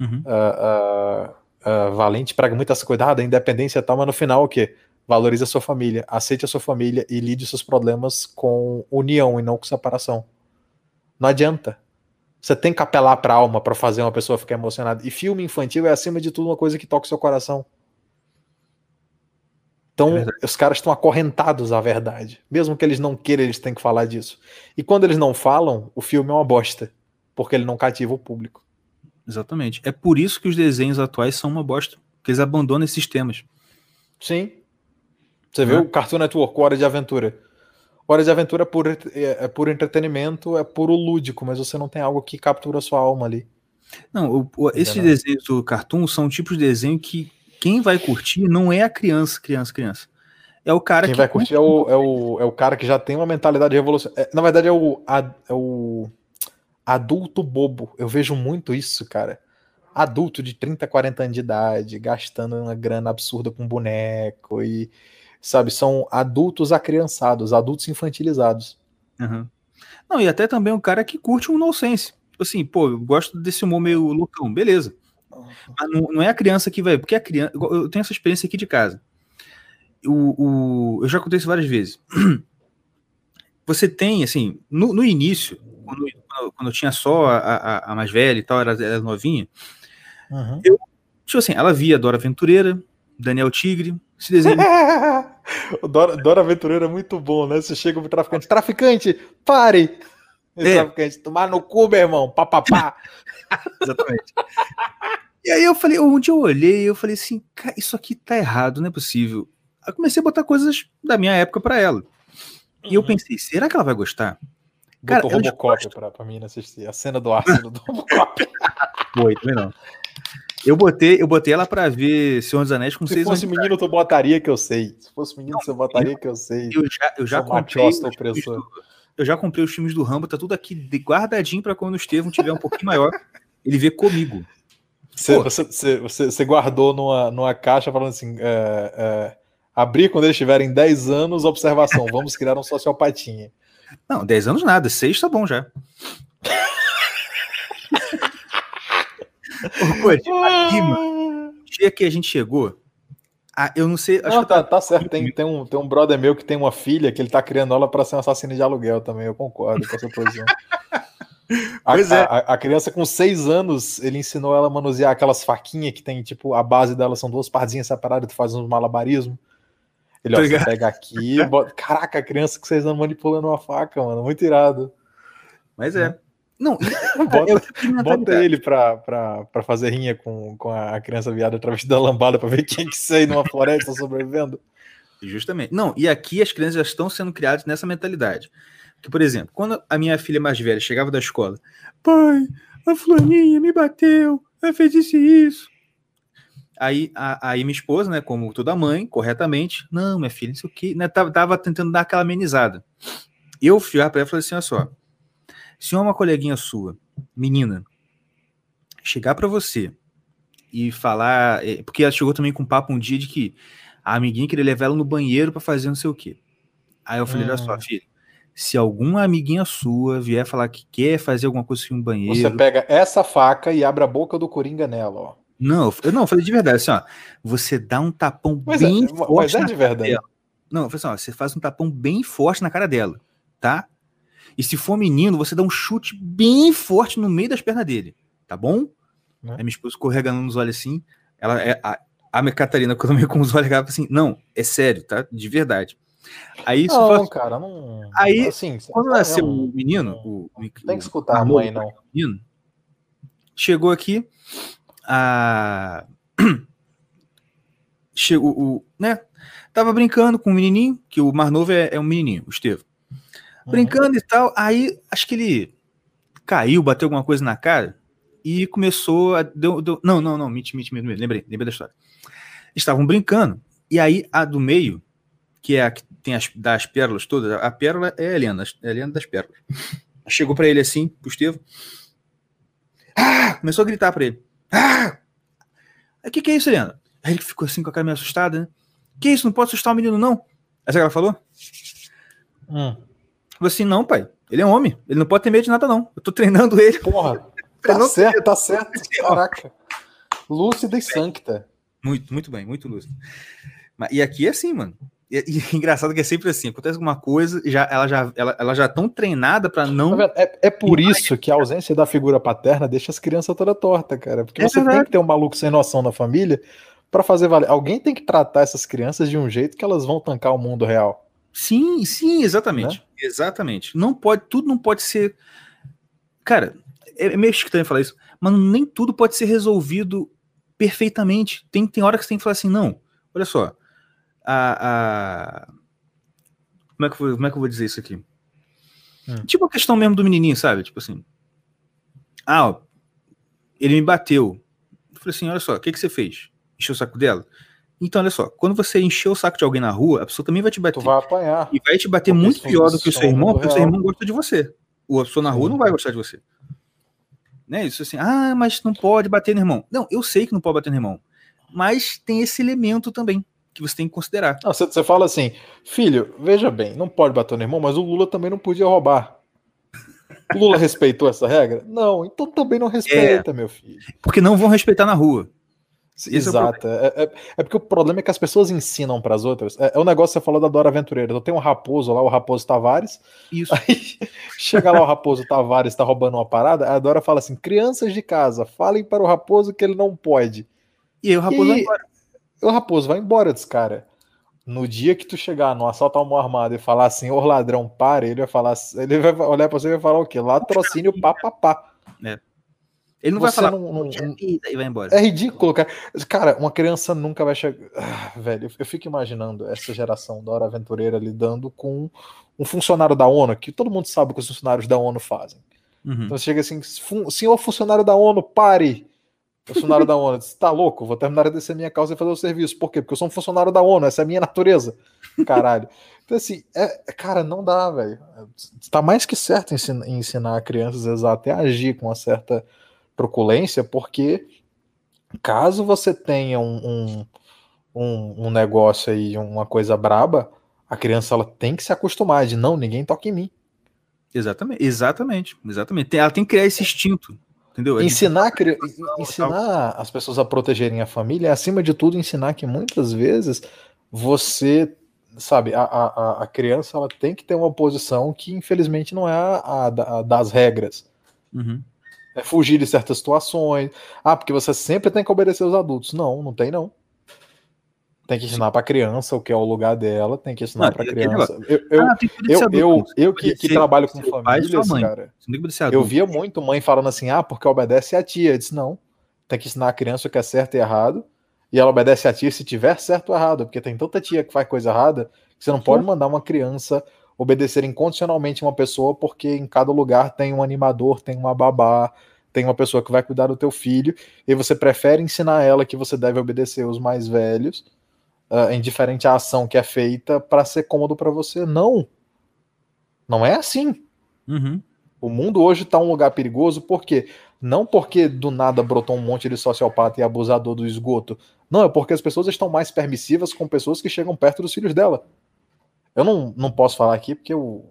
Uhum. Ah, ah, Valente prega muito essa cuidado, a independência e tal, mas no final o quê? Valorize a sua família, aceite a sua família e lide seus problemas com união e não com separação. Não adianta. Você tem que apelar para a alma para fazer uma pessoa ficar emocionada. E filme infantil é, acima de tudo, uma coisa que toca o seu coração. Então, É os caras estão acorrentados à verdade. Mesmo que eles não queiram, eles têm que falar disso. E quando eles não falam, o filme é uma bosta. Porque ele não cativa o público. Exatamente. É por isso que os desenhos atuais são uma bosta. Porque eles abandonam esses temas. Sim. Você vê Né? o Cartoon Network, Hora de Aventura. Hora de Aventura é puro, é, é puro entretenimento, é puro lúdico, mas você não tem algo que captura a sua alma ali. Não, o- o- esses desenhos do cartoon são tipos de desenho que quem vai curtir não é a criança, criança, criança. É o cara Quem que vai curtir é o, é, o, é o cara que já tem uma mentalidade revolucionária. na verdade, é o, é o adulto bobo. Eu vejo muito isso, cara. Adulto de 30, 40 anos de idade, gastando uma grana absurda com boneco e, sabe, são adultos acriançados, adultos infantilizados. Aham. Não, e até também um cara que curte um nonsense. Tipo assim, pô, eu gosto desse humor meio loucão, beleza. Mas não, não é a criança que vai. Porque a criança. Eu tenho essa experiência aqui de casa. O, o- eu já contei isso várias vezes. Você tem, assim, no, no início, quando, quando- eu tinha só a, a, a mais velha e tal, era, era novinha, Uhum. tipo assim, ela via Dora Aventureira, Daniel Tigre, esse desenho. o Dora, Dora Aventureira é muito bom, né? Você chega pro traficante, traficante, pare! É. traficante, tomar no cu, meu irmão, papapá. Exatamente. E aí eu falei, um dia eu olhei e eu falei assim, cara, isso aqui tá errado, não é possível. Aí eu comecei a botar coisas da minha época pra ela. E eu Uhum. pensei, será que ela vai gostar? Cara, Botou Robocop pra, pra menina assistir. A cena do ácido do Robocop. Foi, também não. Eu botei, eu botei ela pra ver Senhor dos Anéis com Se seis anos. fosse de menino, tu botaria que eu sei. Se fosse menino, você botaria que eu sei. Eu já, eu já comprei. do- eu já comprei os filmes do Rambo, tá tudo aqui guardadinho pra quando o Estevão tiver um pouquinho maior, ele vê comigo. Você, você, você, você- guardou numa, numa caixa falando assim: é, é, abrir quando eles tiverem 10 anos, observação, vamos criar um sociopatinha. Não, 10 anos nada, 6 tá bom já. Pô, aqui, mano, o dia que a gente chegou, ah, eu não sei, acho Não, que eu tá, tá certo. Tem, tem, um, tem um brother meu que tem uma filha que ele tá criando ela pra ser um assassino de aluguel também. Eu concordo com essa posição. A, Pois é. a, a criança com seis anos, ele ensinou ela a manusear aquelas faquinhas que tem, tipo, a base delas são duas parzinhas separadas, tu faz um malabarismo. Ele, ó, Tô você pega aqui, bota... caraca, a criança com seis anos manipulando uma faca, mano, muito irado. Mas é. Não, Bota, bota ele pra, pra, pra fazer rinha com, com a criança viada através da lambada pra ver quem que sei numa floresta sobrevivendo. Justamente. Não, e aqui as crianças já estão sendo criadas nessa mentalidade. Que, por exemplo, quando a minha filha mais velha chegava da escola, pai, a fulaninha me bateu, ela fez isso e isso. Aí, a, aí minha esposa, né, como toda mãe, corretamente, não, minha filha, isso aqui, né, tava, tava tentando dar aquela amenizada. Eu fui pra ela e falei assim, olha só, se uma coleguinha sua, menina, chegar pra você e falar, eh, porque ela chegou também com um papo um dia de que a amiguinha queria levar ela no banheiro pra fazer não sei o quê. Aí eu falei, olha só, Hum. filha, se alguma amiguinha sua vier falar que quer fazer alguma coisa em um banheiro, Você pega essa faca e abre a boca do Coringa nela, ó. não, eu não, eu falei de verdade, assim, ó, você dá um tapão Mas é, bem mas forte é na de verdade. Não, eu falei assim, ó, você faz um tapão bem forte na cara dela, tá? E se for menino, você dá um chute bem forte no meio das pernas dele, tá bom? Né? Aí minha esposa escorregando nos olhos assim, ela é a, a minha Catarina, quando meio com os olhos, ela fala assim: não, é sério, tá? De verdade. Aí isso Não, fala- cara, não. Aí, assim, quando é nasceu um- o menino, o, o, Tem que escutar a mãe, não. menino, chegou aqui, a... chegou o, né, tava brincando com o menininho, que o mais novo é, é um menininho, o Estevam, Uhum. brincando e tal, aí acho que ele caiu, bateu alguma coisa na cara e começou a, deu, deu- não, não, não, mite, mite, mite, mite, lembrei, lembrei da história, estavam brincando, e aí a do meio, que é a que tem as, das pérolas todas, a pérola é a Helena, é a Helena das pérolas, chegou pra ele assim, pro Estevam, ah! começou a gritar pra ele, ah! O que, que é isso, Helena? Aí ele ficou assim com a cara meio assustada, né? Que isso? Não pode assustar o menino, não? Aí sabe o que ela falou? Hum. Falou assim: não, pai, ele é homem, ele não pode ter medo de nada, não. Eu tô treinando ele. Porra, tá certo, tá certo. Caraca. Lúcida e sancta. Muito, muito bem, muito lúcido. E aqui é assim, mano. E, e engraçado que é sempre assim: acontece alguma coisa, já, ela já ela, ela já tão treinada Tá não. É, é por isso que a ausência da figura paterna deixa as crianças toda torta, cara. Porque É você tem verdade. que ter um maluco sem noção na família pra fazer valer. Alguém tem que tratar essas crianças de um jeito que elas vão tancar o mundo real. Sim, sim, exatamente. Exatamente. Não pode, tudo não pode ser. Cara, é é meio estranho falar isso, mas nem tudo pode ser resolvido perfeitamente. Tem, tem hora que você tem que falar assim, não, olha só. A, a- Como, é que eu, vou- como é que eu vou dizer isso aqui? Hum. Tipo a questão mesmo do menininho, sabe? Tipo assim. Ah, ó, ele me bateu. Eu falei assim: olha só, o que, que você fez? Encheu o saco dela? Então, olha só, quando você encher o saco de alguém na rua, a pessoa também vai te bater. Tu vai apanhar. E vai te bater Porque muito pior do que o funciona seu irmão, porque o seu irmão gosta de você. O a pessoa na rua Sim. não vai gostar de você. Né? Isso assim, ah, mas não pode bater no irmão. Não, eu sei que não pode bater no irmão. Mas tem esse elemento também que você tem que considerar. Não, Você, você fala assim, filho, veja bem, não pode bater no irmão, mas o Lula também não podia roubar. O Lula respeitou essa regra? Não, então também não respeita, meu filho. Porque não vão respeitar na rua. Esse é o Exato. É, é- é porque o problema é que as pessoas ensinam para as outras. É, é o negócio que você falou da Dora Aventureira. Eu tenho um raposo lá, o Raposo Tavares. Isso. Aí chega lá o Raposo Tavares, tá roubando uma parada. A Dora fala assim: crianças de casa, falem para o Raposo que ele não pode. E aí o raposo vai E- embora. O Raposo vai embora desse cara. No dia que tu chegar no assalto à mão armada e falar assim, ô ladrão, para, ele vai falar, ele vai olhar pra você e vai falar o quê? Latrocínio pá, pá, pá. Ele não vai Você falar. não- não- "Poxa vida", e vai embora. É ridículo, cara. Cara, uma criança nunca vai chegar. Ah, velho, eu fico imaginando essa geração da Hora Aventureira lidando com um funcionário da ONU, que todo mundo sabe o que os funcionários da ONU fazem. Uhum. Então você chega assim, "Fun- senhor funcionário da ONU, pare! Funcionário da ONU diz, tá louco, vou terminar de descer minha causa e fazer o serviço. Por quê? Porque eu sou um funcionário da ONU, essa é a minha natureza. Caralho. Então, assim, é, cara, não dá, velho. Tá mais que certo ensinar, ensinar crianças vezes, até a agir com uma certa truculência, porque caso você tenha um, um, um, um negócio aí, uma coisa braba, a criança ela tem que se acostumar de não, ninguém toca em mim. Exatamente, exatamente, exatamente. Ela tem que criar esse instinto, entendeu? É Ensinar, cri- ensinar as pessoas a protegerem a família é, acima de tudo, ensinar que muitas vezes você, sabe, a, a, a- criança ela tem que ter uma posição que, infelizmente, não é a, a das regras. Uhum. É fugir de certas situações. Ah, porque você sempre tem que obedecer os adultos. Não, não tem, não. Tem que ensinar para criança o que é o lugar dela, tem que ensinar para criança. Eu, eu, Ah, eu, adulto, eu, eu que, que trabalho com famílias, mãe. cara, eu via muito mãe falando assim, ah, porque obedece a tia. Eu disse, não, tem que ensinar a criança o que é certo e errado, e ela obedece a tia se tiver certo ou errado, porque tem tanta tia que faz coisa errada, que você não pode mandar uma criança obedecer incondicionalmente uma pessoa, porque em cada lugar tem um animador, tem uma babá, tem uma pessoa que vai cuidar do teu filho, e você prefere ensinar ela que você deve obedecer os mais velhos, ah, indiferente à ação que é feita, para ser cômodo para você. Não. Não é assim. Uhum. O mundo hoje está um lugar perigoso, por quê? Não porque do nada brotou um monte de sociopata e abusador do esgoto. Não, é porque as pessoas estão mais permissivas com pessoas que chegam perto dos filhos dela. Eu não, não posso falar aqui porque o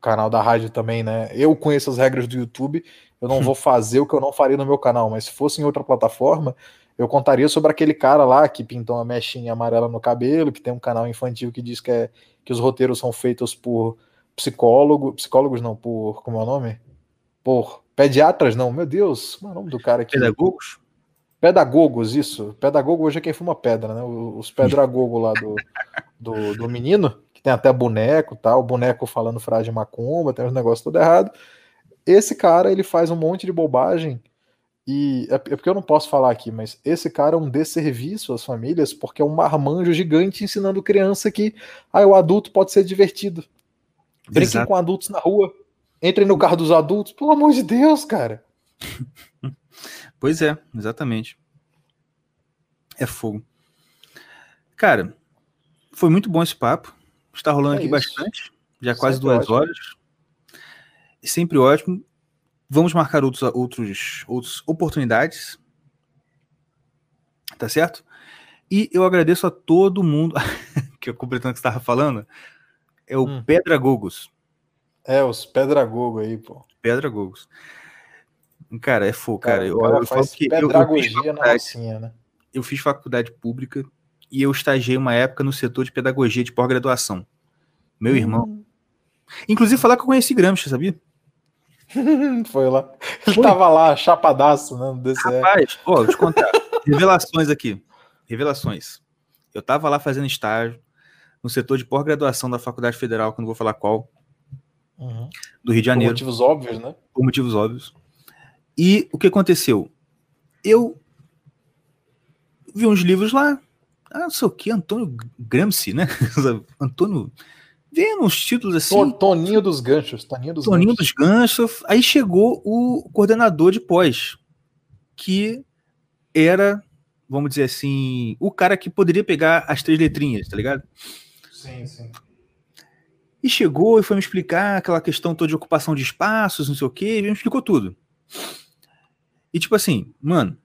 canal da rádio também, né? Eu conheço as regras do YouTube, eu não vou fazer o que eu não faria no meu canal, mas se fosse em outra plataforma, eu contaria sobre aquele cara lá que pintou uma mechinha amarela no cabelo, que tem um canal infantil que diz que, é, que os roteiros são feitos por psicólogo, psicólogos não, por como é o nome? Por pediatras não, meu Deus, como é o nome do cara aqui? Pedagogos? Pedagogos, isso. Pedagogo hoje é quem fuma pedra, né? Os pedragogos lá do, do, do menino, que tem até boneco tal, boneco falando frase de macumba, tem uns negócios tudo errado. Esse cara, ele faz um monte de bobagem e é, é porque eu não posso falar aqui, mas esse cara é um desserviço às famílias, porque é um marmanjo gigante ensinando criança que ah, o adulto pode ser divertido. Brinquem Exato. com adultos na rua. Entrem no carro dos adultos. Pelo amor de Deus, cara. Pois é, exatamente. É fogo. Cara, foi muito bom esse papo. Está rolando É aqui isso. bastante. Já quase Sempre duas ótimo. horas. Sempre ótimo. Vamos marcar outros, outros, outras oportunidades. Tá certo? E eu agradeço a todo mundo. que eu completando o que você estava falando. É o Hum. Pedragogos. É, os pedragogo aí, pô. Pedragogos. Cara, é fogo, cara. Cara, eu, cara eu faz eu, eu, fiz pedagogia na faculdade, Rocinha, né? eu fiz faculdade pública e eu estagiei uma época no setor de pedagogia de pós-graduação. Meu irmão. Inclusive, falar que eu conheci Gramsci, sabia? Foi lá. Ele Foi. tava lá, chapadaço, né? No DCE. Rapaz, ó, deixa eu contar. Revelações aqui. Revelações. Eu tava lá fazendo estágio no setor de pós-graduação da Faculdade Federal, que eu não vou falar qual, Uhum. do Rio de Por Janeiro. motivos óbvios, né? por motivos óbvios. E o que aconteceu? Eu vi uns livros lá, ah, não sei o que, Antônio Gramsci, né? Antônio, vendo uns títulos assim, Ton- Toninho dos ganchos. Toninho dos Toninho ganchos. dos Ganchos. Aí chegou o coordenador de pós, que era, vamos dizer assim, o cara que poderia pegar as três letrinhas, tá ligado? Sim, sim. E chegou e foi me explicar aquela questão toda de ocupação de espaços, não sei o quê, e me explicou tudo. E tipo assim, mano,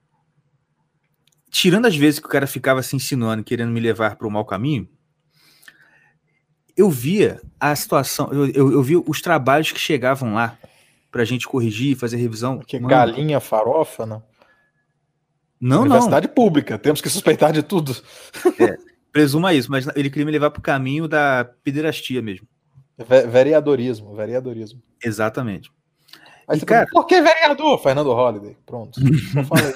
tirando as vezes que o cara ficava se insinuando, querendo me levar para o mau caminho, eu via a situação, eu, eu, eu via os trabalhos que chegavam lá pra gente corrigir, fazer revisão. Porque Mano, galinha farofa, não. Não, não, Universidade pública, temos que suspeitar de tudo. presuma isso, mas ele queria me levar pro caminho da pederastia mesmo. Ve- vereadorismo, vereadorismo. Exatamente. Aí E, cara- por que vereador? Fernando Holliday. Pronto. Só falei.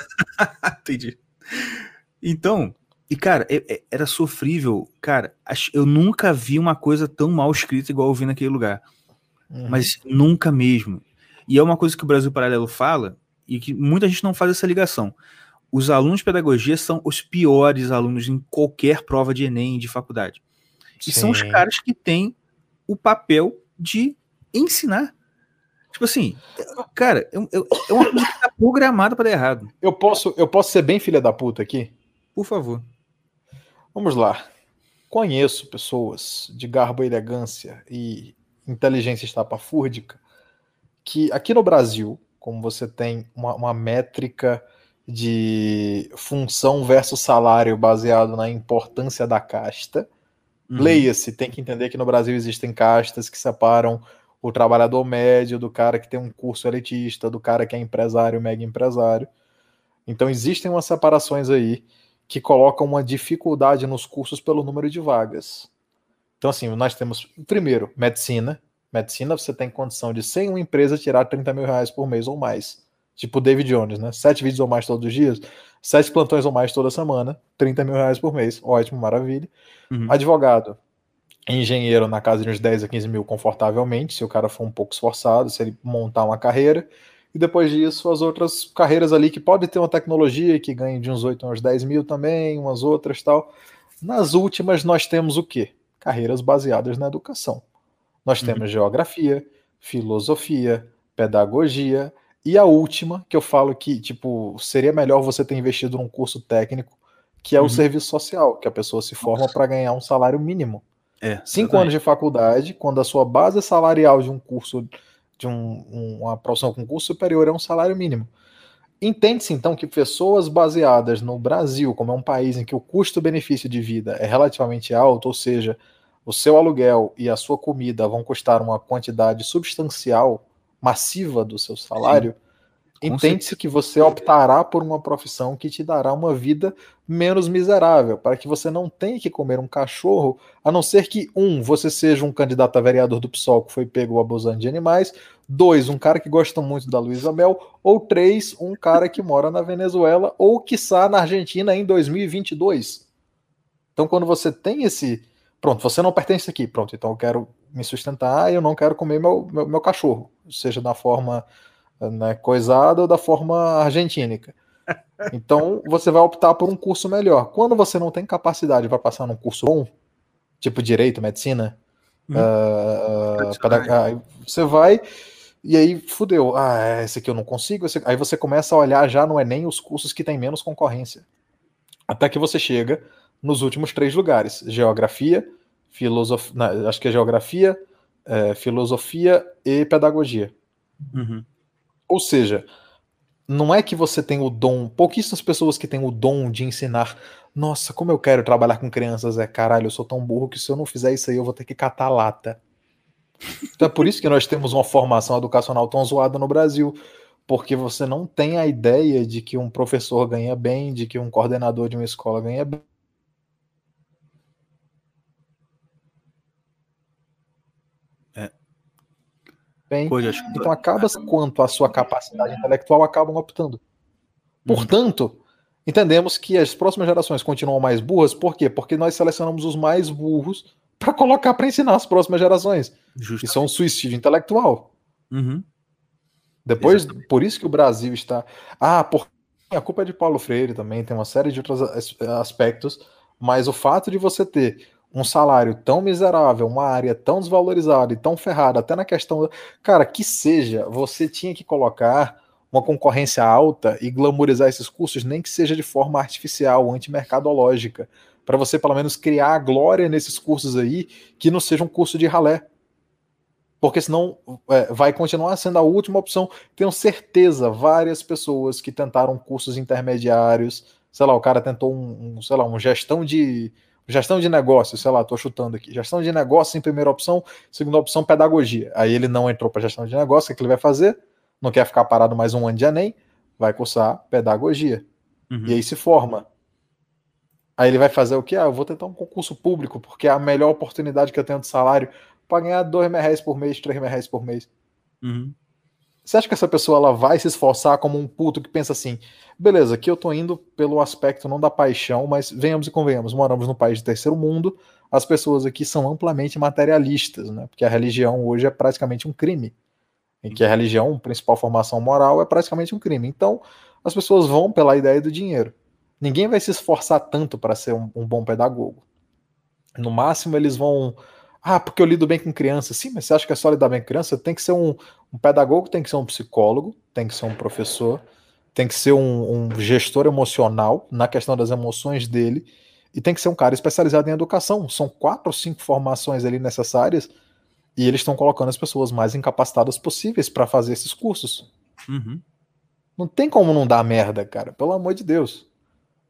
Entendi. Então, e cara, é- é- era sofrível. Cara, eu nunca vi uma coisa tão mal escrita igual eu vi naquele lugar. Uhum. Mas nunca mesmo. E é uma coisa que o Brasil Paralelo fala e que muita gente não faz essa ligação. Os alunos de pedagogia são os piores alunos em qualquer prova de Enem, de faculdade. E são os caras que têm o papel de ensinar. Tipo assim, cara, é, um- é- é uma coisa que tá programada para dar errado. Eu posso, eu posso ser bem filha da puta aqui? Por favor. Vamos lá. Conheço pessoas de garbo e elegância e inteligência estapafúrdica que aqui no Brasil, como você tem uma, uma métrica de função versus salário baseado na importância da casta, Uhum. leia-se, tem que entender que no Brasil existem castas que separam o trabalhador médio do cara que tem um curso elitista, do cara que é empresário, mega empresário. Então existem umas separações aí que colocam uma dificuldade nos cursos pelo número de vagas. Então, assim, nós temos, primeiro, medicina. Medicina, você tem condição de, sem uma empresa, tirar 30 mil reais por mês ou mais. Tipo David Jones, né? Sete vídeos ou mais todos os dias, sete plantões ou mais toda semana, 30 mil reais por mês. Ótimo, maravilha. Uhum. Advogado, engenheiro na casa de uns 10 a 15 mil confortavelmente, se o cara for um pouco esforçado, se ele montar uma carreira. E depois disso, as outras carreiras ali que pode ter uma tecnologia que ganhe de uns 8 a uns 10 mil também, umas outras tal. Nas últimas, nós temos o quê? Carreiras baseadas na educação. Nós Uhum. temos geografia, filosofia, pedagogia, e a última, que eu falo que, tipo, seria melhor você ter investido num curso técnico, que é o Uhum. serviço social, que a pessoa se forma para ganhar um salário mínimo. É, Cinco exatamente. anos de faculdade, quando a sua base salarial de um curso, de um- um- uma profissão com curso superior é um salário mínimo. Entende-se então que pessoas baseadas no Brasil, como é um país em que o custo-benefício de vida é relativamente alto, ou seja, o seu aluguel e a sua comida vão custar uma quantidade substancial, massiva do seu salário, Entende-se que você optará por uma profissão que te dará uma vida menos miserável, para que você não tenha que comer um cachorro, a não ser que, um, você seja um candidato a vereador do PSOL que foi pego abusando de animais, dois, um cara que gosta muito da Luísa Mel, ou três, um cara que mora na Venezuela ou, quiçá, na Argentina em 2022. Então, quando você tem esse. Pronto, você não pertence aqui, pronto, então eu quero me sustentar, eu não quero comer meu, meu, meu cachorro, seja da forma né, coisada ou da forma argentínica. Então você vai optar por um curso melhor. Quando você não tem capacidade para passar num curso bom, tipo direito, medicina, hum. uh, você vai e aí fudeu. Ah, esse aqui eu não consigo. Esse... Aí você começa a olhar já no Enem os cursos que tem menos concorrência. Até que você chega nos últimos três lugares: geografia, filosofia, acho que é geografia, é, filosofia e pedagogia. Uhum. Ou seja, não é que você tem o dom, pouquíssimas pessoas que têm o dom de ensinar. Nossa, como eu quero trabalhar com crianças, é caralho, eu sou tão burro que se eu não fizer isso aí eu vou ter que catar lata. Então é por isso que nós temos uma formação educacional tão zoada no Brasil, porque você não tem a ideia de que um professor ganha bem, de que um coordenador de uma escola ganha bem. Então acaba quanto a sua capacidade intelectual acabam optando. Portanto, entendemos que as próximas gerações continuam mais burras, por quê? Porque nós selecionamos os mais burros para colocar para ensinar as próximas gerações. Justamente. Isso é um suicídio intelectual. Uhum. Depois, Exatamente. por isso que o Brasil está. Ah, por... a culpa é de Paulo Freire também, tem uma série de outros aspectos, mas o fato de você ter um salário tão miserável, uma área tão desvalorizada e tão ferrada, até na questão. Cara, que seja, você tinha que colocar uma concorrência alta e glamorizar esses cursos, nem que seja de forma artificial, antimercadológica, para você pelo menos criar a glória nesses cursos aí, que não seja um curso de ralé. Porque senão é, vai continuar sendo a última opção. Tenho certeza, várias pessoas que tentaram cursos intermediários, sei lá, o cara tentou um, um sei lá, um gestão de Gestão de negócio, sei lá, estou chutando aqui. Gestão de negócio em primeira opção, segunda opção, pedagogia. Aí ele não entrou para gestão de negócio, o que ele vai fazer? Não quer ficar parado mais um ano de Enem, vai cursar pedagogia. Uhum. E aí se forma. Aí ele vai fazer o quê? Ah, eu vou tentar um concurso público, porque é a melhor oportunidade que eu tenho de salário para ganhar dois mil reais por mês, três mil reais por mês. Uhum. Você acha que essa pessoa ela vai se esforçar como um puto que pensa assim, beleza, aqui eu tô indo pelo aspecto não da paixão, mas venhamos e convenhamos, moramos num país de terceiro mundo, as pessoas aqui são amplamente materialistas, né? Porque a religião hoje é praticamente um crime. Em que a religião, principal formação moral, é praticamente um crime. Então, as pessoas vão pela ideia do dinheiro. Ninguém vai se esforçar tanto para ser um, um bom pedagogo. No máximo, eles vão ah, porque eu lido bem com criança. Sim, mas você acha que é só lidar bem com criança? Tem que ser um, um pedagogo, tem que ser um psicólogo, tem que ser um professor, tem que ser um, um, gestor emocional na questão das emoções dele e tem que ser um cara especializado em educação. São quatro ou cinco formações ali necessárias e eles estão colocando as pessoas mais incapacitadas possíveis para fazer esses cursos. Uhum. Não tem como não dar merda, cara, pelo amor de Deus.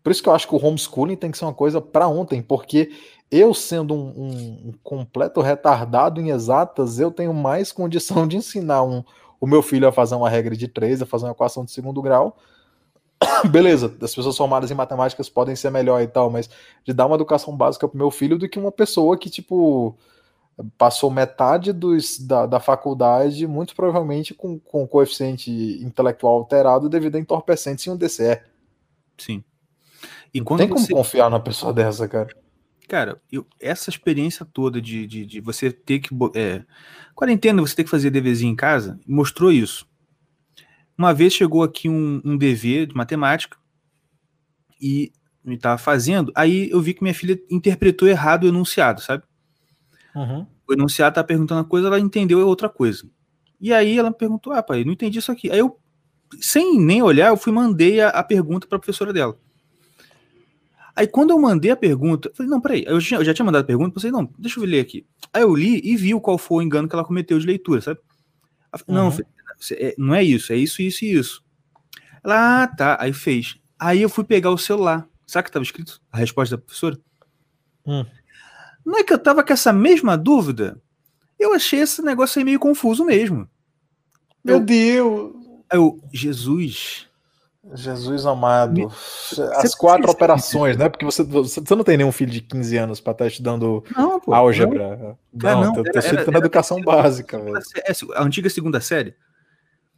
Por isso que eu acho que o homeschooling tem que ser uma coisa para ontem, porque eu, sendo um, um, um, completo retardado em exatas, eu tenho mais condição de ensinar um, o meu filho a fazer uma regra de três, a fazer uma equação de segundo grau. Beleza, as pessoas formadas em matemáticas podem ser melhor e tal, mas de dar uma educação básica pro meu filho do que uma pessoa que, tipo, passou metade dos, da, da faculdade, muito provavelmente com, com coeficiente intelectual alterado devido a entorpecentes em um DCE. Sim. E Não tem como você... confiar numa pessoa dessa, cara. Cara, eu, essa experiência toda de, de, de você ter que. É, quarentena, você ter que fazer deverzinho em casa, mostrou isso. Uma vez chegou aqui um, um dever de matemática e me estava fazendo, aí eu vi que minha filha interpretou errado o enunciado, sabe? Uhum. O enunciado tá perguntando uma coisa, ela entendeu outra coisa. E aí ela me perguntou, ah, pai, não entendi isso aqui. Aí eu, sem nem olhar, eu fui mandei a, a pergunta para a professora dela. Aí quando eu mandei a pergunta, eu falei, não, peraí, eu já, eu já tinha mandado a pergunta, eu falei, não, deixa eu ler aqui. Aí eu li e vi qual foi o engano que ela cometeu de leitura, sabe? Falei, não, uhum. É, não é isso, é isso, isso e isso. Ela, ah, tá, aí fez. Aí eu fui pegar o celular. Sabe o que estava escrito? A resposta da professora? Hum. Não é que eu tava com essa mesma dúvida? Eu achei esse negócio aí meio confuso mesmo. Meu eu, Deus! Eu, Jesus. Jesus amado. As quatro operações, né? Porque você, você não tem nenhum filho de 15 anos pra estar estudando Não, pô. álgebra. Não, não, teu, era- teu filho tá na educação básica, velho. É, a antiga segunda série.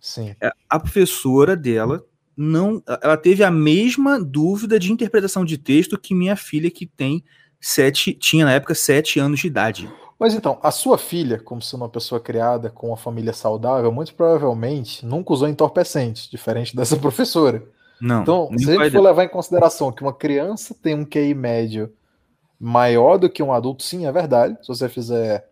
Sim. É, A professora dela não. Ela teve a mesma dúvida de interpretação de texto que minha filha, que tem sete. Tinha na época sete anos de idade. Mas então, a sua filha, como sendo uma pessoa criada com uma família saudável, muito provavelmente nunca usou entorpecentes, diferente dessa professora. Não. Então, se a gente for levar em consideração que uma criança tem um QI médio maior do que um adulto, sim, é verdade. Se você fizer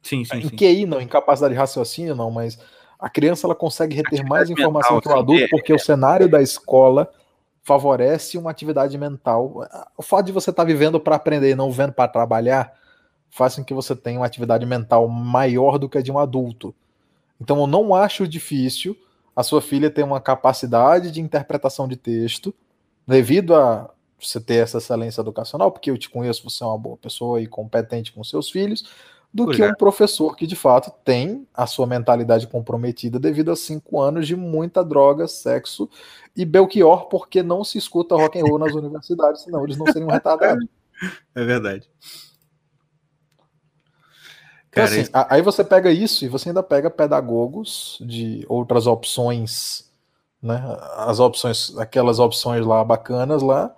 Sim, sim, em sim. QI não, em capacidade de raciocínio não, mas a criança ela consegue reter mais informação mental, que o adulto é, porque o cenário da escola favorece uma atividade mental. O fato de você estar vivendo para aprender e não vivendo para trabalhar faz com que você tenha uma atividade mental maior do que a de um adulto. Então eu não acho difícil a sua filha ter uma capacidade de interpretação de texto devido a você ter essa excelência educacional, porque eu te conheço, você é uma boa pessoa e competente com seus filhos, do que Obrigado. um professor que de fato tem a sua mentalidade comprometida devido a cinco anos de muita droga, sexo e Belchior, porque não se escuta rock and roll nas universidades, senão eles não seriam retardados. É verdade. Então, Cara, assim, isso- aí você pega isso e você ainda pega pedagogos de outras opções, né? As opções, aquelas opções lá bacanas lá,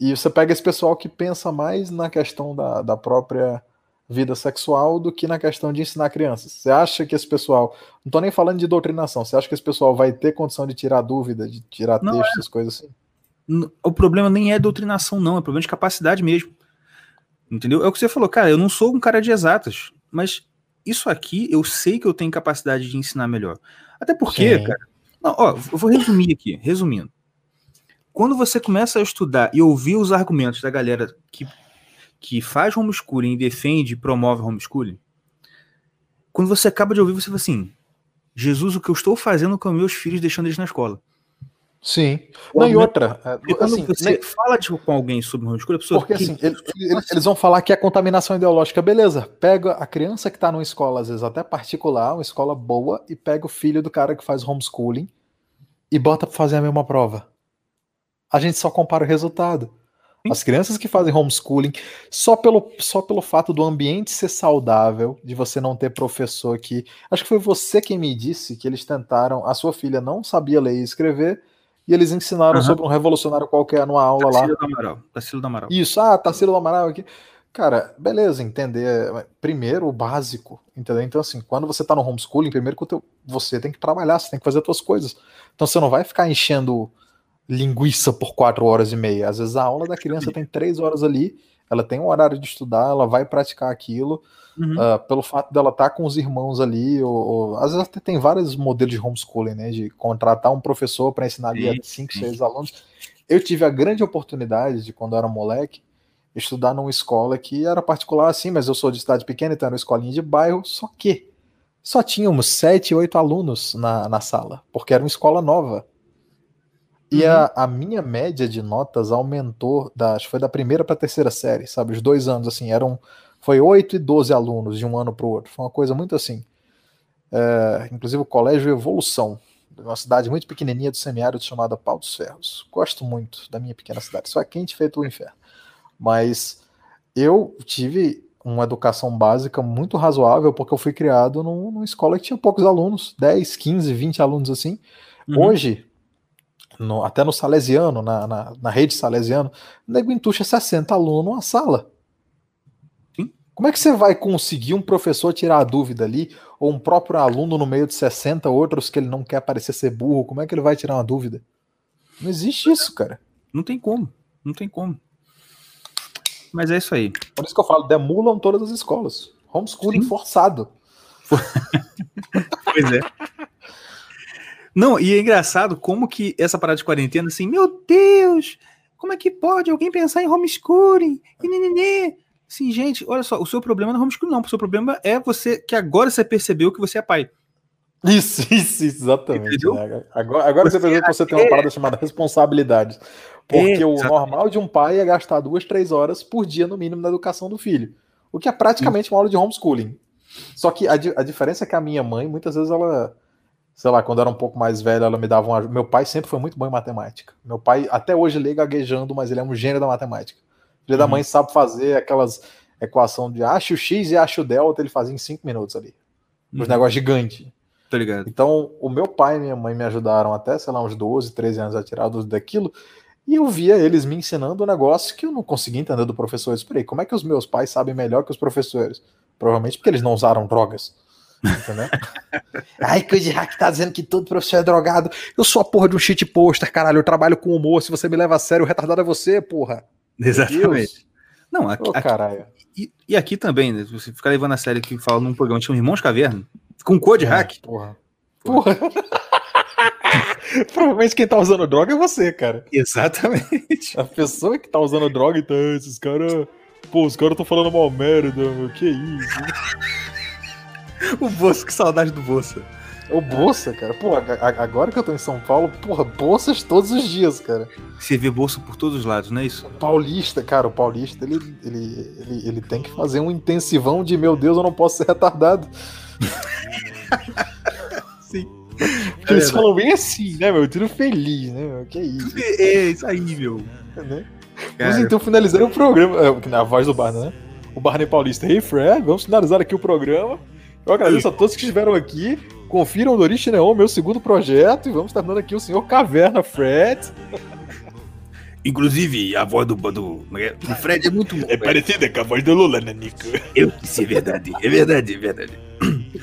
e você pega esse pessoal que pensa mais na questão da, da própria vida sexual do que na questão de ensinar crianças. Você acha que esse pessoal, não tô nem falando de doutrinação, você acha que esse pessoal vai ter condição de tirar dúvida, de tirar Não, texto, essas coisas assim? O problema nem é doutrinação, não, é problema de capacidade mesmo. Entendeu? É o que você falou, cara, eu não sou um cara de exatas, mas isso aqui eu sei que eu tenho capacidade de ensinar melhor. Até porque, Sim. cara, não, ó, eu vou resumir aqui, resumindo. Quando você começa a estudar e ouvir os argumentos da galera que, que faz homeschooling defende e promove homeschooling, quando você acaba de ouvir, você fala assim: Jesus, o que eu estou fazendo com meus filhos deixando eles na escola? Sim. Não, e outra, é, Porque quando assim, você nem- fala de, com alguém sobre homeschooling, pessoa. Porque "Que assim, isso? ele- ele- eles vão falar que é contaminação ideológica, beleza. Pega a criança que tá numa escola, às vezes até particular, uma escola boa, e pega o filho do cara que faz homeschooling e bota pra fazer a mesma prova. A gente só compara o resultado. Sim. As crianças que fazem homeschooling, só pelo, só pelo fato do ambiente ser saudável, de você não ter professor que. Acho que foi você quem me disse que eles tentaram. A sua filha não sabia ler e escrever, e eles ensinaram Aham. sobre um revolucionário qualquer numa aula lá. Tarsila do Amaral. Tarsila do Amaral. Isso, ah, Tarsila do Amaral aqui. Cara, beleza, entender. Primeiro, o básico, entendeu? Então, assim, quando você tá no homeschooling, primeiro que teu- você tem que trabalhar, você tem que fazer as suas coisas. Então, você não vai ficar enchendo linguiça por quatro horas e meia. Às vezes, a aula da criança tem três horas ali, ela tem um horário de estudar, ela vai praticar aquilo. Uhum. ah, pelo fato dela estar com os irmãos ali, ou, ou- às vezes até tem vários modelos de homeschooling, né? De contratar um professor para ensinar ali a Sim, cinco, sim. seis alunos. Eu tive a grande oportunidade de, quando eu era moleque, estudar numa escola que era particular assim, mas eu sou de cidade pequena, então era uma escolinha de bairro, só que só tínhamos sete, oito alunos na, na sala, porque era uma escola nova. E Uhum. a, a minha média de notas aumentou, da, acho que foi da primeira para a terceira série, sabe? Os dois anos, assim, eram. Foi 8 e 12 alunos de um ano para o outro. Foi uma coisa muito assim. É, inclusive o Colégio Evolução, de uma cidade muito pequenininha do semiárido chamada Pau dos Ferros. Gosto muito da minha pequena cidade. Só é quente feito o inferno. Mas eu tive uma educação básica muito razoável porque eu fui criado num- numa escola que tinha poucos alunos, 10, 15, 20 alunos assim. Uhum. Hoje, no- até no Salesiano, na, na, na rede Salesiano, o nego entuxa 60 alunos numa sala. Sim. Como é que você vai conseguir um professor tirar a dúvida ali, ou um próprio aluno no meio de 60 outros que ele não quer parecer ser burro? Como é que ele vai tirar uma dúvida? Não existe isso, cara. Não tem como. Não tem como. Mas é isso aí. Por isso que eu falo, demulam todas as escolas. Homeschooling Sim. forçado. Pois é. Não, e é engraçado como que essa parada de quarentena, assim, meu Deus, como é que pode alguém pensar em homeschooling? E nenenê. Assim, gente, olha só, o seu problema não é homeschooling, não. O seu problema é você que agora você percebeu que você é pai. Isso, isso, isso, exatamente. Né? Agora, agora você percebeu que você tem uma parada chamada responsabilidade. Porque É, o normal de um pai é gastar duas, três horas por dia, no mínimo, na educação do filho. O que é praticamente uma aula de homeschooling. Só que a, a diferença é que a minha mãe, muitas vezes, ela sei lá, quando eu era um pouco mais velho, ela me dava uma. Meu pai sempre foi muito bom em matemática. Meu pai, até hoje, lê gaguejando, mas ele é um gênio da matemática. Filho da Uhum. mãe sabe fazer aquelas equação de acho x e acho delta, ele fazia em cinco minutos ali. Os Uhum. negócios gigantes. Tô ligado. Então, o meu pai e minha mãe me ajudaram até, sei lá, uns 12, 13 anos a tirar do- daquilo. E eu via eles me ensinando um negócio que eu não conseguia entender do professor. Eu esperei, como é que os meus pais sabem melhor que os professores? Provavelmente porque eles não usaram drogas. Entendeu? Ai, que o de hack tá dizendo que todo professor é drogado. Eu sou a porra de um shit poster, caralho. Eu trabalho com humor. Se você me leva a sério, o retardado é você, porra. Exatamente. Não, aqui, Ô, aqui- e, e aqui também, né? Você ficar levando a série que fala num programa que chama Irmãos Caverna, com code hack. Porra. Porra. Provavelmente quem tá usando droga é você, cara. Exatamente. A pessoa que tá usando droga, então, esses caras. Pô, os caras tão falando mal merda, meu. Que isso? O Bolsa, que saudade do Bolsa. É o Bolsa, cara. Pô, a- a- agora que eu tô em São Paulo, porra, bolsas todos os dias, cara. Você vê Bolsa por todos os lados, não é isso? Paulista, cara, o Paulista, ele, ele, ele, ele tem que fazer um intensivão de meu Deus, eu não posso ser retardado. Sim. Porque eles falam bem assim, né, meu? Tudo feliz, né, meu? Que isso, É, isso aí, meu. né? Cara, Vamos então finalizar o programa. É, na voz do Barney, né? O Barney Paulista. Hey, Fred, vamos finalizar aqui o programa. Eu agradeço a todos que estiveram aqui. Confiram o Doriste Neon, meu segundo projeto. E vamos terminando aqui o senhor Caverna Fred. Inclusive, a voz do, do, do Fred é muito boa. parecida com a voz do Lula, né, Nico? Eu disse, é verdade. É verdade, é verdade.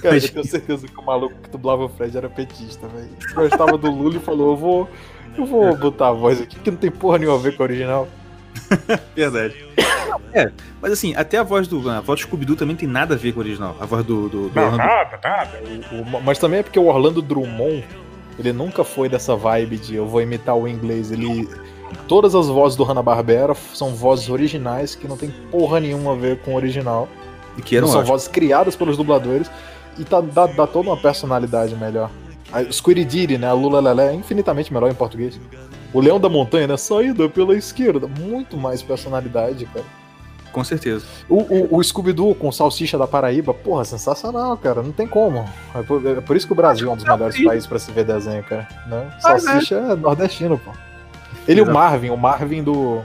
Cara, Mas- eu tenho certeza que o maluco que dublava o Fred era petista, velho. Gostava do Lula e falou: eu vou, eu vou botar a voz aqui, que não tem porra nenhuma a ver com a original. Verdade. É, mas assim, até a voz do. A voz do Scooby-Doo também tem nada a ver com o original. A voz do. do, do Orlando- nada, nada. O- o- mas também é porque o Orlando Drummond, ele nunca foi dessa vibe de eu vou imitar o inglês. Ele. Todas as vozes do Hanna-Barbera são vozes originais que não tem porra nenhuma a ver com o original. que era um são ótimo. vozes criadas pelos dubladores e tá, dá, dá toda uma personalidade melhor. A Squiddy né? A Lula Lelé é infinitamente melhor em português. O Leão da Montanha, né? Saída pela esquerda. Muito mais personalidade, cara. Com certeza. O, o, o Scooby-Doo com Salsicha da Paraíba, porra, sensacional, cara. Não tem como. É por, é por isso que o Brasil é um dos melhores países pra se ver desenho, cara. Né? Salsicha é nordestino, pô. Ele e o. Marvin, o Marvin do.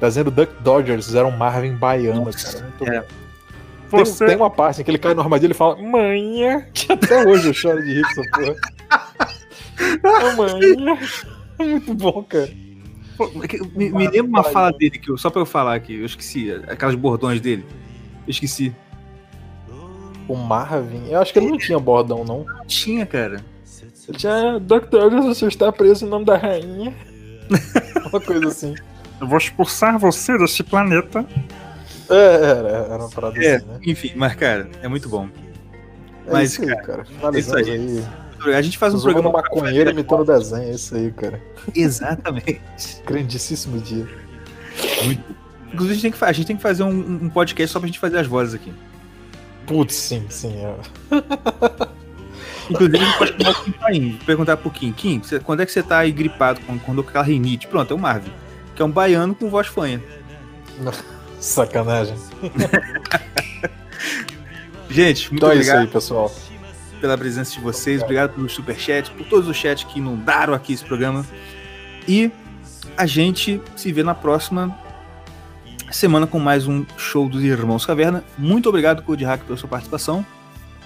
Desenho do Duck Dodgers, era um Marvin baiano, cara. Muito é. bom. Tem, tem uma parte em que ele cai no armadilho e fala, manha, que até hoje eu choro de rir essa porra. Manha. É muito bom, cara. É Me, me lembra uma fala dele, que eu, só pra eu falar aqui, eu esqueci. Aquelas bordões dele. Eu esqueci. O Marvin, eu acho que ele não tinha bordão, não. Não tinha, cara. Ele tinha, Duck Dodgers, você está preso em nome da rainha. uma coisa assim. Eu vou expulsar você deste planeta. É, era, era uma parada É, assim, né? enfim, mas, cara, é muito bom. É mas, isso aí, cara. Finalizamos isso aí. aí. A gente faz um programa. maconheiro imitando desenho, é isso aí, cara. Exatamente. Grandíssimo dia. Inclusive, a gente tem que, gente tem que fazer um, um podcast só pra gente fazer as vozes aqui. Putz, sim, sim. É. Inclusive, a gente pode chamar o Kim Paim, perguntar pro Kim, Kim, você- quando é que você tá aí gripado, quando, quando aquela rinite? Pronto, é o Marvin, que é um baiano com voz fanha. Sacanagem. Gente, muito Então é isso obrigado aí, pessoal. Pela presença de vocês, obrigado pelos superchats, por todos os chats que inundaram aqui esse programa. E a gente se vê na próxima semana com mais um show dos Irmãos Caverna. Muito obrigado, Code Hack, pela sua participação.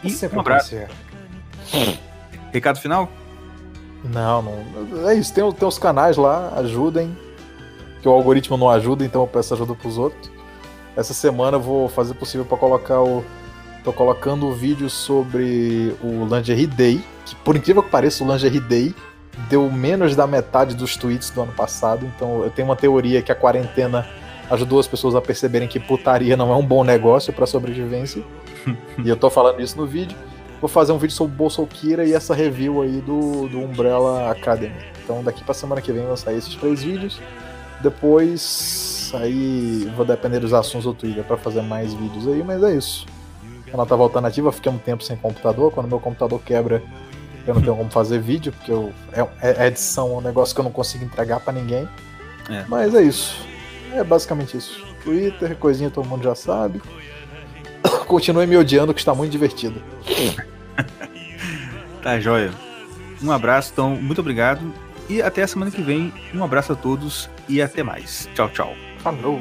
E Sempre um abraço. Recado final? Não, não. É isso, tem, tem os canais lá, ajudem. Que o algoritmo não ajuda, então eu peço ajuda pros outros. Essa semana eu vou fazer possível pra colocar o. Tô colocando o vídeo sobre o Lingerie Day. Que por incrível que pareça, o Lingerie Day deu menos da metade dos tweets do ano passado. Então eu tenho uma teoria que a quarentena ajudou as pessoas a perceberem que putaria não é um bom negócio pra sobrevivência. e eu tô falando isso no vídeo. Vou fazer um vídeo sobre o Bolsokira e essa review aí do, do Umbrella Academy. Então daqui pra semana que vem vão sair esses três vídeos. Depois aí vou depender dos assuntos do Twitter pra fazer mais vídeos aí, mas é isso. Ela tá voltando ativa, fiquei um tempo sem computador. Quando meu computador quebra, eu não tenho como fazer vídeo, porque eu, é, é edição, é um negócio que eu não consigo entregar pra ninguém. É. Mas é isso. É basicamente isso. Twitter, coisinha todo mundo já sabe. Continue me odiando, que está muito divertido. Tá, joia. Um abraço, então, muito obrigado. E até a semana que vem. Um abraço a todos e até mais. Tchau, tchau. Falou.